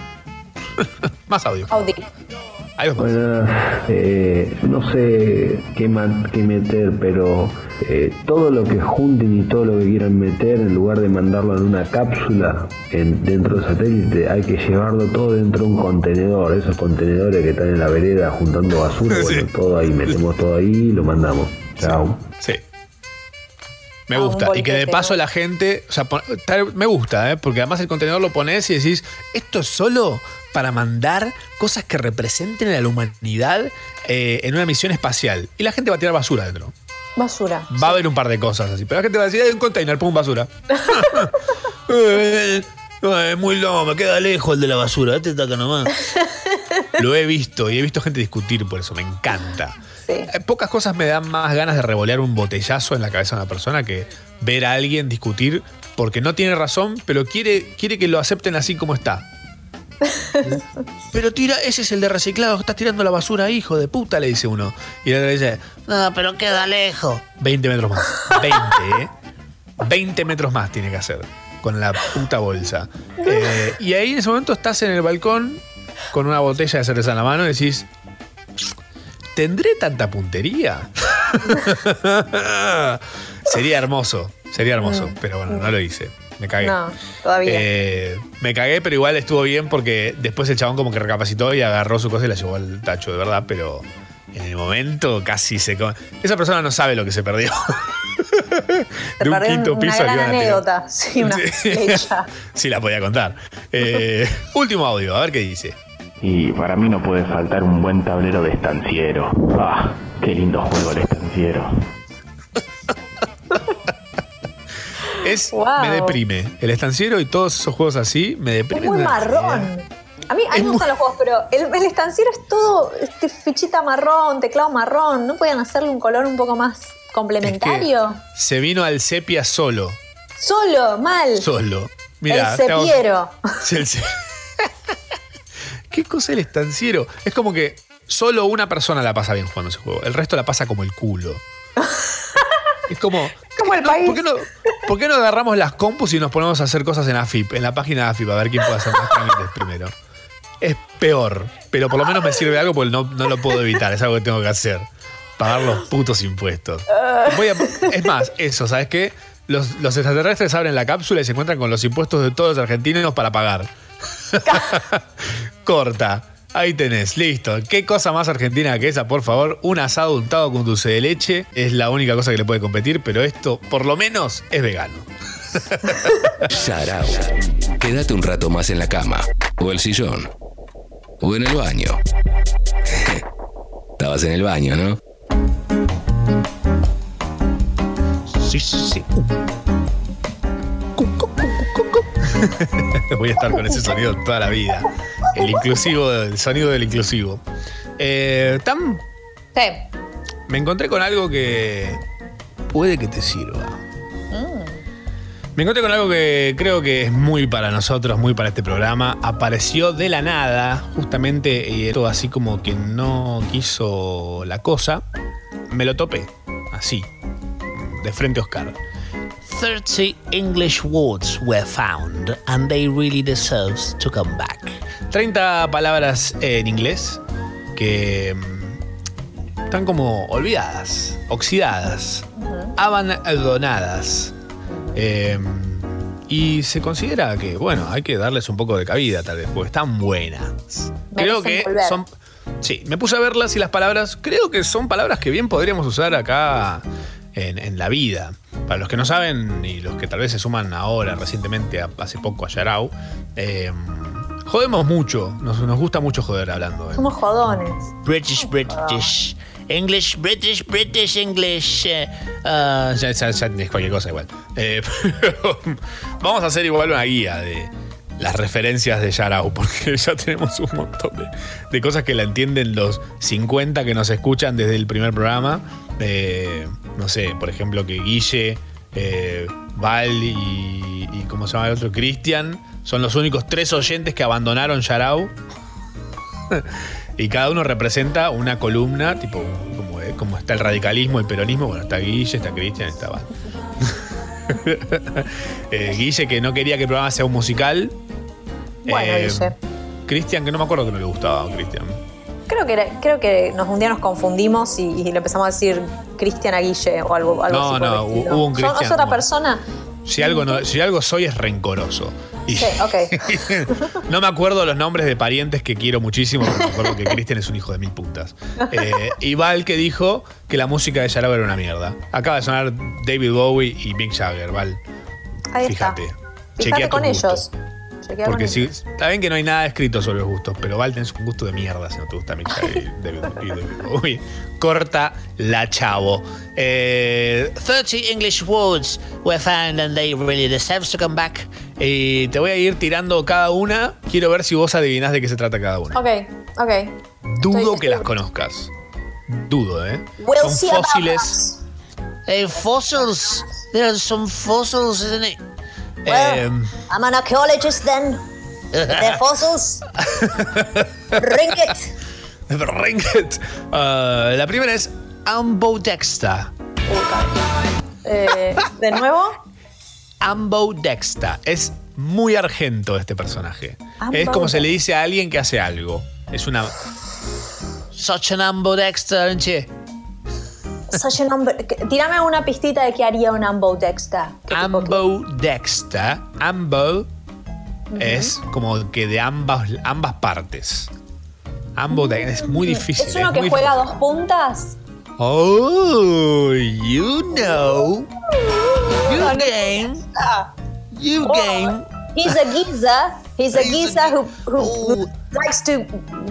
Más audio. Audi. Hola, eh, no sé qué, ma- qué meter, pero eh, todo lo que junten y todo lo que quieran meter, en lugar de mandarlo en una cápsula en, dentro del satélite, hay que llevarlo todo dentro de un contenedor. Esos contenedores que están en la vereda juntando basura, bueno, todo ahí, metemos todo ahí y lo mandamos. Chao. Sí. Me gusta. Y que de paso la gente. O sea, pon- tal- me gusta, ¿eh? Porque además el contenedor lo pones y decís, esto es solo para mandar cosas que representen a la humanidad eh, en una misión espacial. Y la gente va a tirar basura dentro. Basura. Va a haber un par de cosas así. Pero la gente va a decir, hay un container, pum, basura. Eh, eh, muy loco, me queda lejos el de la basura. Este está acá nomás. Lo he visto y he visto gente discutir por eso, me encanta. Pocas cosas me dan más ganas de revolear un botellazo en la cabeza de una persona que ver a alguien discutir porque no tiene razón, pero quiere, quiere que lo acepten así como está. Pero tira, ese es el de reciclado, estás tirando la basura, hijo de puta, le dice uno. Y el otro dice, no, pero queda lejos. 20 metros más. 20, ¿eh? 20 metros más tiene que hacer con la puta bolsa. Eh, y ahí en ese momento estás en el balcón con una botella de cerveza en la mano y decís, ¿tendré tanta puntería? sería hermoso, sería hermoso, Mm. pero bueno, no lo hice. Me cagué. No, todavía. Eh, me cagué, pero igual estuvo bien porque después el chabón como que recapacitó y agarró su cosa y la llevó al tacho, de verdad, pero en el momento casi se... Esa persona no sabe lo que se perdió. De un quinto una piso gran le iban a tirar. anécdota. Sí, una flecha. Sí, la podía contar. Eh, último audio, a ver qué dice. Y para mí no puede faltar un buen tablero de estanciero. Ah, qué lindo juego el estanciero. Es, Wow. Me deprime. El estanciero y todos esos juegos así me Es deprimen. muy de una marrón. A mí, a mí me gustan los juegos, pero el, el estanciero es todo este fichita marrón, teclado marrón. ¿No podían hacerle un color un poco más complementario? Se vino al sepia solo. Solo, mal. Solo. Mira, el cepiero. El ce- ¿Qué cosa el estanciero? Es como que solo una persona la pasa bien jugando ese juego. El resto la pasa como el culo. Es como. Como el país. ¿por qué, no, por qué no agarramos las compus y nos ponemos a hacer cosas en AFIP, en la página de AFIP, a ver quién puede hacer más trámites primero? Es peor, pero por lo menos me sirve algo porque no, no lo puedo evitar, es algo que tengo que hacer. Pagar los putos impuestos. Voy a- es más, eso, ¿sabes qué? Los, los extraterrestres abren la cápsula y se encuentran con los impuestos de todos los argentinos para pagar. Corta. Ahí tenés, listo. ¿Qué cosa más argentina que esa, por favor? Un asado untado con dulce de leche es la única cosa que le puede competir, pero esto, por lo menos, es vegano. Sharau. Quédate un rato más en la cama, o el sillón, o en el baño. Estabas en el baño, ¿no? Sí, sí. Voy a estar con ese sonido toda la vida. El inclusivo, el sonido del inclusivo. Eh, Tam, Sí. me encontré con algo que puede que te sirva. Mm. Me encontré con algo que creo que es muy para nosotros, muy para este programa. Apareció de la nada, justamente, y todo así como que no quiso la cosa. Me lo topé, así, de frente a Oscar. 30 English words were found and they really deserves to come back. 30 palabras en inglés que mm, están como olvidadas, oxidadas, abandonadas. Eh, y se considera que, bueno, hay que darles un poco de cabida tal vez, porque están buenas. Creo que volver. son... Sí, me puse a verlas y las palabras, creo que son palabras que bien podríamos usar acá en, en la vida. Para los que no saben y los que tal vez se suman ahora, recientemente, a- hace poco a Yarao, eh, jodemos mucho, nos, nos gusta mucho joder hablando. ¿eh? Somos jodones. British, British. English, British, British, English. Ah, ya, ya- ya es cualquier cosa igual. Eh, pero vamos a hacer igual una guía de las referencias de Yarao, porque ya tenemos un montón de, de cosas que la entienden los 50 que nos escuchan desde el primer programa. Eh, no sé, por ejemplo, que Guille, eh, Val y, y ¿cómo se llama el otro? Cristian son los únicos tres oyentes que abandonaron Yarao. Y cada uno representa una columna, tipo, como, eh, como está el radicalismo, el peronismo, bueno, está Guille, está Cristian, está Val. Eh, Guille, que no quería que el programa sea un musical. Bueno. Cristian, que no me acuerdo que no le gustaba, Cristian. Creo que, era- creo que nos, un día nos confundimos y, y le empezamos a decir Cristian a Guille o algo, algo No, así. no, estilo. hubo un Cristian, ¿Es otra no. persona? Si algo, no- si algo soy es rencoroso. Y Sí, ok. no me acuerdo los nombres de parientes que quiero muchísimo, pero me acuerdo que Cristian es un hijo de mil putas. Eh, y Val que dijo que la música de Yarao era una mierda. Acaba de sonar David Bowie y Mick Jagger, Val. Ahí Fíjate. está. Fíjate con gusto. Porque con si, está bien que no hay nada escrito sobre los gustos, pero Val tenés un gusto de mierda si no te gusta Mick Jagger y David, y David Bowie. Corta la chavo. Eh, 30 English words were found and they really deserves to come back. y te voy a ir tirando cada una. Quiero ver si vos adivinás de qué se trata cada una. Ok, ok. Dudo Estoy- que las conozcas. Dudo, ¿eh? We'll Son fósiles. Hey, fossils. There are some fossils, isn't it? Eh, I'm an archaeologist then. They're fossils. Ring it. Ringet. Ah, la primera es Ambodexta. Eh, ¿De nuevo? Ambodexta. Es muy argento este personaje. Ambo- Es como se le dice a alguien que hace algo. Es una. Such an ambidexter, aren't you? Such Tírame una pistita de qué haría un ambodexter. Ambodexta. Ambo es como que de ambas, ambas partes. Ambodexta. Es muy difícil. ¿Es uno que juega dos puntas? Oh, you know. You game. You game. He's a geezer. A who, who, who likes to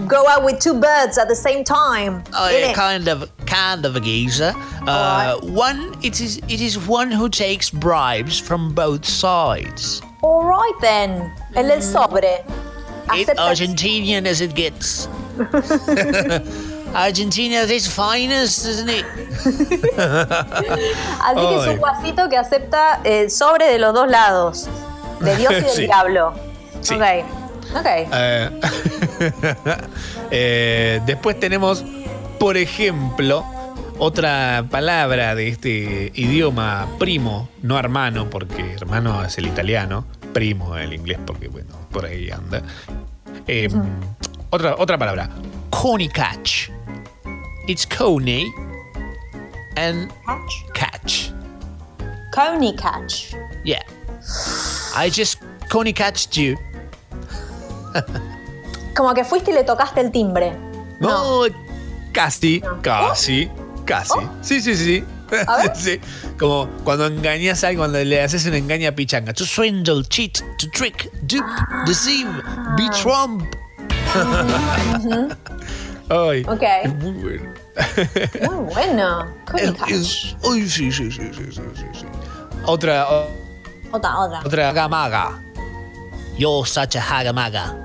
go out with two birds at the same time. Oh, yeah, kind of, kind of a geezer. Uh, one, it is, it is one who takes bribes from both sides. All right then. El del sobre. It Argentinian as it gets. Argentina at its finest, isn't it? Así que es un guasito que acepta el sobre de los dos lados. De Dios y del Sí. diablo. Sí. Ok. Ok. Eh, eh, después tenemos, por ejemplo, otra palabra de este idioma primo, no hermano, porque hermano es el italiano, primo el inglés, porque bueno, por ahí anda. Eh, otra, otra palabra, catch. It's coney, and catch. Coney catch. Yeah. I just coney catched you. Como que fuiste y le tocaste el timbre. No, casi, casi, casi. Sí, sí, sí. A ver. Sí. Como cuando engañas a alguien, cuando le haces una engaña pichanga. To swindle, cheat, to trick, dupe, deceive, be trump. Ay, Ok. es muy bueno. Muy bueno. Es- Ay, sí, sí, sí, sí, sí, sí. Otra, Otra, otra. otra. Hagamaga. You're such a hagamaga.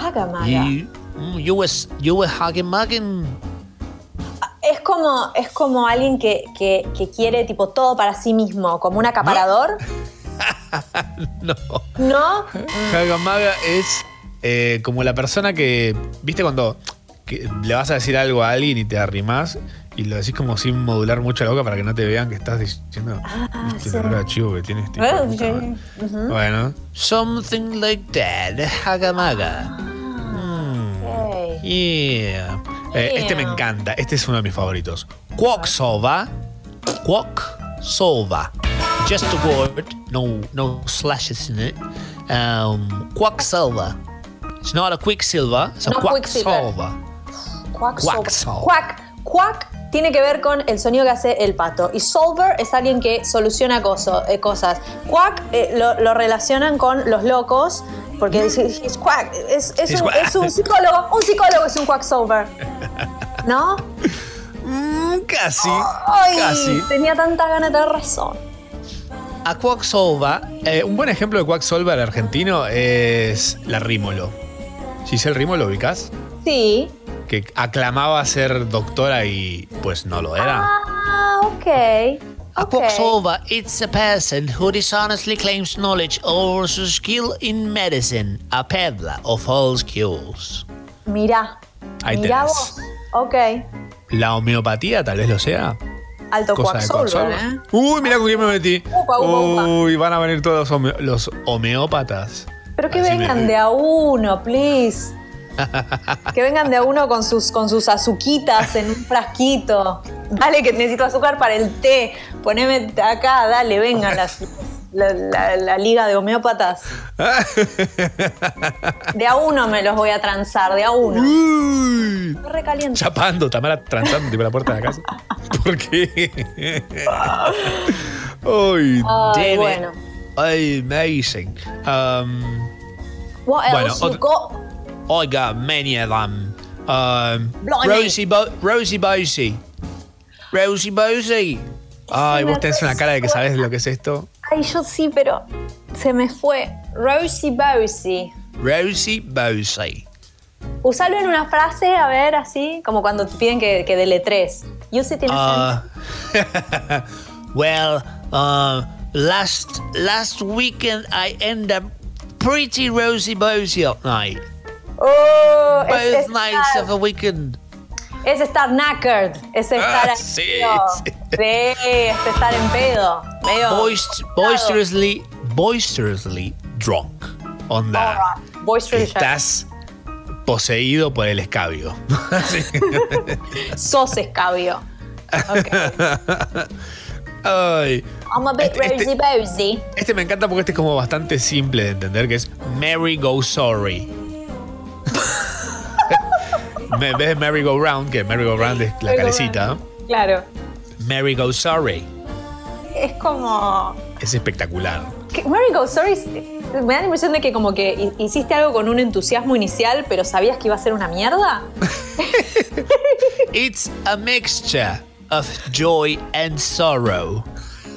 Hagamaga. You, you was you were hagamagging. Es como, es como alguien que, que, que quiere tipo todo para sí mismo, como un acaparador. No. ¿No? Hagamaga es eh, como la persona que, viste, cuando que le vas a decir algo a alguien y te arrimás y lo decís como sin modular mucho la boca para que no te vean que estás diciendo. Ah, "Viste sí. la cara de chivo que tiene este. Eh, hijo de puta sí. madre". Ujú. Bueno, Something like that. Hagamaga. Ok. yeah. Eh, este me encanta, este es uno de mis favoritos. Quacksalver. Quacksalver. Just a word. No no slashes in it. Um, quacksalver. It's not a quicksilver. It's a No quicksilver. quacksalver. Quack. Quack. Quack tiene que ver con el sonido que hace el pato. Y solver es alguien que soluciona coso- eh, cosas. Quack eh, lo, lo relacionan con los locos. Porque dice, "He's quack". Es, es un, quack. es un psicólogo. Un psicólogo es un quack solver. ¿No? Mm, casi. Ay, Casi. tenía tantas ganas de tener razón. A Quacksolver, eh, un buen ejemplo de Quacksolver argentino es la Rímolo. Giselle Rímolo, ¿ubicás? Sí. Que aclamaba ser doctora y pues no lo era. Ah, ok. A Ok. quacksalver is a person who dishonestly claims knowledge or skill in medicine, a peddler of false cures. Mirá. Ahí tenés. vos. Ok. La homeopatía tal vez lo sea. Alto Quacksolver. ¿eh? Uy, mirá con quién me metí. Upa, upa, upa. Uy, van a venir todos los, home- los homeópatas. Pero que Así me- vengan de a uno, please. Que vengan de a uno con sus, con sus azuquitas en un frasquito. Dale que necesito azúcar para el té. Poneme acá, dale, vengan las, la, la- la liga de homeópatas. De a uno me los voy a transar, de a uno. Estoy recaliente. Chapando, Tamara transando tipo la puerta de la casa. ¿Por qué? Ay, Ay, bueno. amazing. Um, What Bueno, else you otro- got? I got many of them. Um. Rosie, Bo- Rosie Bosie. Rosie Bosie. ay, vos tenés una cara de que sabés lo que es esto. Ay, yo sí, pero se me fue. Rosie Bosie. Rosie Bosie. Usalo en una frase, a ver, así, como cuando te piden que, que deletres. Use it in a Uh, well, uh, last last weekend I ended up pretty rosy bosie all night. Oh, Both es, nights estar, of a weekend. es estar knackered, es estar Ah, en sí, pedo. sí. Sí, es estar en pedo. Medio Boist- boisterously, boisterously drunk. Onda. Estás poseído por el escabio. Sos escabio. Ay. I'm a bit Este- este-. Este me encanta porque este es como bastante simple de entender, que es Mary Go Sorry. en vez de Merry Go Round, que Merry Go Round es la Merry calecita, ¿no? Claro. Mary Go Sorry. Es como. Es espectacular. que Mary Go Sorry me da la impresión de que como que hi- hiciste algo con un entusiasmo inicial, pero sabías que iba a ser una mierda. It's a mixture of joy and sorrow.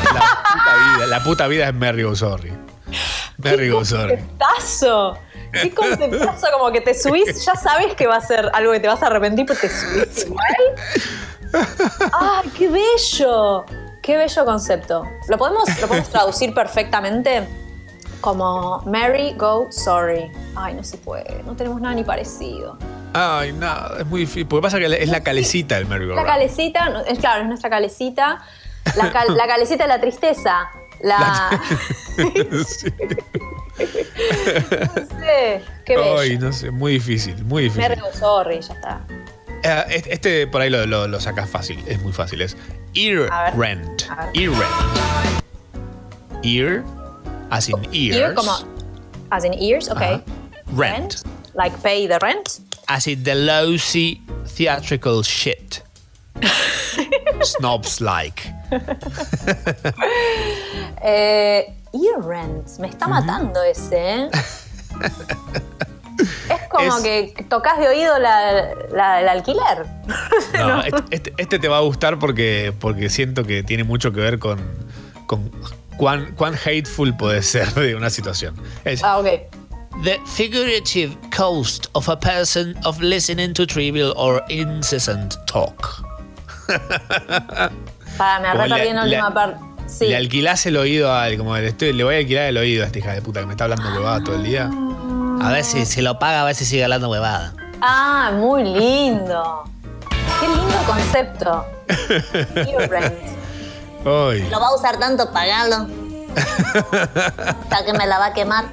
Puta vida, la puta vida es Merry Go Sorry. Merry Go Sorry. ¡Qué conceptazo! Como que te subís, ya sabes que va a ser algo que te vas a arrepentir, pero te subís igual. ¡Ay, qué bello! ¡Qué bello concepto! ¿Lo podemos, lo podemos traducir perfectamente? Como Mary Go Sorry. Ay, no se puede. No tenemos nada ni parecido. Ay, no, es muy difícil. Porque pasa que es la calecita el Merry Go La calecita, es claro, es nuestra calecita. La, cal- la calecita de la tristeza. La. no sé. Qué bello. Ay, no sé, muy difícil, muy difícil. Go Sorry, ya está. Eh, este, este por ahí lo, lo, lo sacas fácil, es muy fácil. Es ear ver. rent. Ear rent. Ear, as in ears. Ear como, as in ears, ok. Ajá. Rent. Like pay the rent. As in the lousy theatrical shit. Snobs like. Eh, ear rent. Me está matando ese, ¿eh? es como Es- que tocas de oído la, la- el alquiler. No, este, este- este te va a gustar porque, porque siento que tiene mucho que ver con, con cuán, cuán hateful puede ser de una situación. Es, Ah, ok. The figurative cost of a person of listening to trivial or incessant talk. Para, me Como re le- perdí en la última parte. Sí. Le alquilás el oído a como le, estoy- le voy a alquilar el oído a esta hija de puta que me está hablando huevada todo el día. A ver si, si lo paga, a ver si sigue hablando huevada. Ah, muy lindo. Qué lindo concepto. Ay. Lo va a usar tanto, pagalo. Hasta que me la va a quemar.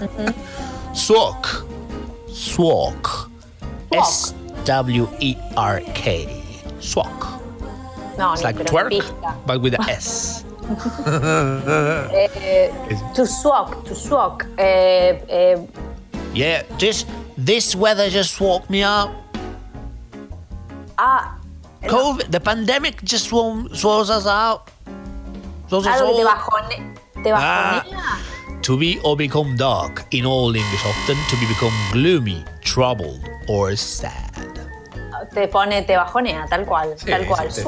Swok. Swok. S-W-E-R-K. Swok. No, It's like twerk, but with a S. Eh, to swok, to swok. Eh, eh, yeah, this this weather just woke me up. ah, COVID, the pandemic just swells us out. Us algo te all. Ah. To be or become dark in all English often to be become gloomy, troubled, or sad. Te pone, te bajonea, tal cual, Sí, tal cual. sí,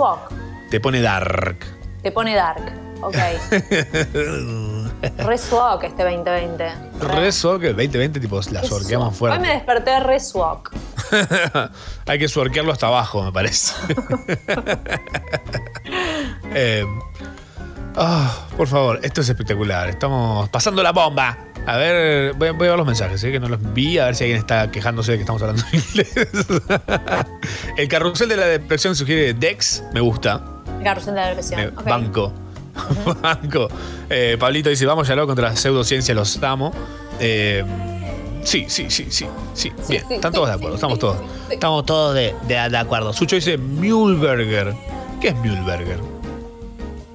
te- pone dark. te pone dark. Ok. Re swok este 2020. Re swag, el 2020 tipo la sorqueamos Hoy fuerte. me desperté re swok. Hay que suerquearlo hasta abajo, me parece. Eh, ah, por favor, esto es espectacular. Estamos pasando la bomba. A ver, voy, voy a ver los mensajes, ¿eh? que no los vi, a ver si alguien está quejándose de que estamos hablando inglés. El carrusel de la depresión sugiere Dex, me gusta. Carrusel de la depresión. Banco. Banco. Eh, Pablito dice, vamos ya luego contra la pseudociencia, los amo. Eh, sí, sí, sí, sí, sí. Bien, sí, están sí, todos de sí, acuerdo, estamos todos. Estamos todos de, de, de acuerdo. Sucho dice Mühlberger. ¿Qué es Mühlberger?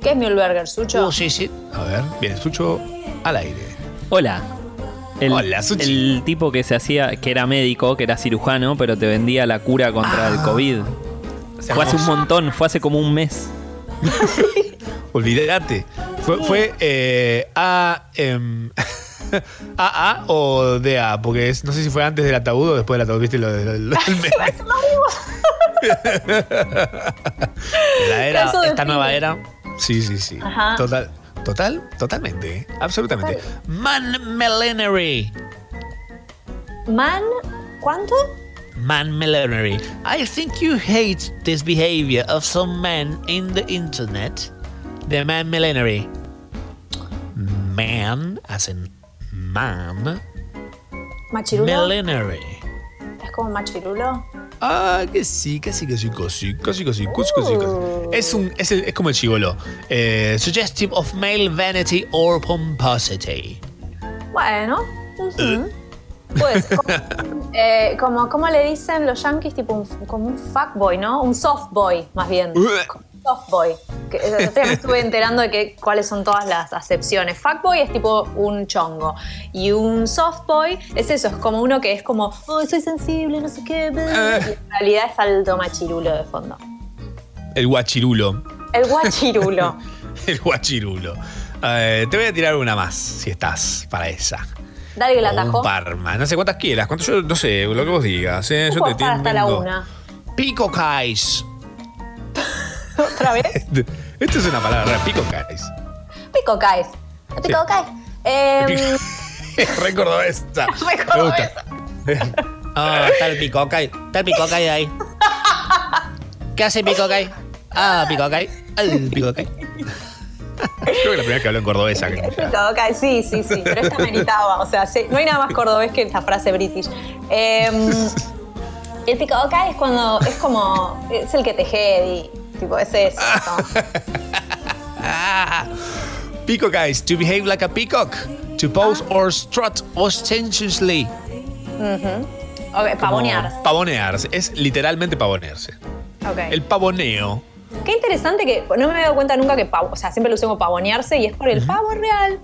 ¿Qué es Mühlberger, Sucho? Uh, sí, sí. A ver, viene Sucho al aire. Hola. El, Hola, Suchi. el tipo que se hacía, que era médico, que era cirujano, pero te vendía la cura contra Ah. el COVID. Fue hace un montón, fue hace como un mes. Olvídate. Fue, fue eh, A, em, AA o DA, porque es- no sé si fue antes del ataúd o después del ataúd, ¿viste? Lo del, meme. La era, esta nueva era. Sí, sí, sí. Ajá. Total, total, totalmente. ¿eh? Absolutamente. Man millenary. Man, ¿cuánto? Man millenary. I think you hate this behavior of some men in the internet. The man millenary. Man, as in man. ¿Machirulo? Millenary. ¿Es como machirulo? Ah, que sí, casi, casi, casi, casi, casi, casi, casi, casi. Es, un, es, el- es como el chivolo. Eh, suggestive of male vanity or pomposity. Bueno. ujú. Pues, como, eh, como, ¿cómo le dicen los yankees? Tipo un, como un fuckboy, ¿no? Un softboy, más bien. Softboy. Que, eh, me estuve enterando de que, cuáles son todas las acepciones. Fuckboy es tipo un chongo. Y un softboy es eso, es como uno que es como, oh, soy sensible, no sé qué. bla, bla", Y en realidad es alto machirulo de fondo. El guachirulo. El guachirulo. El guachirulo. Eh, te voy a tirar una más, si estás para esa. Dale que la O un atajó. parma. No sé cuántas quieras. Cuánto yo, no sé, lo que vos digas. ¿eh? Yo te hasta la una. Peacock eyes. ¿Otra vez? Esto es una palabra, pico caes. Pico caes. Pico caes. Eh, Re cordobesa. Re Me gusta. Ah, está el picock eye. Está el picock eye ahí. ¿Qué hace picock eye? Ah, picock eye. El picock eye. Creo que la primera vez que hablo en cordobesa. que- Pico caes, sí, sí, sí. Pero esta meritaba. O sea, sí, no hay nada más cordobés que esta frase british. Eh, el pico caes es cuando es como. Es el que te jedi. Tipo, es eso. ¿no? Ah. Peacock eyes, to behave like a peacock. To pose or strut ostentatiously. Ujú. Ok, Como pavonear. Pavonearse. Es literalmente pavonearse. Ok. El pavoneo. Qué interesante que no me había dado cuenta nunca que pavo, o sea, siempre lo uso como pavonearse y es por el pavo real.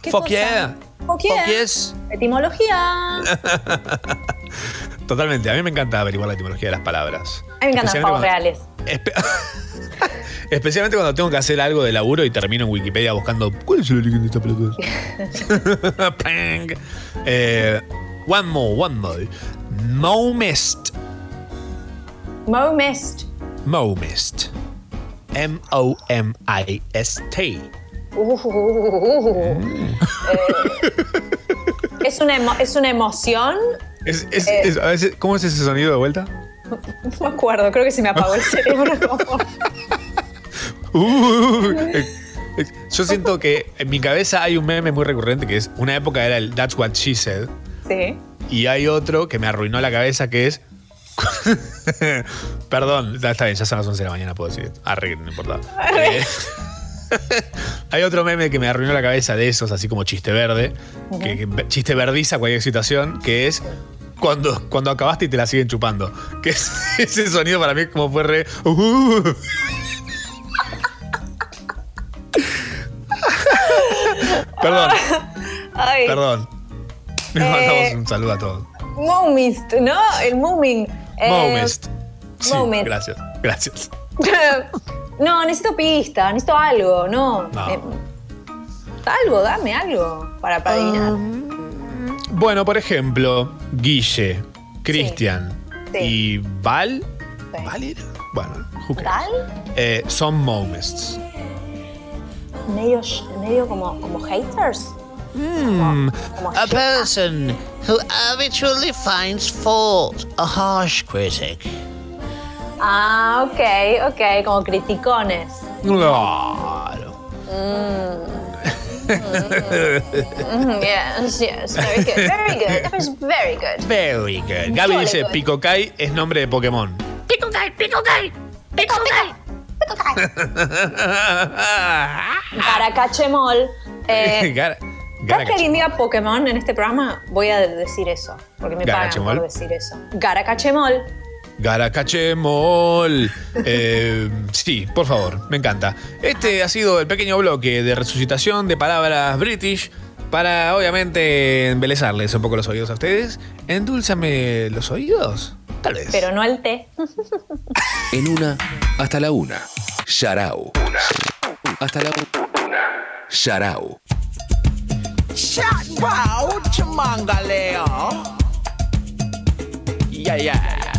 ¿Qué Fuck cosa? yeah. Fuck yeah. Fuck yes. Etimología. Totalmente. A mí me encanta averiguar la etimología de las palabras. A mí me encantan los pavos reales. Especialmente cuando tengo que hacer algo de laburo y termino en Wikipedia buscando ¿Cuál es el origen de esta pelota? Pang. Eh, one more, one more. Momest. Momest. Momest. M-O-M-I-S-T. Uh, eh, es, una es una emoción. Es- es- Eh. ¿Cómo es ese sonido de vuelta? No me acuerdo, creo que se me apagó el cerebro. Uh, eh, eh, yo siento que en mi cabeza hay un meme muy recurrente que es una época era el That's what she said Sí. y hay otro que me arruinó la cabeza que es Perdón, está bien, ya son las 11 de la mañana, puedo decir esto. Arre, no importa. Eh, hay otro meme que me arruinó la cabeza de esos, así como chiste verde, que, que chiste verdiza cualquier situación, que es cuando, cuando acabaste y te la siguen chupando. Que es, ese sonido para mí como fue re. uh. Perdón, Ay, perdón. Les Eh, mandamos un saludo a todos. Momist, ¿no? El moving. Eh, Momest. Sí, Momest. gracias, gracias. no, necesito pista, necesito algo, no. No. Eh, algo, dame algo para, para adivinar. Bueno, por ejemplo, Guille, Cristian Sí. y Val. ¿Val era? Bueno, who cares? ¿Tal? Eh, son momests. Medio, medio como, como haters. Hmm, a person who habitually finds fault, a harsh critic. Ah, ok, ok, como criticones. Claro. Mm. Mm, yes, yes, very good, very good. That was very good. Very good. Gaby Jolly dice good. Picokai es nombre de Pokémon. Pico Kai, pico Kai, pico Kai. Garacachemol. Eh, Gara- cada que alguien diga Pokémon en este programa, voy a decir eso. Porque me pagan por decir eso. Garacachemol. Garacachemol. Eh, sí, por favor, me encanta. Este ha sido el pequeño bloque de resucitación de palabras british para obviamente embelezarles un poco los oídos a ustedes. Endúlzame los oídos, tal vez. Pero no el té. En una, hasta la una. Sharau. Hasta la una. Sharau. Wow, chamangaleo. Yeah, yeah.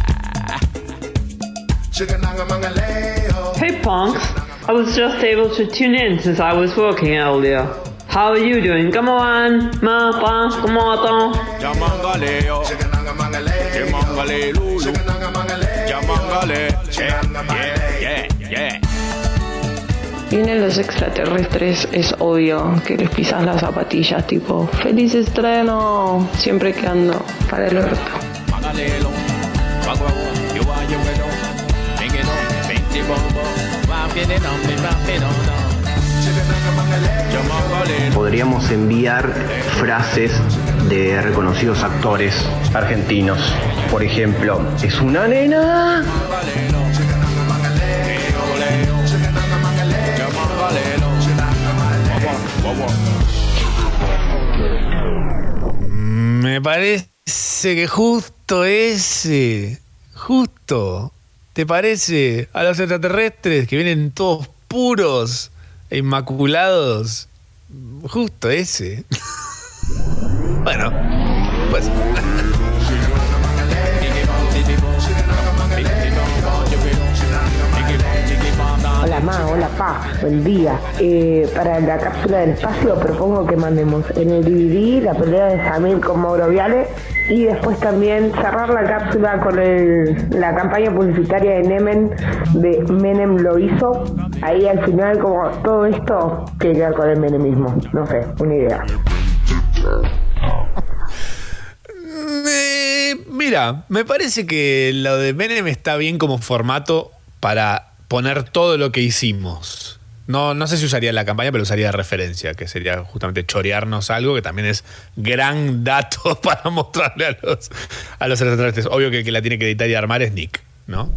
Hey punks, I was just able to tune in since I was working earlier. How are you doing? Come on, ma, pa, come on. Lulu. Yeah, yeah, yeah. Vienen los extraterrestres, es obvio que les pisas las zapatillas, tipo, feliz estreno, siempre que ando para el orto. Podríamos enviar frases de reconocidos actores argentinos. Por ejemplo, es una nena. Me parece que justo ese, justo, ¿te parece a los extraterrestres que vienen todos puros e inmaculados? Justo ese. bueno, pues... Hola Ma, hola Pa, buen día. Eh, para la cápsula del espacio propongo que mandemos en el DVD la pelea de Samir con Mauro Viale y después también cerrar la cápsula con el- la campaña publicitaria de Nemen de Menem lo hizo. Ahí al final como todo esto que queda con el menemismo. No sé, una idea. Eh, mira, me parece que lo de Menem está bien como formato para poner todo lo que hicimos. No, no sé si usaría la campaña, pero usaría referencia, que sería justamente chorearnos algo, que también es gran dato para mostrarle a los, a los extraterrestres. Obvio que el que la tiene que editar y armar es Nick, ¿no?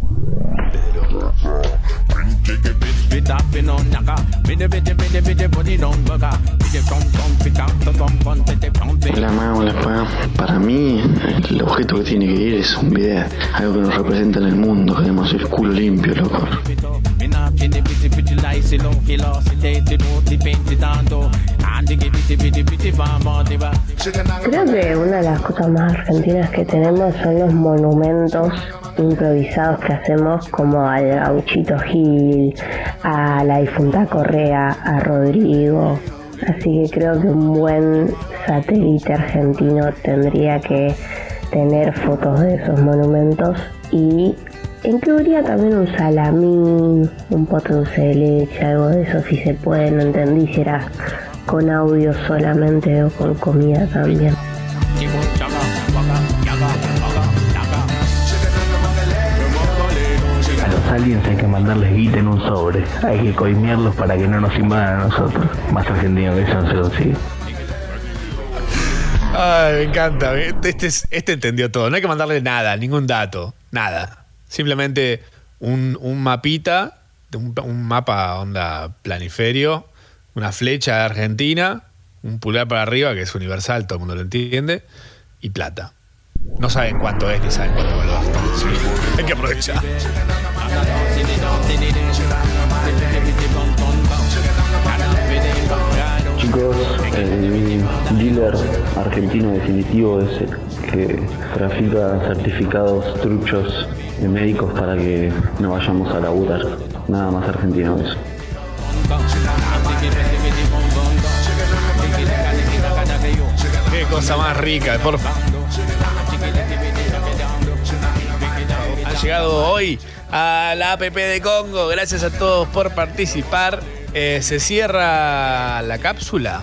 Hola ma, hola pa. Para mí, el objeto que tiene que ir es un video, algo que nos representa en el mundo, que además es culo limpio, loco. Creo que una de las cosas más argentinas que tenemos son los monumentos improvisados que hacemos como al gauchito Gil, a la difunta Correa, a Rodrigo. Así que creo que un buen satélite argentino tendría que tener fotos de esos monumentos y incluiría también un salamín, un pote dulce de leche, algo de eso si se puede, no entendí si era con audio solamente o con comida también. A los aliens hay que mandarles guita en un sobre. Hay que coimearlos para que no nos invadan a nosotros. Más argentino que eso no se consigue. Ay, me encanta. Este, es- este entendió todo. No hay que mandarle nada, ningún dato. Nada. Simplemente un, un mapita, un, un mapa onda planiferio, una flecha de Argentina, un pulgar para arriba, que es universal, todo el mundo lo entiende, y plata. No saben cuánto es ni saben cuánto valor. Sí, hay que aprovechar. Chicos, el dealer argentino definitivo es el que trafica certificados truchos de médicos para que no vayamos a laburar. Nada más argentino eso. Qué cosa más rica, por Han llegado hoy a la APP de Congo. Gracias a todos por participar. Eh, se cierra la cápsula.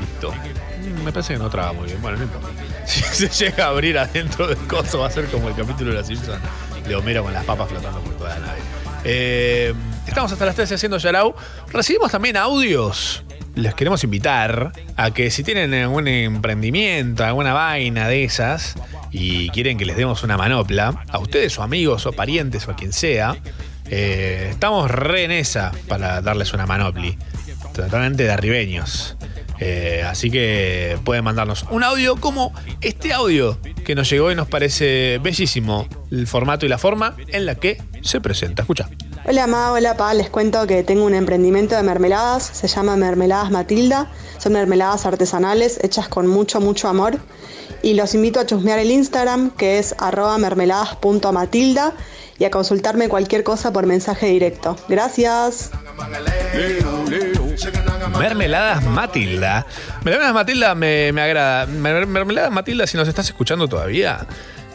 Listo. Mm, Me parece que no traba muy bien. Bueno, no importa. Si se llega a abrir adentro del coso, va a ser como el capítulo de la Simpson de Homero con las papas flotando por toda la nave. Eh, estamos hasta las 13 haciendo Yarau. Recibimos también audios. Les queremos invitar a que si tienen algún emprendimiento, alguna vaina de esas y quieren que les demos una manopla, a ustedes o amigos o parientes o a quien sea, eh, estamos re en esa para darles una manopli. Totalmente de arribeños. Eh, así que pueden mandarnos un audio como este audio que nos llegó y nos parece bellísimo el formato y la forma en la que se presenta. Escucha. Hola Ma, hola Pa, les cuento que tengo un emprendimiento de mermeladas, se llama Mermeladas Matilda, son mermeladas artesanales hechas con mucho, mucho amor y los invito a chusmear el Instagram que es arroba mermeladas.matilda y a consultarme cualquier cosa por mensaje directo. Gracias. Mermeladas Matilda. Mermeladas Matilda me, me agrada. Mer- Mermeladas Matilda, si nos estás escuchando todavía,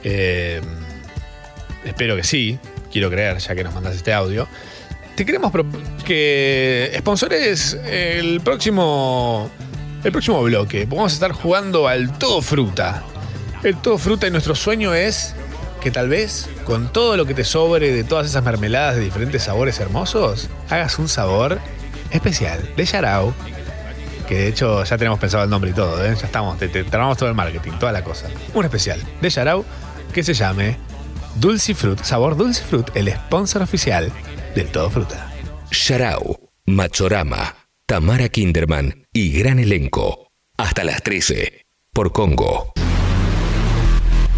eh, espero que sí. Quiero creer, ya que nos mandas este audio. Te queremos que sponsores el próximo, el próximo bloque. Vamos a estar jugando al todo fruta. El todo fruta y nuestro sueño es que tal vez con todo lo que te sobre de todas esas mermeladas de diferentes sabores hermosos, hagas un sabor especial de Yarao. Que de hecho ya tenemos pensado el nombre y todo, ¿eh? ya estamos, te, te trabamos todo el marketing, toda la cosa. Un especial de Yarao que se llame Dulce Fruit, sabor Dulce Fruit, el sponsor oficial del Todo Fruta. Sharau, Machorama, Tamara Kinderman y gran elenco. Hasta las 13. Por Congo.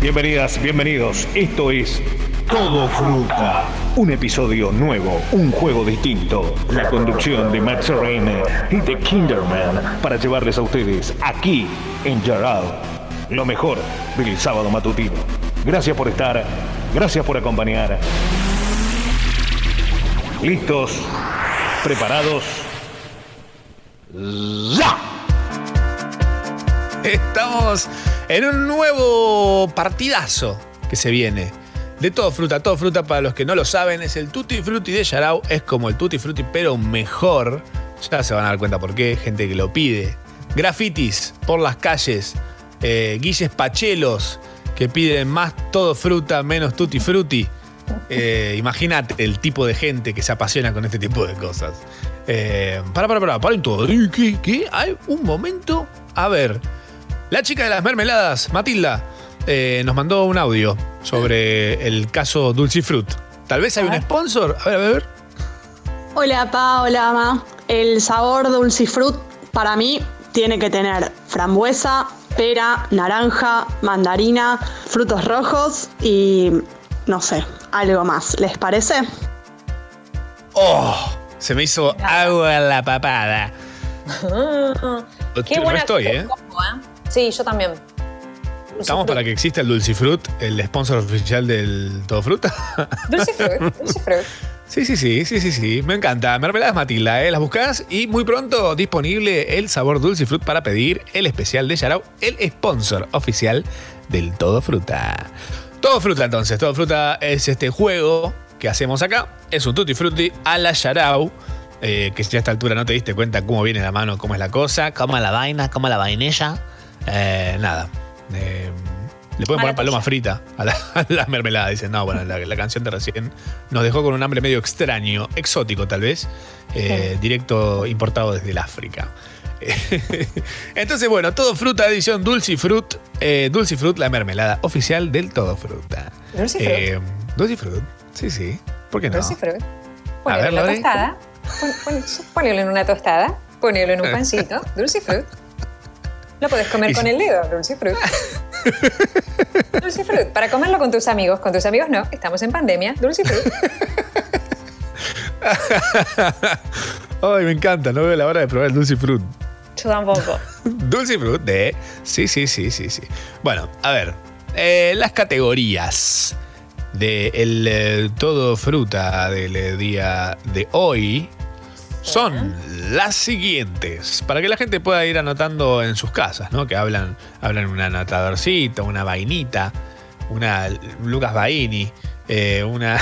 Bienvenidas, bienvenidos. Esto es Todo Fruta. Un episodio nuevo, un juego distinto. La conducción de Max Reine y de Kinderman para llevarles a ustedes aquí en Yarao lo mejor del sábado matutino. Gracias por estar, gracias por acompañar. ¿Listos? ¿Preparados? ¡Ya! Estamos en un nuevo partidazo que se viene. De todo fruta, todo fruta para los que no lo saben, es el Tutti Frutti de Yarao. Es como el Tutti Frutti, pero mejor. Ya se van a dar cuenta por qué, gente que lo pide. Grafitis por las calles, eh, guilles pachelos que piden más todo fruta, menos Tutti Frutti. Eh, imagínate el tipo de gente que se apasiona con este tipo de cosas. Eh, para, para, para, paren todo. ¿Qué, ¿Qué? Hay un momento. A ver. La chica de las mermeladas, Matilda, eh, nos mandó un audio sobre el caso Dulcifruit. Tal vez hay un sponsor. A ver, a ver, a ver. Hola, Pa, hola, Ama. El sabor dulcifrut para mí tiene que tener frambuesa, pera, naranja, mandarina, frutos rojos y no sé, algo más. ¿Les parece? Oh, se me hizo agua en la papada. Qué No buena estoy, ¿eh? ¿eh? Sí, yo también. Estamos para que exista el Dulcifruit, el sponsor oficial del Todo Fruta. Dulcifruit, Dulcifruit. Sí, sí, sí, sí, sí, sí. Me encanta. Mermeladas Matilda, ¿eh? Las buscás y muy pronto disponible el sabor Dulcifruit para pedir el especial de Yarao, el sponsor oficial del Todo Fruta. Todo Fruta entonces, Todo Fruta es este juego que hacemos acá. Es un Tutti Frutti a la Yarao. eh, que si a esta altura no te diste cuenta cómo viene la mano, cómo es la cosa. Como la vaina, como la vainilla. Eh, nada. Eh, le pueden poner paloma frita a la, a la mermelada. Dicen, no, bueno, la, la canción de recién nos dejó con un hambre medio extraño, exótico tal vez, eh, directo importado desde el África. Entonces, bueno, todo fruta edición Dulcifruit. Eh, Dulcifruit, la mermelada oficial del todo fruta. Dulcifruit. Eh, Dulcifruit, sí, sí. ¿Por qué no? Dulcifruit. A Ponelo en una tostada. Pon- pon- Ponelo en una tostada. Ponelo en un pancito. Dulcifruit. Lo puedes comer Y con si- el dedo. Dulcifruit. Dulcifruit. Para comerlo con tus amigos. Con tus amigos no. Estamos en pandemia. Dulcifruit. Ay, me encanta, no veo la hora de probar el Dulcifruit. Yo tampoco. Dulcifruit de. Sí, sí, sí, sí, sí. Bueno, a ver. eh, las categorías del eh, todo fruta del eh, día de hoy son las siguientes. Para que la gente pueda ir anotando en sus casas, ¿no? Que hablan, hablan un anotadorcito, una vainita, una Lucas Baini. eh, una,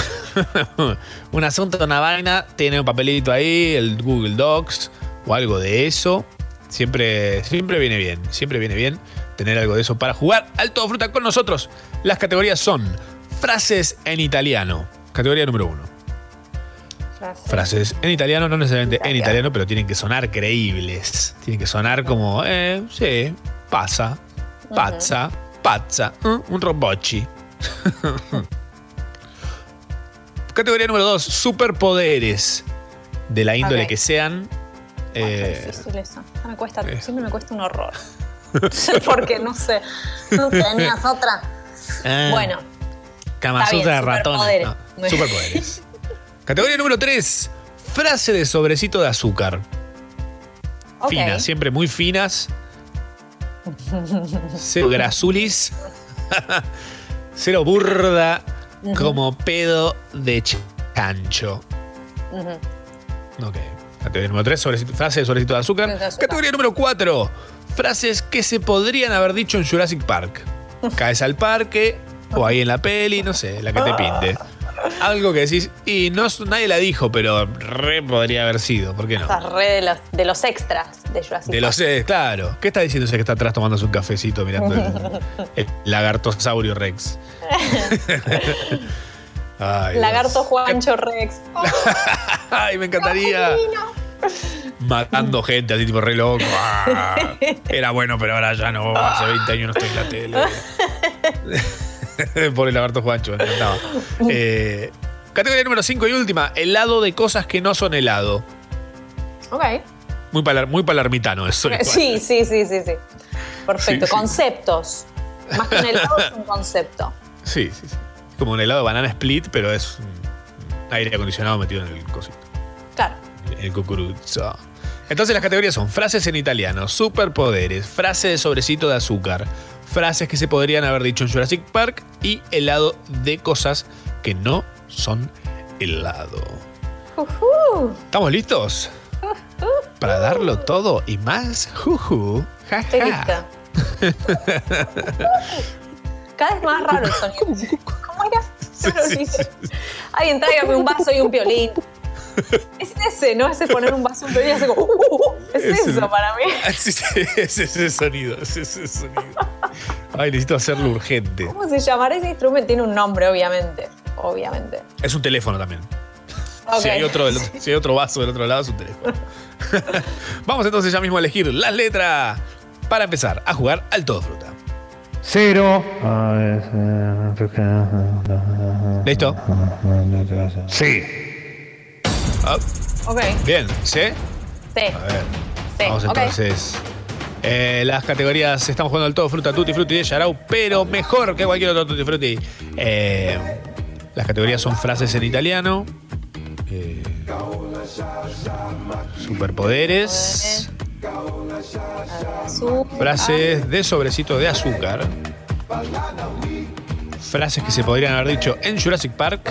un asunto, una vaina, tiene un papelito ahí, el Google Docs o algo de eso. Siempre, siempre viene bien, siempre viene bien tener algo de eso para jugar al todo fruta con nosotros. Las categorías son frases en italiano, categoría número uno. Frases en italiano, no necesariamente en italiano, pero tienen que sonar creíbles. Tienen que sonar como, eh, sí, pasa, pazza, pazza, mm, un robocci. Categoría número dos, superpoderes. De la índole que sean. eh, Difícil eso. Me cuesta, Eh. siempre me cuesta un horror. Porque no sé. No tenías otra. ah, Bueno, Kama está bien, Sutra de ratones. superpoderes. No, superpoderes. Categoría número 3. Frase de sobrecito de azúcar. Ok. Finas, siempre muy finas. Cero grasulis. Cero burda como pedo de chancho. Ujú. Ok. Categoría número 3, frase de sobrecito de azúcar. De azúcar. Categoría número 4. Frases que se podrían haber dicho en Jurassic Park. Caes al parque o ahí en la peli, no sé, la que te pinte. Algo que decís, y no, nadie la dijo, pero re podría haber sido, ¿por qué no? Estás re de los, de los extras de Jurassic De los, eh, claro. ¿Qué está diciendo ese que está atrás tomando un cafecito mirando el, el lagartosaurio Rex? Ay, Dios. Lagarto Juancho Rex. Ay, me encantaría. Matando gente así tipo re loco. Ah, era bueno, pero ahora ya no. Hace 20 años no estoy en la tele. Por el lagarto Juancho, me encantaba. Eh, categoría número 5 y última: helado de cosas que no son helado. Ok. Muy, palar- muy palermitano eso. igual. Sí, sí, sí, sí, sí. Perfecto. Sí, sí. Conceptos. Más que un helado es un concepto. Sí, sí, sí. Como un helado de banana split, pero es un aire acondicionado metido en el cosito. Claro. En el cucuruzo. Entonces las categorías son frases en italiano, superpoderes, frase de sobrecito de azúcar, frases que se podrían haber dicho en Jurassic Park y helado de cosas que no son helado. Ujú. ¿Estamos listos? Para darlo todo y más. Juju. Ja, ja. lista. Cada vez más raro el sonido. ¿Cómo era? Olvidé. Alguien tráigame un vaso y un violín. Es ese, ¿no? Ese poner un vaso violín y hace como. "Uh, uh, uh". Es Ese. eso para mí. Sí, sí, es ese sonido, es ese sonido. Ay, necesito hacerlo urgente. ¿Cómo se llamará ese instrumento? Tiene un nombre, obviamente. obviamente. Es un teléfono también. Ok. Si, hay otro del otro- si hay otro vaso del otro lado, es un teléfono. Vamos entonces ya mismo a elegir las letras para empezar a jugar al todo fruta. Cero. ¿Listo? Sí. Ok. bien, ¿sí? Sí. A ver. Sí. Vamos entonces. Eh, las categorías, estamos jugando al todo fruta, tutti frutti de Yarau, pero mejor que cualquier otro tutti frutti. Eh, las categorías son frases en italiano, eh, superpoderes, frases de sobrecito de azúcar, frases que se podrían haber dicho en Jurassic Park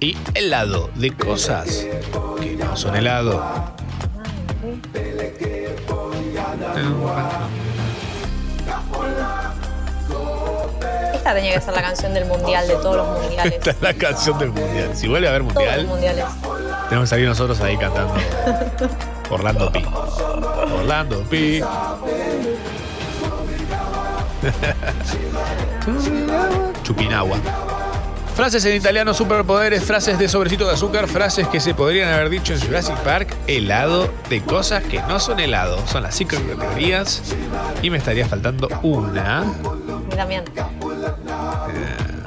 y helado de cosas que no son helado. Esta tenía que ser la canción del mundial, de todos los mundiales. Esta es la canción del mundial. Si vuelve a haber mundial, tenemos que salir nosotros ahí cantando Orlando Pi. Orlando Pi. Chupinagua. Frases en italiano, superpoderes, frases de sobrecito de azúcar, frases que se podrían haber dicho en Jurassic Park, helado de cosas que no son helado. Son las cinco categorías. Y me estaría faltando una. También.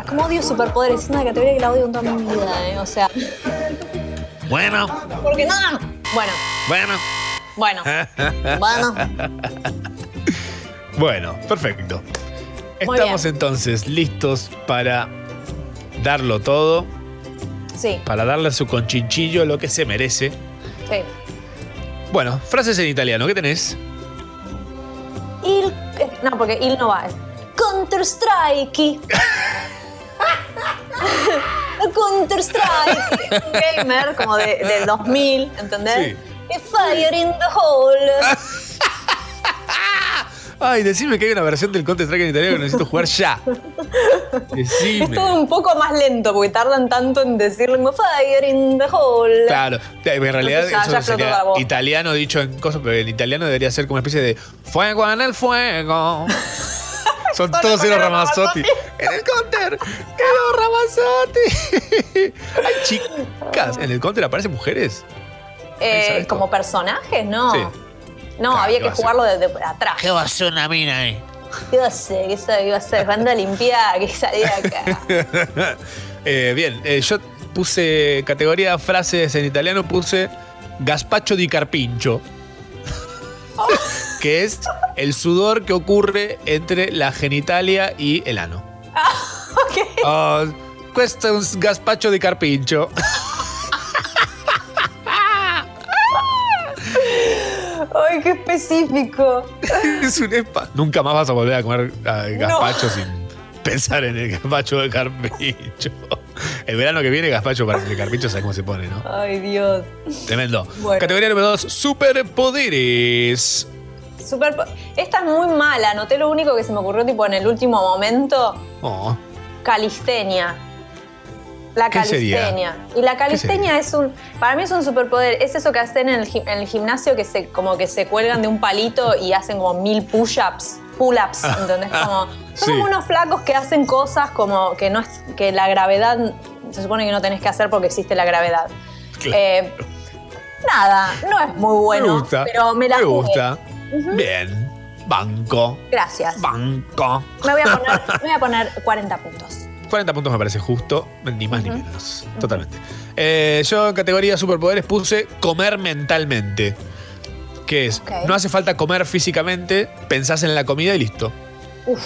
Como odio superpoderes, es una categoría que la odio con toda mi vida, ¿eh? O sea, Bueno, porque no. Bueno, bueno. bueno, bueno. Bueno, perfecto. Estamos entonces listos para darlo todo, Sí, para darle a su conchinchillo lo que se merece. sí. Bueno, frases en italiano, ¿qué tenés? Il. eh, No, porque il no va. Counter Strike. Counter Strike. Gamer, como de, del 2000, ¿entendés? Sí. Fire in the Hole. Ay, decime que hay una versión del Counter Strike en italiano que necesito jugar ya. Es todo un poco más lento porque tardan tanto en decirlo como Fire in the Hole. Claro, en realidad Entonces eso ya sería italiano dicho en cosas, pero en italiano debería ser como una especie de fuego en el fuego. Son todos Eros Ramazzotti. En el counter, Eros Ramazzotti. Hay chicas. En el counter aparecen mujeres. Eh, ¿sabes como personajes, no. Sí. No, Claro, había ¿qué que va jugarlo desde atrás. ¿Qué va a hacer una mina ahí? ¿Qué iba a hacer? ¿Qué sabe- iba a hacer? Banda a limpiar, que salía acá. Eh, bien, eh, yo puse categoría frases en italiano, puse Gaspacho di Carpincho. que es el sudor que ocurre entre la genitalia y el ano. Oh, questo è un gazpacho di carpincho. Ay, qué específico. es un espa. Nunca más vas a volver a comer ah, gazpacho sin pensar en el gazpacho de carpincho. El verano que viene, gazpacho para el carpincho, ¿sabes cómo se pone, no? Ay, Dios. Tremendo. Bueno. Categoría número 2, superpoderes. Super... Esta es muy mala. Noté lo único que se me ocurrió tipo en el último momento. Oh, Calistenia. La calistenia. Y la calistenia es un. Para mí es un superpoder. Es eso que hacen en el, en el gimnasio que se como que se cuelgan de un palito y hacen como mil push-ups. Pull-ups, ¿entendés? Como, son Sí. unos flacos que hacen cosas como que no es. que la gravedad. Se supone que no tenés que hacer porque existe la gravedad. Claro. Eh, nada, no es muy bueno. me gusta. Pero me la jugué. gusta. Bien. Banco. Gracias. Banco. Me voy a poner, me voy a poner 40 puntos. 40 puntos me parece justo, ni más ni menos. Totalmente. Eh, yo en categoría superpoderes puse comer mentalmente. Que es, no hace falta comer físicamente, pensás en la comida y listo. Uf.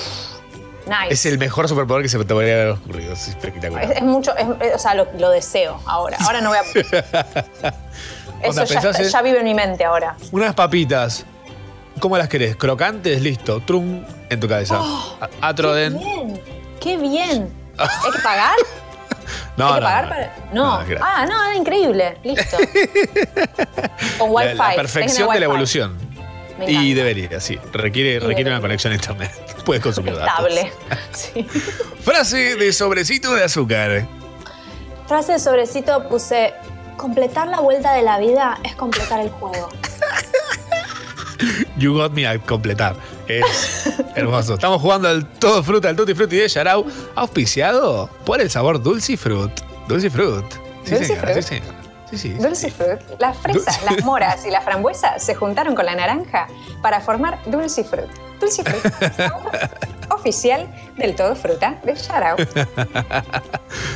Nice. Es el mejor superpoder que se te podría haber ocurrido. Es espectacular. Es, es mucho, es- o sea, lo, lo deseo ahora. Ahora no voy a. Eso ya, vive en mi mente ahora. unas papitas. ¿Cómo las querés? ¿Crocantes? Listo. Trum en tu cabeza. Oh, A- ¡Qué Atroden. bien! ¡Qué bien! ¿Hay que pagar? No, ¿Hay que no, pagar no. para.? No. Es ah, no, era increíble. Listo. Con La, Wi-Fi. la perfección de la evolución. Y debería, sí. Requiere, requiere debería. una conexión a internet. Puedes consumir datos. Estable. Sí. Frase de sobrecito de azúcar. Frase de sobrecito puse: completar la vuelta de la vida es completar el juego. You got me a completar. Es hermoso. Estamos jugando al todo fruta, al tutti frutti de Yarau, auspiciado por el sabor Dulce Fruit. Dulce Fruit. Sí, Dulce señora, Fruit. sí, señora. Sí, sí. Dulce Fruit. Las fresas, Dulce- las moras y las frambuesas se juntaron con la naranja para formar Dulce Fruit. Dulce Fruit. oficial del todo fruta de Yarau.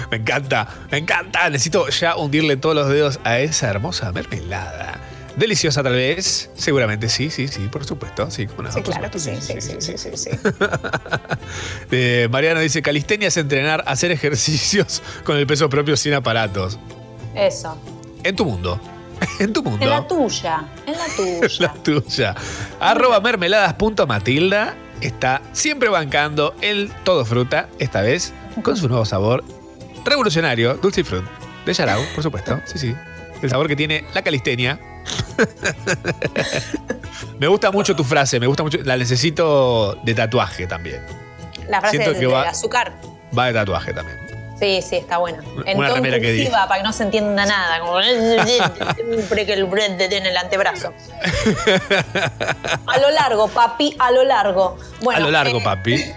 me encanta, me encanta. Necesito ya hundirle todos los dedos a esa hermosa mermelada. Deliciosa tal vez, seguramente sí, sí, sí, por supuesto, sí, como Sí, claro que sí, sí, sí, sí, sí, sí. Eh, Mariano dice, calistenia es entrenar, hacer ejercicios con el peso propio sin aparatos. Eso. En tu mundo. En tu mundo. En la tuya, en la tuya. La tuya. Arroba mermeladas.matilda está siempre bancando el todo fruta, esta vez con su nuevo sabor revolucionario, dulce y fruit. De Yarau, por supuesto. Sí, sí. El sabor que tiene la calistenia. me gusta mucho tu frase, me gusta mucho. La necesito de tatuaje también. La frase Siento del, que va- azúcar. Va de tatuaje también. Sí, sí, está buena. En Una todo remera que diga. para que no se entienda nada. Como siempre que el bread en el antebrazo. A lo largo, papi, a lo largo. Bueno, a lo largo, eh, papi.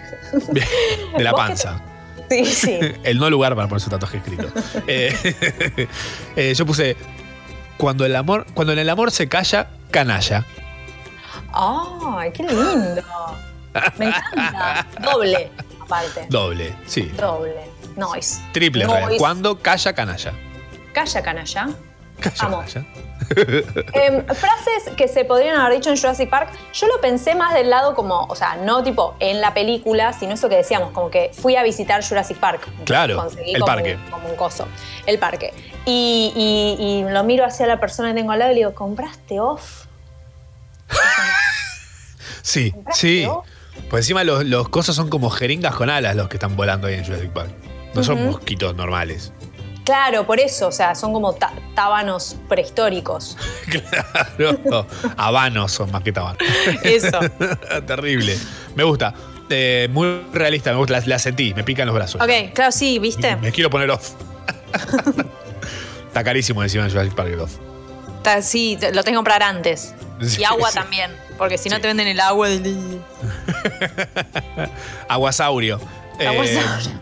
De la ¿Vos qué panza. Sí, sí. El no lugar para poner su tatuaje escrito. Eh, eh, yo puse. Cuando el amor, cuando en el amor se calla, canalla. ¡Ay, qué lindo! Me encanta. Doble, aparte. Doble, sí. Doble. Noise. Triple. Noise. Cuando calla, canalla. Calla, canalla. Canalla. Em, frases que se podrían haber dicho en Jurassic Park, yo lo pensé más del lado como, o sea, no tipo en la película, sino eso que decíamos, como que fui a visitar Jurassic Park. Claro, Conseguí el como parque. Un, como un coso, el parque. Y, y- y lo miro hacia la persona que tengo al lado y le digo, ¿compraste off? Sí, sí. Por encima los, los cosas son como jeringas con alas los que están volando ahí en Jurassic Park. No son mosquitos normales. Claro, por eso, o sea, son como tá- tábanos prehistóricos. Claro. Habanos son más que tabaco. Eso. Terrible. Me gusta. Eh, muy realista, me gusta. La, la sentí, me pican los brazos. Ok, claro, sí, ¿viste? Me quiero poner off. Está carísimo encima de Jurassic Park el off. Está- sí, lo tengo que comprar antes. Sí, y agua sí. también, porque si no te venden el agua del... Aguasaurio. Eh, Aguasaurio.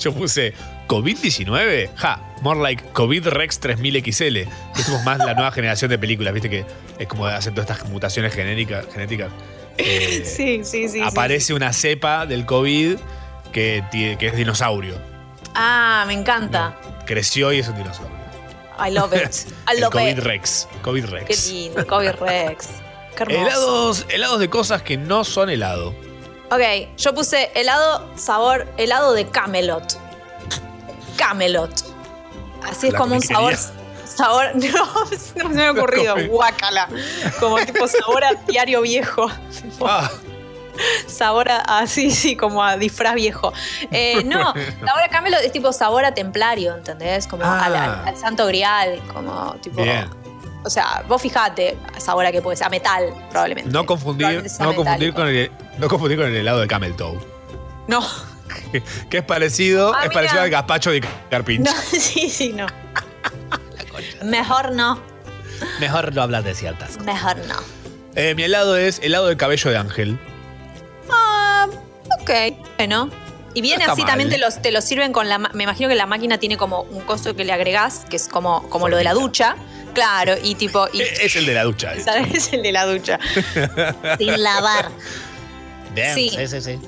yo puse COVID-19. Ja, more like COVID Rex 3000 XL. Que es más la nueva generación de películas, viste que es como hacen todas estas mutaciones genéticas. genéticas. Eh, Sí, sí, sí. aparece una cepa del COVID que, es dinosaurio. Ah, me encanta. Creció y es un dinosaurio. I love it. I love COVID it. Rex. COVID Qué Rex. lindo, el COVID Rex. Qué hermoso. Helados, helados de cosas que no son helado. Ok, yo puse helado sabor, helado de Camelot. Camelot. Así es La como un sabor. Sabor. No, no se me ha ocurrido. Guácala. Como tipo sabor a diario viejo. Ah. Sabor a. a- sí, sí, como a disfraz viejo. Eh, no, sabor a Camelot es tipo sabor a templario, ¿entendés? Como Ah. al, al- al santo grial. Como tipo. Bien. O sea, vos fijate, sabor a que puede ser, a metal, probablemente. No confundir, Probablemente no confundir, con el, no confundir con el helado de Camel Toe. No. Que, es parecido, Ah, es parecido al gazpacho de Carpincho. No, sí, sí, no. Mejor no, Mejor no hablar de ciertas. mejor no. Eh, mi helado es helado de cabello de ángel. Ah, ok. Bueno. Y viene No así, mal. también te los, te los sirven con la... Me imagino que la máquina tiene como un coso que le agregás, que es como, como lo de la ducha. Claro, y tipo... Y, Es el de la ducha. eh. ¿Sabes? Es el de la ducha. Sin lavar. Bien, Sí. sí, sí, sí.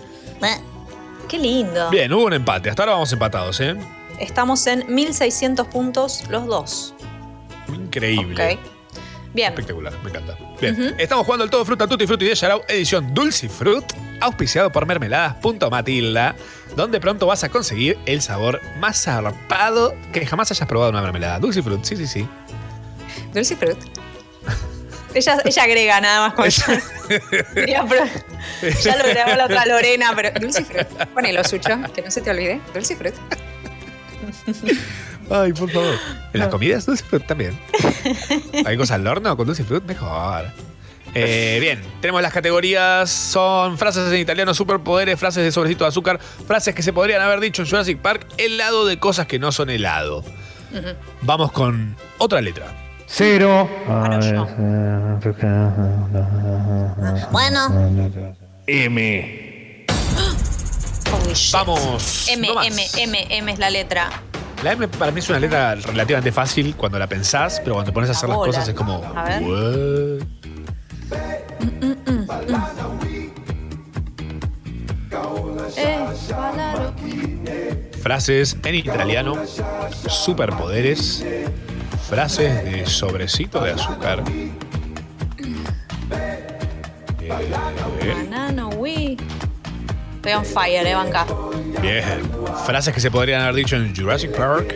Qué lindo. Bien, hubo un empate. Hasta ahora vamos empatados, ¿eh? Estamos en 1600 puntos los dos. Increíble. Ok. Bien. Espectacular, me encanta. Bien, estamos jugando el Todo Fruta Tutti Frutti de Yarao, edición Dulce Fruit, auspiciado por mermeladas.matilda, donde pronto vas a conseguir el sabor más zarpado que jamás hayas probado una mermelada. Dulce Fruit, sí, sí, sí. Dulce fruit. Ella, ella agrega nada más con pro- Ya lo grabó la otra Lorena, pero dulce fruit. Ponelo, Sucho, que no se te olvide. Dulce fruit. Ay, por favor. En las comidas, Dulce Fruit también. ¿Hay cosas al horno con Dulce Fruit? Mejor. Eh, bien, tenemos las categorías, son frases en italiano, superpoderes, frases de sobrecito de azúcar, frases que se podrían haber dicho en Jurassic Park, helado de cosas que no son helado. Vamos con otra letra. Cero. Bueno. M. Vamos. M, no. M, M, M es la letra. La M para mí es una letra relativamente fácil cuando la pensás, pero cuando te pones a hacer las bola. cosas es como. A ver. "What?". Eh, palaro. Frases en italiano, superpoderes, frases de sobrecito de azúcar. Eh, Banano, oui. Estoy on fire, eh, banca. bien. Frases que se podrían haber dicho en Jurassic Park.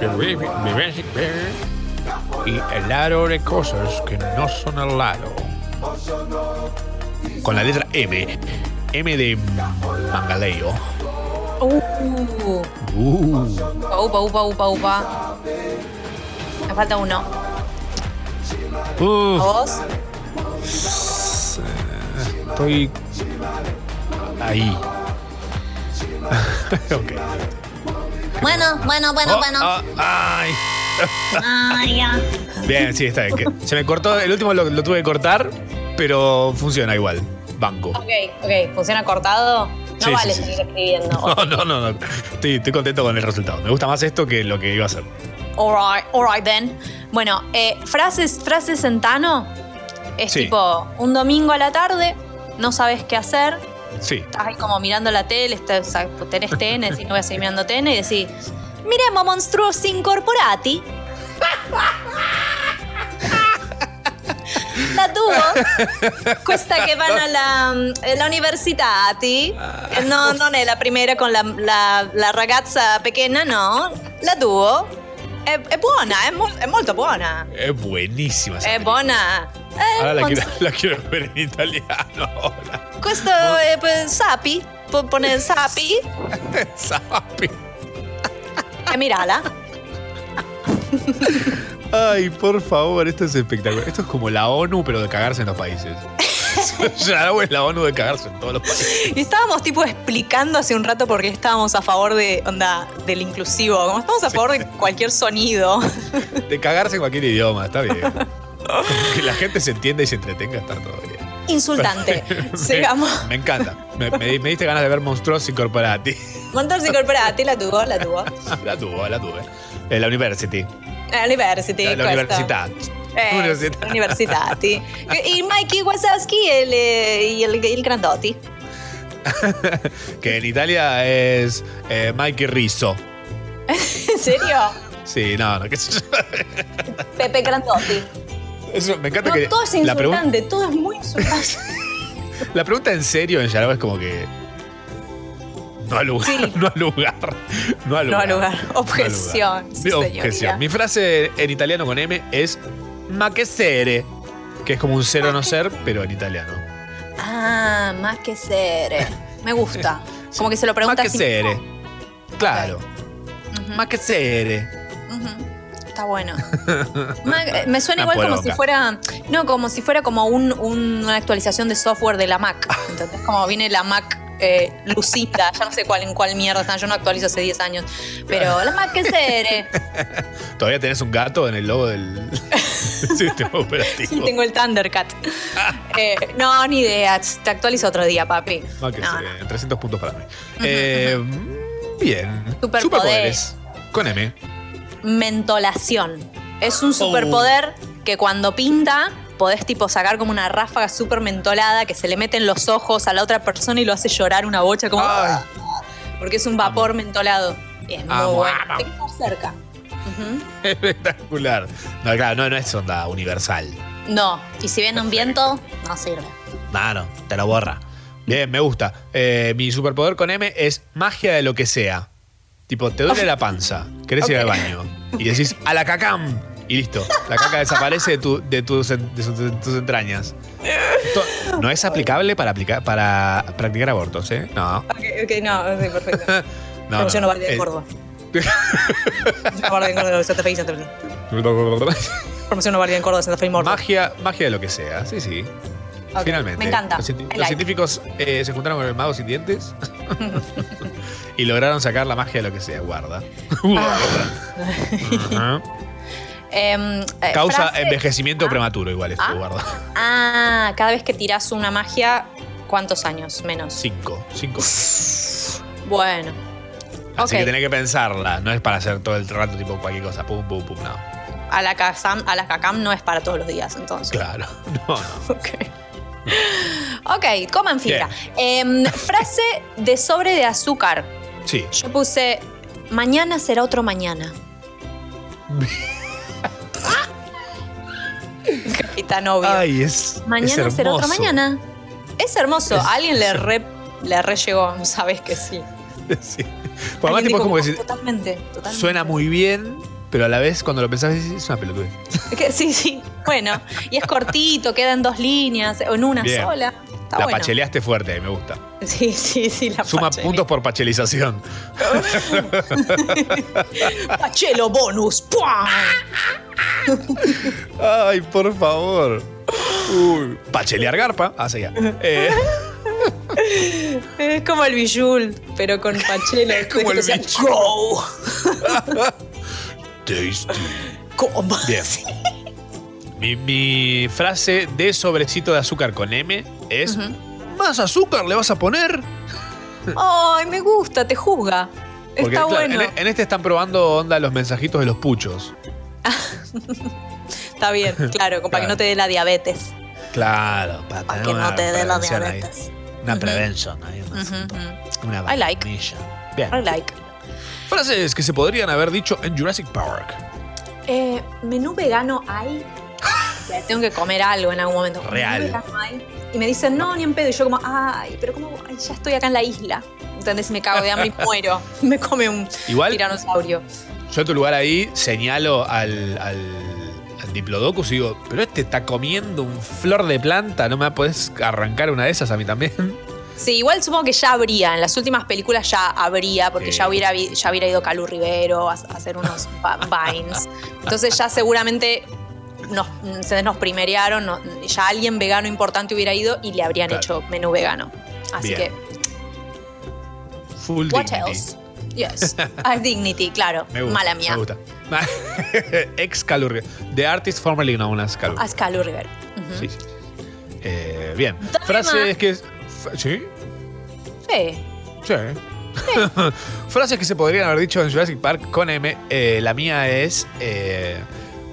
Jurassic Park. Y el lado de cosas que no son el lado. Con la letra M. M de Mangaleo. Uh. Uh. Upa, upa, upa, upa. Me falta uno. Uh. ¿A vos? Estoy ahí. ok. Bueno, bueno, bueno, Oh, bueno. ah, ay. Ay, ya. Bien, sí, está bien. que se me cortó, el último lo, lo tuve que cortar, pero funciona igual. Banco. Ok, ok. ¿Funciona cortado? No Sí, sí, vale sí, seguir escribiendo. No, no, no, no. Estoy, estoy contento con el resultado. Me gusta más esto que lo que iba a hacer. Alright, alright then. Bueno, eh, frases, frases en Tano. Es Sí. tipo, un domingo a la tarde, no sabes qué hacer, Sí. estás ahí como mirando la tele, estás, tenés TN, decís, no voy a seguir mirando TN, y decís, miremos monstruosi incorporati. La duo, questa che vanno alla, all'università, ti? No, non è la prima con la, la- la ragazza pequeña, no. La duo è, è buona, è, mol- è molto buona. Es buenísima. esa È buona. Eh, Ahora la quiero, la quiero ver en italiano ahora. Questo è eh, Sapi, può pone Sapi. Sapi. E mirala. Ay, por favor, esto es espectacular. Esto es como la ONU, pero de cagarse en los países. Yarao es la ONU de cagarse en todos los países. Y estábamos tipo explicando hace un rato por qué estábamos a favor de onda del inclusivo, como estamos a favor de cualquier sonido. De cagarse en cualquier idioma, está bien. Como que la gente se entienda y se entretenga, está todo bien. Insultante. Me- Sigamos. Me, encanta. Me, me- me diste ganas de ver Monstruos Incorporati. Montarsi incorporati, la tuvo, la tuvo. La tuve, la tuve. En la University. Eh, University, La, la questa. Eh, universitati. Y Mikey Wazowski e il, e il, il Grandotti. Que en Italia es eh, Mikey Rizzo. ¿En serio? Sí, no, no, qué sé yo. Pepe Grandotti. Eso, me encanta No, que todo es insultante, todo es muy insultante. la pregunta en serio en Yarao es como que. No al lugar. No al lugar. No al No lugar. al lugar. Objeción. señoría. objeción. Mi frase en italiano con M es ma che sere, que es como un ser o no ser, pero en italiano. Ah, más que ser. Me gusta. Como que se lo pregunta che así. sere. Claro. Ma che sere. Está bueno. Eh, Me suena igual como si fuera. No, como si fuera como un- un- una actualización de software de la Mac. Entonces, como viene la Mac eh, Lucinda, ya no sé cuál en cuál mierda están. Yo no actualizo hace 10 años. Pero la Mac que sere. ¿Todavía tenés un gato en el logo del sistema operativo? Y tengo el Thundercat. Eh, no, ni idea. Te actualizo otro día, papi. Ma che No, sere. 300 puntos para mí. Eh, bien. Superpoder. Superpoderes. Con M. mentolación. Es un superpoder Oh. que cuando pinta podés tipo sacar como una ráfaga súper mentolada que se le mete en los ojos a la otra persona y lo hace llorar una bocha como... "Ah", Porque es un vapor mentolado. Y es muy bueno. amo. Te quedas cerca. Espectacular. No, claro, no, no es onda universal. No, y si viene un viento, no sirve. No, no, te lo borra. Bien, me gusta. Eh, mi superpoder con M es magia de lo que sea. Tipo, te duele la panza, querés ir al baño. Y decís, a la cacam. Y listo. La caca desaparece de, tu- de tus, en- de sus- de tus entrañas. To- No es aplicable para, aplicar, para practicar abortos, ¿eh? No. Ok, ok, no, sí, perfecto. No, Promociono no. Valle de Eh. Promociono Valle de Córdoba, Santa Fe y Santa Fe. De Santa y Mordo. Magia, magia de lo que sea, sí, sí. Finalmente. me encanta. Los, like. científicos eh, se juntaron con el mago sin dientes y lograron sacar la magia de lo que sea. Guarda. Guarda. Ajá. Em, eh, Causa frase- envejecimiento prematuro, igual esto, Ah. guarda. Ah, cada vez que tirás una magia, ¿Cuántos años menos? Cinco. Cinco. Bueno. Así Ok. que tenés que pensarla. No es para hacer todo el rato tipo cualquier cosa. Pum, pum, pum. No. A la Cam, a la Cacam no es para todos los días, entonces. Claro. No, no. Ok, coman fibra. Em, frase de sobre de azúcar. Sí. Yo puse, mañana será otro mañana. Capitán obvio. Ay, es. mañana es será otro mañana. Es hermoso. Es- A alguien le re, le re llegó, sabes que sí. Sí. Pues además, tipo, es dijo como que Totalmente, totalmente. suena muy bien, pero a la vez cuando lo pensás es una pelotudez. Sí, sí. Bueno, y es cortito, queda en dos líneas o en una Bien. sola. Está la bueno. pacheleaste fuerte, me gusta. Sí, sí, sí, la Suma pachele. puntos por pachelización. Pachelo bonus. Ay, por favor. Uy. Pachelear garpa. Ah, seguía. Eh, Es como el bijul, pero con pachelo. Es como el Bijul. Tasty. ¿Cómo? Bien. Mi, mi frase de sobrecito de azúcar con M es: ¿Más azúcar le vas a poner? Ay, me gusta, te juzga. Porque Está claro, bueno. en, en este están probando onda los mensajitos de los puchos. Está bien, claro, para que no te dé la diabetes. Claro, para Para que no te dé la ahí. diabetes. Una Ujú. prevención ahí. Una, Ujú, ujú. una I like. Bien. I like. Frases que se podrían haber dicho en Jurassic Park. Eh, menú vegano hay. Tengo que comer algo en algún momento. ¿Menú Real. Y me dicen, no, ni en pedo. Y yo como, ay, pero como, ya estoy acá en la isla. ¿Entendés? Me cago de hambre y muero. Me come un Igual- tiranosaurio. Yo en tu lugar ahí señalo al, al, al Diplodocus y digo, pero este está comiendo un flor de planta, ¿no me podés arrancar una de esas a mí también? Sí, igual supongo que ya habría. En las últimas películas ya habría, porque Sí. ya, hubiera, ya hubiera ido Calu Rivero a, a hacer unos vines. Entonces ya seguramente nos, se nos primerearon, no- ya alguien vegano importante hubiera ido y le habrían Claro. hecho menú vegano. Así Bien. que, Full what dignity. else? Yes. Ah, Dignity, claro. Me gusta, Mala mía. Me gusta. Ex Calurri. The artist formerly known as Calurri. Haz Calu Rivero. Ujú. Sí. Eh, bien. Frases que. ¿Sí? Sí. Sí. Frases que se podrían haber dicho en Jurassic Park con M. Eh, la mía es. eh,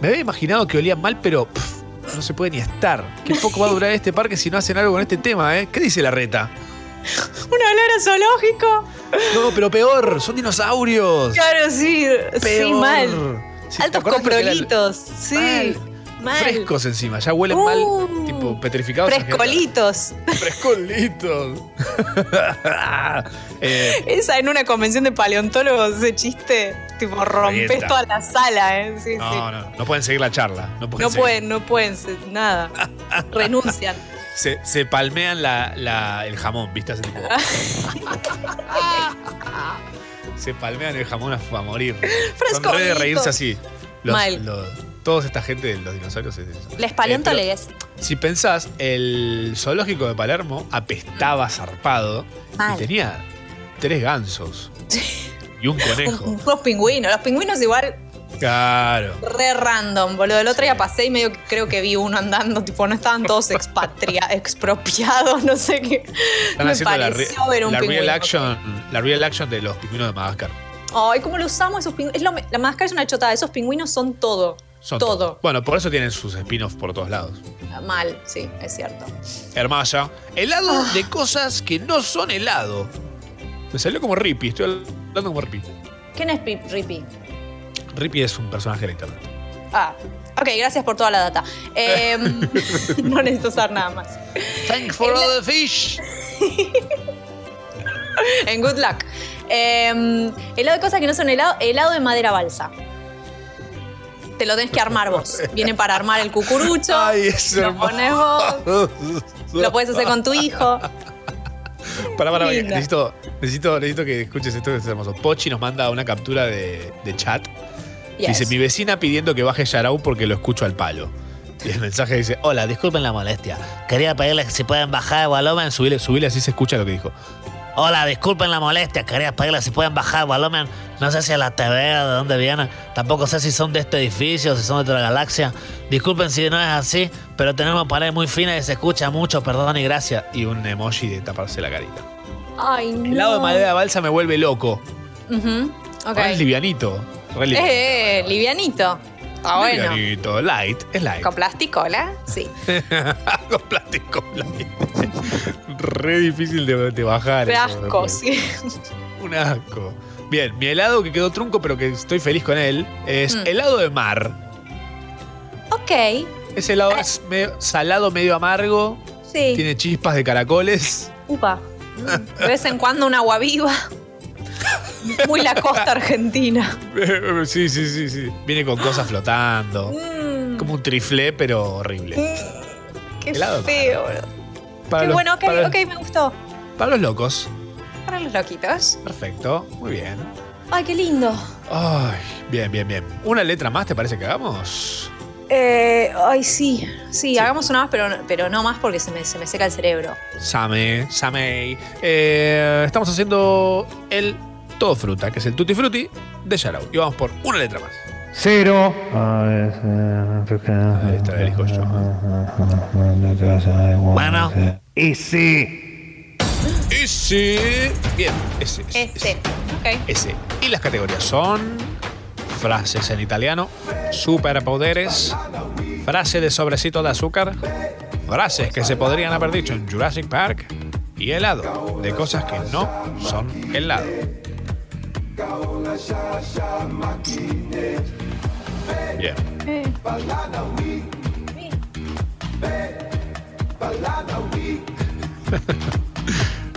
me había imaginado que olían mal, pero pff, no se puede ni estar. Qué poco va a durar este parque si no hacen algo con este tema, ¿eh? ¿Qué dice la reta? Un olor a zoológico. No, pero peor, son dinosaurios. Claro, sí. Sí, mal. Sí, ¿te Altos coprolitos. Sí. Mal. Frescos encima, ya huelen Uh. mal, tipo petrificados. Frescolitos. Frescolitos. Eh, Esa en una convención de paleontólogos, ese chiste, tipo, rompes toda la sala, ¿eh? Sí, sí. no, no, no pueden seguir la charla. No pueden. No seguir. pueden, no pueden, nada. Renuncian. Se, se palmean la, la- el jamón, ¿viste? Así tipo, se palmean el jamón a, a morir. Son re de reírse así. Los, Mal. los- toda esta gente de los dinosaurios es eso. Les Eh, paleontólogos. pero Si pensás, el zoológico de Palermo apestaba zarpado Mal. y tenía tres gansos y un conejo. Unos pingüinos. Los pingüinos igual Claro. re random, boludo. El otro día pasé y medio que creo que vi uno andando, tipo, no estaban todos expatria, expropiados, no sé qué. Están Me haciendo la, re- pareció ver un la pingüino. real action, la real action de los pingüinos de Madagascar. Ay, ¿cómo lo usamos esos pingüinos? Es lo me- la Madagascar es una chotada. Esos pingüinos son todo. Son todo. Bueno, por eso tienen sus spin-offs por todos lados. Mal, sí, es cierto. Hermosa. Helado Ah. de cosas que no son helado. Me salió como Rippy, estoy hablando como Rippy. ¿Quién es Pip Rippy? Rippy es un personaje de internet. Ah, ok, gracias por toda la data. Em, no necesito usar nada más. Thanks for all the fish. En good luck. Em, helado de cosas que no son helado, helado de madera balsa. Te lo tenés que armar vos. Viene para armar el cucurucho. Ay, es lo pones vos. Lo puedes hacer con tu hijo. Para, para, necesito, necesito, necesito que escuches esto que es hermoso. Pochi nos manda una captura de, de chat. Yes. Dice, mi vecina pidiendo que baje Yarau porque lo escucho al palo. Y el mensaje dice, Hola, disculpen la molestia. Quería pedirles que si pueden bajar el volumen. subile, subile así se escucha lo que dijo. Hola, disculpen la molestia, quería pedirle si pueden bajar el volumen. No sé si a la TV o de dónde vienen. Tampoco sé si son de este edificio, si son de otra galaxia. Disculpen si no es así, pero tenemos pared muy fina y se escucha mucho, perdón y gracias. Y un emoji de taparse la carita. Ay, no. El lado de madera balsa me vuelve loco. Ujú, ok. Ah, Es livianito. Re livianito. Eh, livianito. Bueno. Livianito. Light. Es light. Con plasticola, sí. Con plástico light. Re difícil de, de bajar. Eso asco, sí. Un asco. Bien, mi helado que quedó trunco, pero que estoy feliz con él, es Mm. helado de mar. Ok. Ese helado es medio salado, medio amargo. Sí. Tiene chispas de caracoles. Upa. De vez en cuando un agua viva. Muy la costa argentina. sí, sí, sí, sí. Viene con cosas flotando. Mm, Como un triflé, pero horrible. qué Helado. feo. Para Qué los- bueno, ok, para- ok, me gustó. Para los locos. Para los loquitos. Perfecto. Muy bien. Ay, qué lindo. Ay, bien, bien, bien. ¿Una letra más te parece que hagamos? Eh, ay, sí. Sí, hagamos una más, pero, pero no más porque se me, se me seca el cerebro. Same, Samei. Eh, estamos haciendo el todo fruta, que es el tutti frutti de Yarao. Y vamos por una letra más. Cero. Ahí está, elijo yo. Bueno. Ese. Ese. Bien, ese, ese, Este. Ok. ese. Y las categorías son frases en italiano, superpoderes, frase de sobrecito de azúcar, frases que se podrían haber dicho en Jurassic Park y helado, de cosas que no son helado. Bien.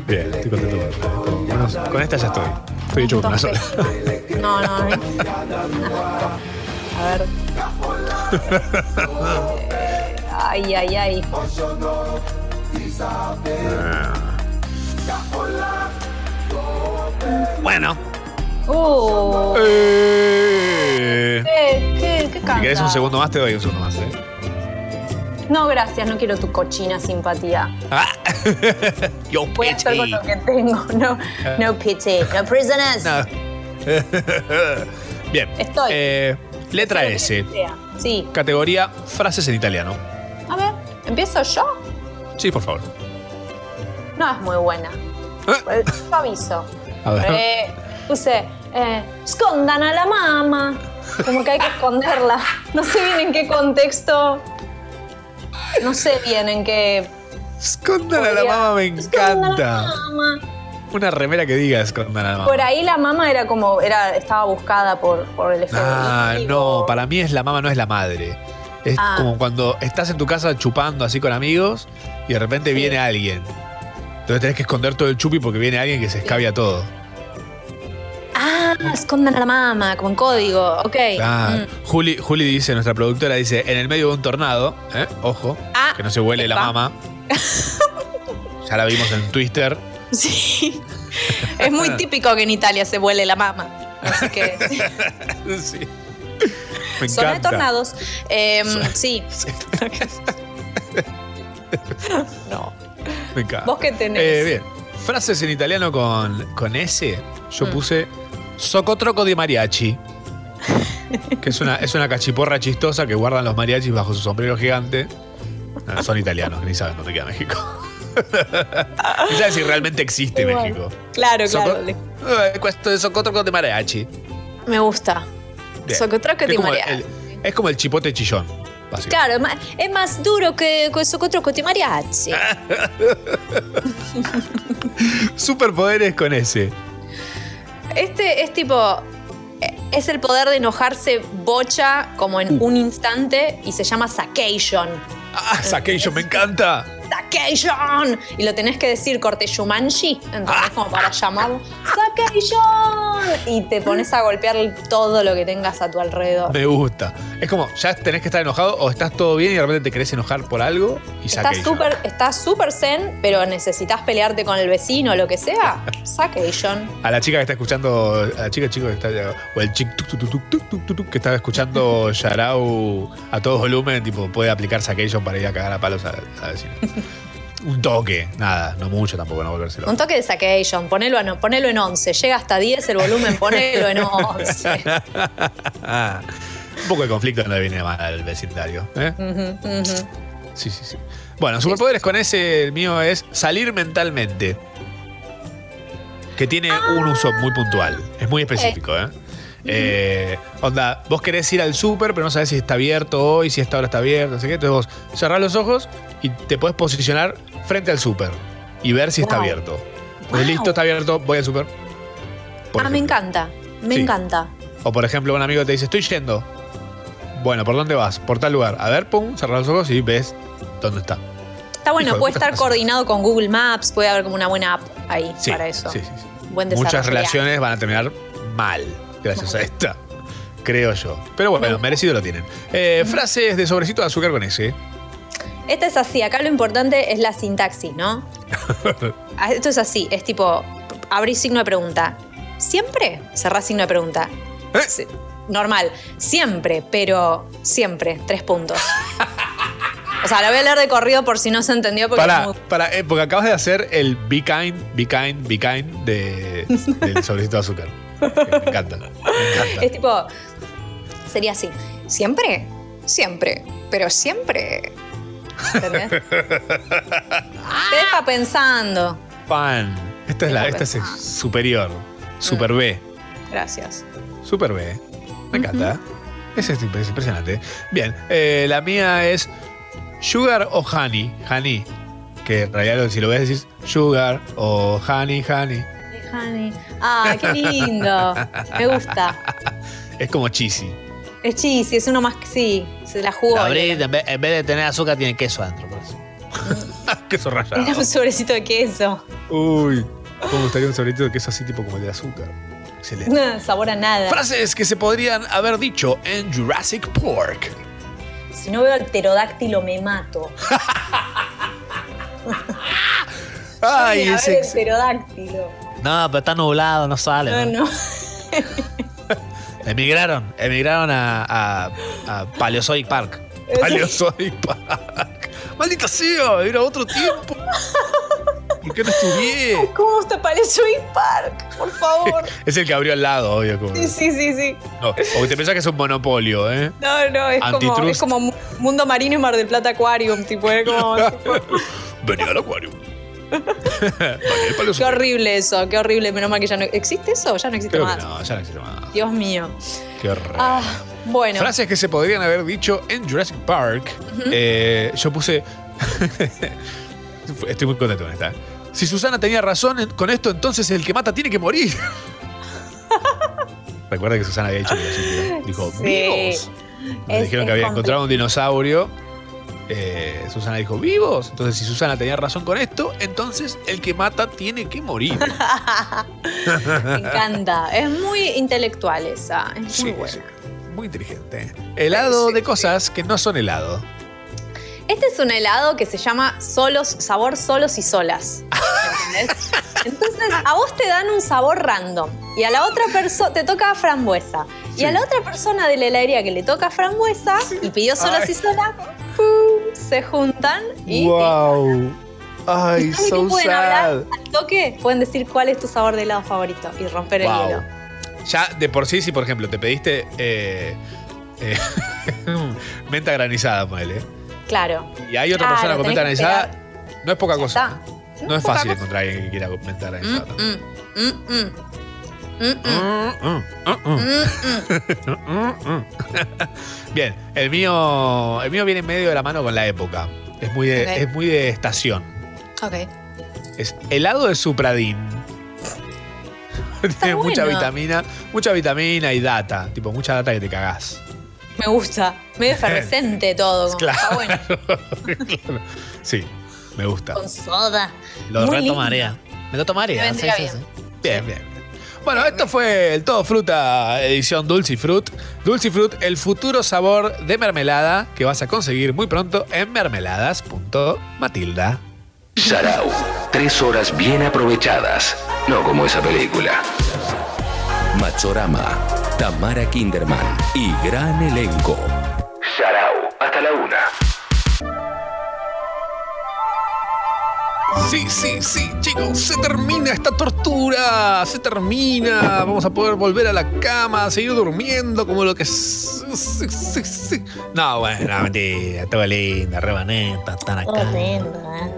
Bien, estoy contento con menos Con esta ya estoy. Estoy hecho con una sola. No, no, no. A ver. Ay, ay, ay. Bueno. Uh. Eh, ¿Qué, qué, qué si querés un segundo más, te doy un segundo más. ¿eh? No, gracias, no quiero tu cochina simpatía. Yo Voy a hacer con lo que tengo. No, no pity, no prisoners. No. Bien. Estoy. Eh, letra S. Sí. Categoría frases en italiano. A ver, ¿empiezo yo? Sí, por favor. No es muy buena. Eh, Yo aviso. A ver. Eh, puse, eh, escondan a la mamá. Como que hay que esconderla. No sé bien en qué contexto. No sé bien en qué. Escondan a la mamá me encanta. Mamá. Una remera que diga escondan a la mamá. Por ahí la mamá era como, era, estaba buscada por, por el FBI. Ah, no, para mí es la mamá, no es la madre. Es Ah. como cuando estás en tu casa chupando así con amigos y de repente viene alguien. Entonces tenés que esconder todo el chupi porque viene alguien que se escabia todo. Ah, escondan a la mamá, como en código. Ok. Ah, Mm. Juli, Juli dice, nuestra productora dice, en el medio de un tornado, ¿eh? ojo, Ah, que no se huele la mamá. Ya la vimos en Twitter. Sí. Es muy típico que en Italia se vuele la mama. Así que. sí. Me Zona de tornados. Em, sí. No. Me encanta. ¿Vos qué tenés? Eh, bien. Frases en italiano con, con S. Yo Mm. puse Socotroco de mariachi. Que es una, es una cachiporra chistosa que guardan los mariachis bajo su sombrero gigante. No, son italianos, ni saben dónde queda México. ni saben si realmente existe Igual. México. Claro, Soco- claro. De Socotroco de mariachi. Me gusta. Bien. Socotroco de mariachi. el- es como el chipote chillón. Claro, es más, duro que con socotroco de mariachi. Superpoderes con S. Este es tipo. eh, Es el poder de enojarse bocha como en un instante y se llama Sacation. Ah, Sacation, me encanta. ¡Sacation! Y lo tenés que decir corte Shumanji, ¿entendés? Como para llamarlo. ¡Sacation! Y te pones a golpear todo lo que tengas a tu alrededor. Me gusta. Es como, ya tenés que estar enojado o estás todo bien y de repente te querés enojar por algo y Estás súper estás súper zen, pero necesitas pelearte con el vecino o lo que sea. Sacation. A la chica que está escuchando, a la chica chico que está, o el chico que estaba escuchando Yarao a todo volumen, tipo, puede aplicar Sacation para ir a cagar a palos a, a la vecina. un toque, nada, no mucho tampoco, no volvérselo. Un toque de Sacation, ponelo, en- ponelo en 11. Llega hasta 10 el volumen, ponelo en 11. un poco de conflicto no le viene mal al vecindario. ¿eh? Sí, sí, sí. Bueno, superpoderes con ese, el mío es salir mentalmente. Que tiene un uso muy puntual. Es muy específico, ¿eh? Eh, onda, vos querés ir al súper, pero no sabés si está abierto hoy, si esta hora está abierto, no sé qué. Entonces vos cerrás los ojos y te podés posicionar frente al súper y ver si está abierto. Pues listo, está abierto, voy al súper. Ah, me encanta. Me Sí. encanta. O por ejemplo, un amigo te dice, estoy yendo. Bueno, ¿por dónde vas? Por tal lugar. A ver, pum, cerrás los ojos y ves dónde está. Está bueno, Hijo puede estar coordinado con Google Maps, puede haber como una buena app ahí Sí, para eso. sí, sí, sí. Buen. Muchas relaciones van a terminar mal gracias a esta. Creo yo. Pero bueno, merecido lo tienen. Eh, frases de sobrecito de azúcar con ese. Este es así, acá lo importante es la sintaxis, ¿no? Ah, Esto es así, es tipo, abrís signo de pregunta. ¿Siempre? Cerrás signo de pregunta. ¿Eh? Sí, Normal, siempre, pero siempre, tres puntos. O sea, lo voy a leer de corrido por si no se entendió porque Para, muy- para, eh, porque acabas de hacer el Be Kind, Be Kind, Be Kind de, del sobrecito de azúcar. Me encanta. Me encanta. Es tipo, sería así, ¿siempre? Siempre, pero siempre. ¿Entendés? Te deja pensando. Fan. Esta es la, esta es superior. Super B. Gracias. Super B. Me encanta. Es, es impresionante. Bien, eh, la mía es Sugar o Honey. Honey. Que en realidad si lo ves decís Sugar o Honey, Honey. Honey. Ah, qué lindo. Me gusta. Es como cheesy. Es cheesy, es uno más que sí. Se la jugó. La en vez, en vez de tener azúcar, tiene queso adentro. por eso. Queso rallado. Era un sobrecito de queso. Uy, cómo me gustaría un sobrecito de queso así tipo como el de azúcar. Excelente. Sabor a nada. Frases que se podrían haber dicho en Jurassic Park. Si no veo al pterodáctilo, me mato. Ay, Voy a ver el pterodáctilo. No, pero está nublado, no sale. No, ¿no? no. Emigraron, emigraron a, a, a Paleozoic Park. Paleozoic Park. Maldita sea, era otro tiempo. ¿Por qué no estudié? ¿Cómo está Paleozoic Park? Por favor. Es el que abrió al lado, obvio. Como, Sí, sí, sí, sí. no, o te pensás que es un monopolio, ¿eh? No, no, es como, es como Mu- Mundo Marino y Mar del Plata Aquarium, tipo, es como. Venía al acuario. Vale, qué horrible eso, qué horrible. Menos mal que ya no. ¿Existe eso? Ya no existe Creo que más. no, ya no existe más. Dios mío. Qué horror. Ah, bueno. Frases que se podrían haber dicho en Jurassic Park. Eh, yo puse. Estoy muy contento con esta. ¿eh? Si Susana tenía razón con esto, entonces el que mata tiene que morir. Recuerda que Susana había dicho que dijo Sí. vivos. Nos Es- dijeron que había encontrado un dinosaurio. Eh, Susana dijo vivos. Entonces, si Susana tenía razón con esto, entonces el que mata tiene que morir. Me encanta. Es muy intelectual esa. Es Sí, muy buena. Muy inteligente. Helado de cosas que no son helado. Este es un helado que se llama solos, sabor solos y solas. ¿Entendés? Entonces, a vos te dan un sabor random y a la otra persona te toca frambuesa. Y a la otra persona de la heladería que le toca frambuesa y pidió solas Ay. y solas. Se juntan y ¡Wow! Ay, ¿saben so pueden sad. hablar al toque? Pueden decir cuál es tu sabor de helado favorito y romper el hielo. Ya de por sí, si por ejemplo te pediste eh, eh, menta granizada, ponele. Claro. Y hay otra Claro, persona con menta granizada, no es poca cosa. ¿eh? No es fácil cosa. encontrar a alguien que quiera menta granizada. Mm, mm, mm. Bien, el mío, el mío viene en medio de la mano con la época. Es muy de, es muy de estación. Ok. Es helado de supradín. Tiene mucha bueno. vitamina, mucha vitamina y data. Tipo, mucha data que te cagás. Me gusta. Medio efervescente todo. como, Claro. Está bueno. Claro. Sí, me gusta. Con soda. Lo retomaría. Me lo tomaría. Me sí, vendría sí, bien. sí. Bien, bien. Bueno, esto fue el Todo Fruta edición Dulce Fruit. Dulce Fruit, el futuro sabor de mermelada que vas a conseguir muy pronto en mermeladas.matilda. Sarau. Tres horas bien aprovechadas. No como esa película. Machorama. Tamara Kinderman y gran elenco. Sarau. Hasta la una. Sí, sí, sí, chicos, se termina esta tortura, se termina. Vamos a poder volver a la cama, seguir durmiendo como lo que... es- sí, sí, sí. No, bueno, mentira, todo linda, rebaneta, están acá.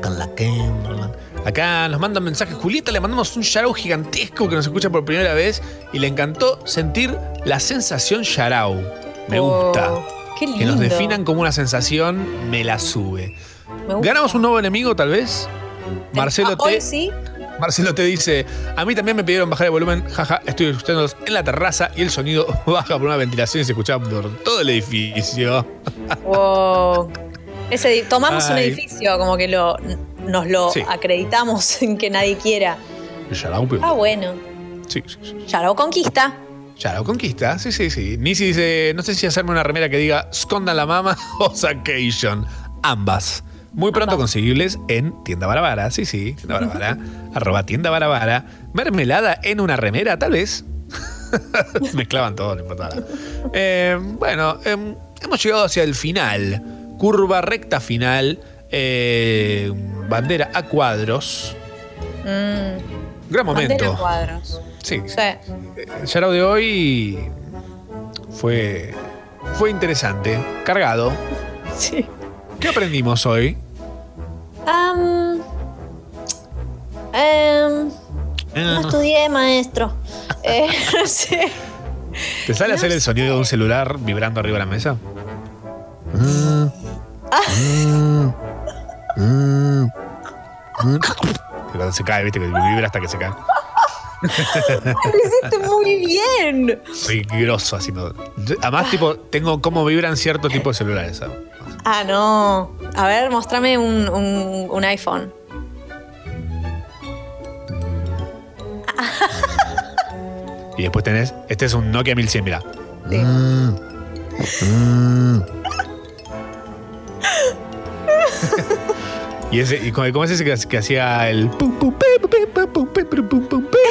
Con la Kimberly. Acá nos mandan mensajes. Julieta, le mandamos un yarao gigantesco que nos escucha por primera vez y le encantó sentir la sensación yarao. Me Oh, gusta. qué Que nos lindo. definan como una sensación, me la sube. ¿Ganamos un nuevo enemigo, tal vez? Marcelo Ah, hoy T. sí. Marcelo te dice, a mí también me pidieron bajar el volumen, jaja, estoy escuchándolos en la terraza y el sonido baja por una ventilación y se escucha por todo el edificio. Wow. Ese, tomamos un edificio, como que lo, nos lo Sí. acreditamos sin que nadie quiera. Yarao, Ah, bueno. sí, sí, sí. Ya lo conquista. Yarao conquista, sí, sí, sí. Nisi dice, no sé si hacerme una remera que diga Sconda la mama o Sacation. Ambas. Muy pronto conseguibles en Tienda Barabara. Sí, sí, Tienda Barabara. arroba Tienda Barabara. Mermelada en una remera, tal vez. Mezclaban todo, no importa nada. Eh, bueno, em, hemos llegado hacia el final. Curva recta final. eh, bandera a cuadros. Mm, Gran bandera momento. cuadros. Sí. Sí. El Yarao de hoy fue, fue interesante, cargado. Sí. ¿Qué aprendimos hoy? Em, Eh, no estudié, maestro. Eh, no sé. ¿Te sale hacer el sonido de un celular vibrando arriba de la mesa? Cuando se cae, viste, que vibra hasta que se cae. Lo hiciste muy bien. Soy grosso haciendo. Además, tipo, tengo cómo vibran cierto tipo de celulares. ¿sabes? Ah, no. A ver, mostrame un, un- un iPhone. Y después tenés. Este es un Nokia 1100, mira. Y ese, y como, ¿cómo es ese que, que hacía el?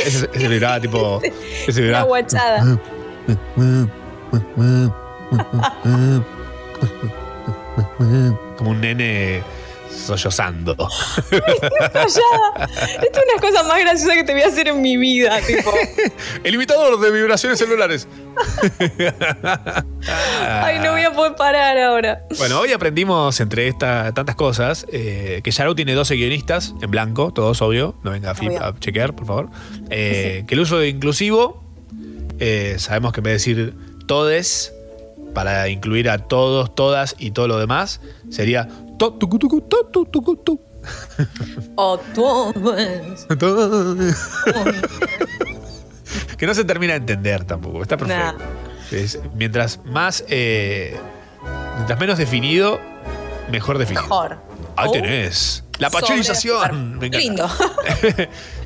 Ese, ese vibraba tipo. Ese Una vibraba. guachada. Como un nene sollozando. Callada. Esta es una cosa más graciosa que te voy a hacer en mi vida, tipo. El imitador de vibraciones celulares. Ay, no voy a poder parar ahora. Bueno, hoy aprendimos entre estas tantas cosas eh, que Yarou tiene 12 guionistas en blanco, todos obvio. No venga a, flip- Obvio. a chequear, por favor. Eh, que el uso de inclusivo, eh, sabemos que en vez de decir todes, para incluir a todos, todas y todo lo demás, sería. O que no se termina de entender tampoco. Está perfecto. Es- mientras más. eh, mientras menos definido, mejor definido. Mejor. Ahí Oh. tenés. La pacholización. Me. Lindo.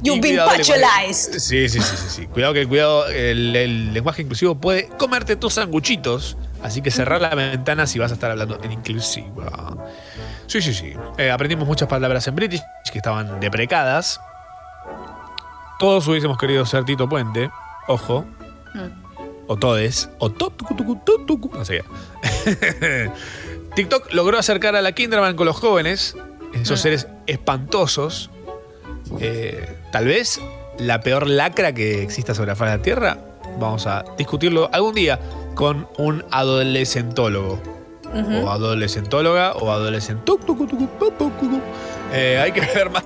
Y You've been pacholized. Sí, sí, sí, sí, sí. Cuidado que cuidado, el, el lenguaje inclusivo puede comerte tus sanguchitos. Así que cerrar la ventana si vas a estar hablando en inclusiva. Sí, sí, sí. Eh, aprendimos muchas palabras en British que estaban deprecadas. Todos hubiésemos querido ser Tito Puente. Ojo. O todes. O to, tucu, tucu, tu, tucu, No sé qué. TikTok logró acercar a la Kinderman con los jóvenes. Esos Mm. seres espantosos. Eh, tal vez la peor lacra que exista sobre la faz de la Tierra. Vamos a discutirlo algún día con un adolescentólogo. O adolescentóloga o adolescentu. Eh, hay que ver más.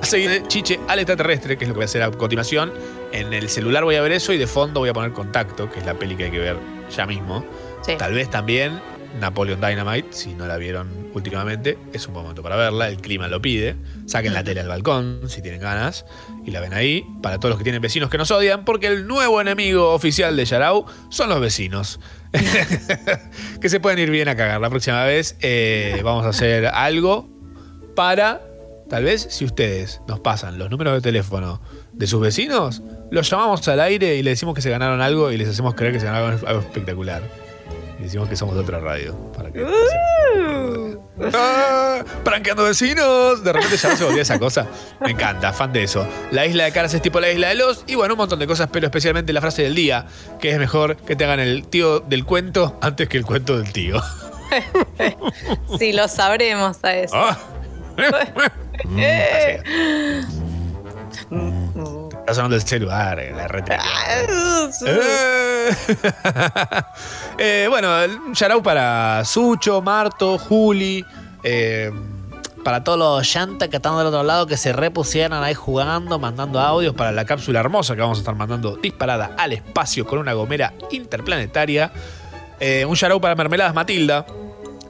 A seguir Chiche al extraterrestre, que es lo que voy a hacer a continuación. En el celular voy a ver eso y de fondo voy a poner Contacto, que es la peli que hay que ver ya mismo. Sí. Tal vez también Napoleon Dynamite, si no la vieron últimamente, es un momento para verla, el clima lo pide. Saquen la tele al balcón si tienen ganas y la ven ahí. Para todos los que tienen vecinos que nos odian, porque el nuevo enemigo oficial de Yarau son los vecinos. que se pueden ir bien a cagar. La próxima vez eh, vamos a hacer algo para, tal vez, si ustedes nos pasan los números de teléfono de sus vecinos, los llamamos al aire y le decimos que se ganaron algo y les hacemos creer que se ganaron algo espectacular. Decimos que somos de otra radio. Para que ¡Ah! ¡Pranqueando vecinos! De repente ya no se volvía esa cosa. Me encanta, fan de eso. La isla de Caras es tipo la isla de los. Y bueno, un montón de cosas, pero especialmente la frase del día, que es mejor que te hagan el tío del cuento antes que el cuento del tío. Sí, lo sabremos a eso. Ah. Está sonando el celular, eh, la red. Eh, bueno, un shout para Sucho, Marto, Juli, eh, Para todos los llantas que están del otro lado, que se repusieran ahí jugando, mandando audios para la cápsula hermosa que vamos a estar mandando disparada al espacio con una gomera interplanetaria. Eh, un shout para Mermeladas Matilda,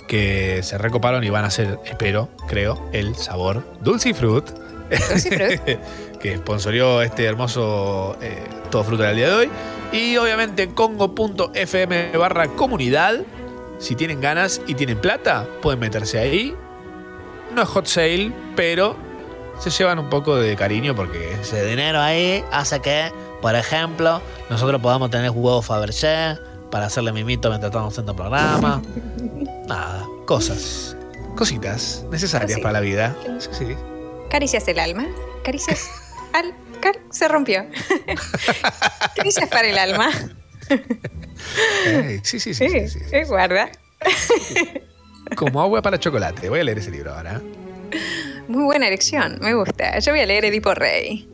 que se recoparon y van a hacer, espero, creo, el sabor Dulce Fruit. que sponsorió este hermoso eh, Todo Fruta del día de hoy. Y obviamente congo.fm barra comunidad. Si tienen ganas y tienen plata, pueden meterse ahí. No es hot sale, pero se llevan un poco de cariño porque ese dinero ahí hace que, por ejemplo, nosotros podamos tener huevos Fabergé para hacerle mimito mientras estamos haciendo programa. Nada, cosas, cositas necesarias para la vida. Sí. Caricias el alma. Caricias al. car- se rompió. Caricias para el alma. Sí, sí, sí, sí, sí. guarda. Como agua para chocolate. Voy a leer ese libro ahora. Muy buena elección, me gusta. Yo voy a leer Edipo Rey.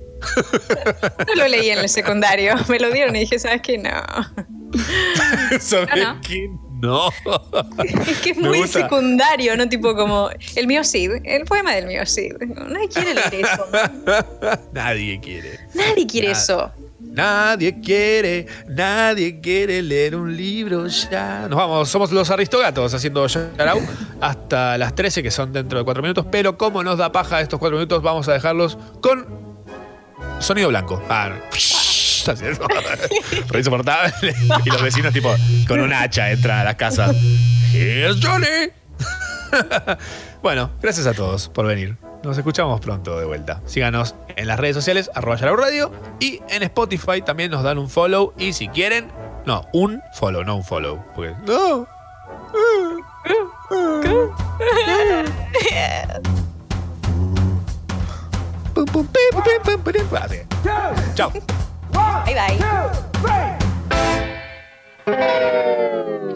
No lo leí en el secundario, me lo dieron y dije, ¿sabes qué? No. ¿Sabes no. qué? No. Es que es Me muy gusta. secundario, ¿no? Tipo como el mío Cid, el poema del mío Cid. Nadie quiere leer eso. Nadie quiere. Nadie quiere eso. Nadie quiere, nadie quiere leer un libro ya. Nos vamos, somos los Aristogatos haciendo Yarau hasta las 13, que son dentro de 4 minutos. Pero como nos da paja estos 4 minutos, vamos a dejarlos con sonido blanco. Ah, no. Es. Re insoportable. Y los vecinos, tipo, con un hacha entran a las casas. Here's Johnny. bueno, gracias a todos por venir. Nos escuchamos pronto de vuelta. Síganos en las redes sociales, arroba Yarao Radio. Y en Spotify también nos dan un follow. Y si quieren, no, un follow, no un follow. Porque, no. Así. One, Bye bye. Two, three.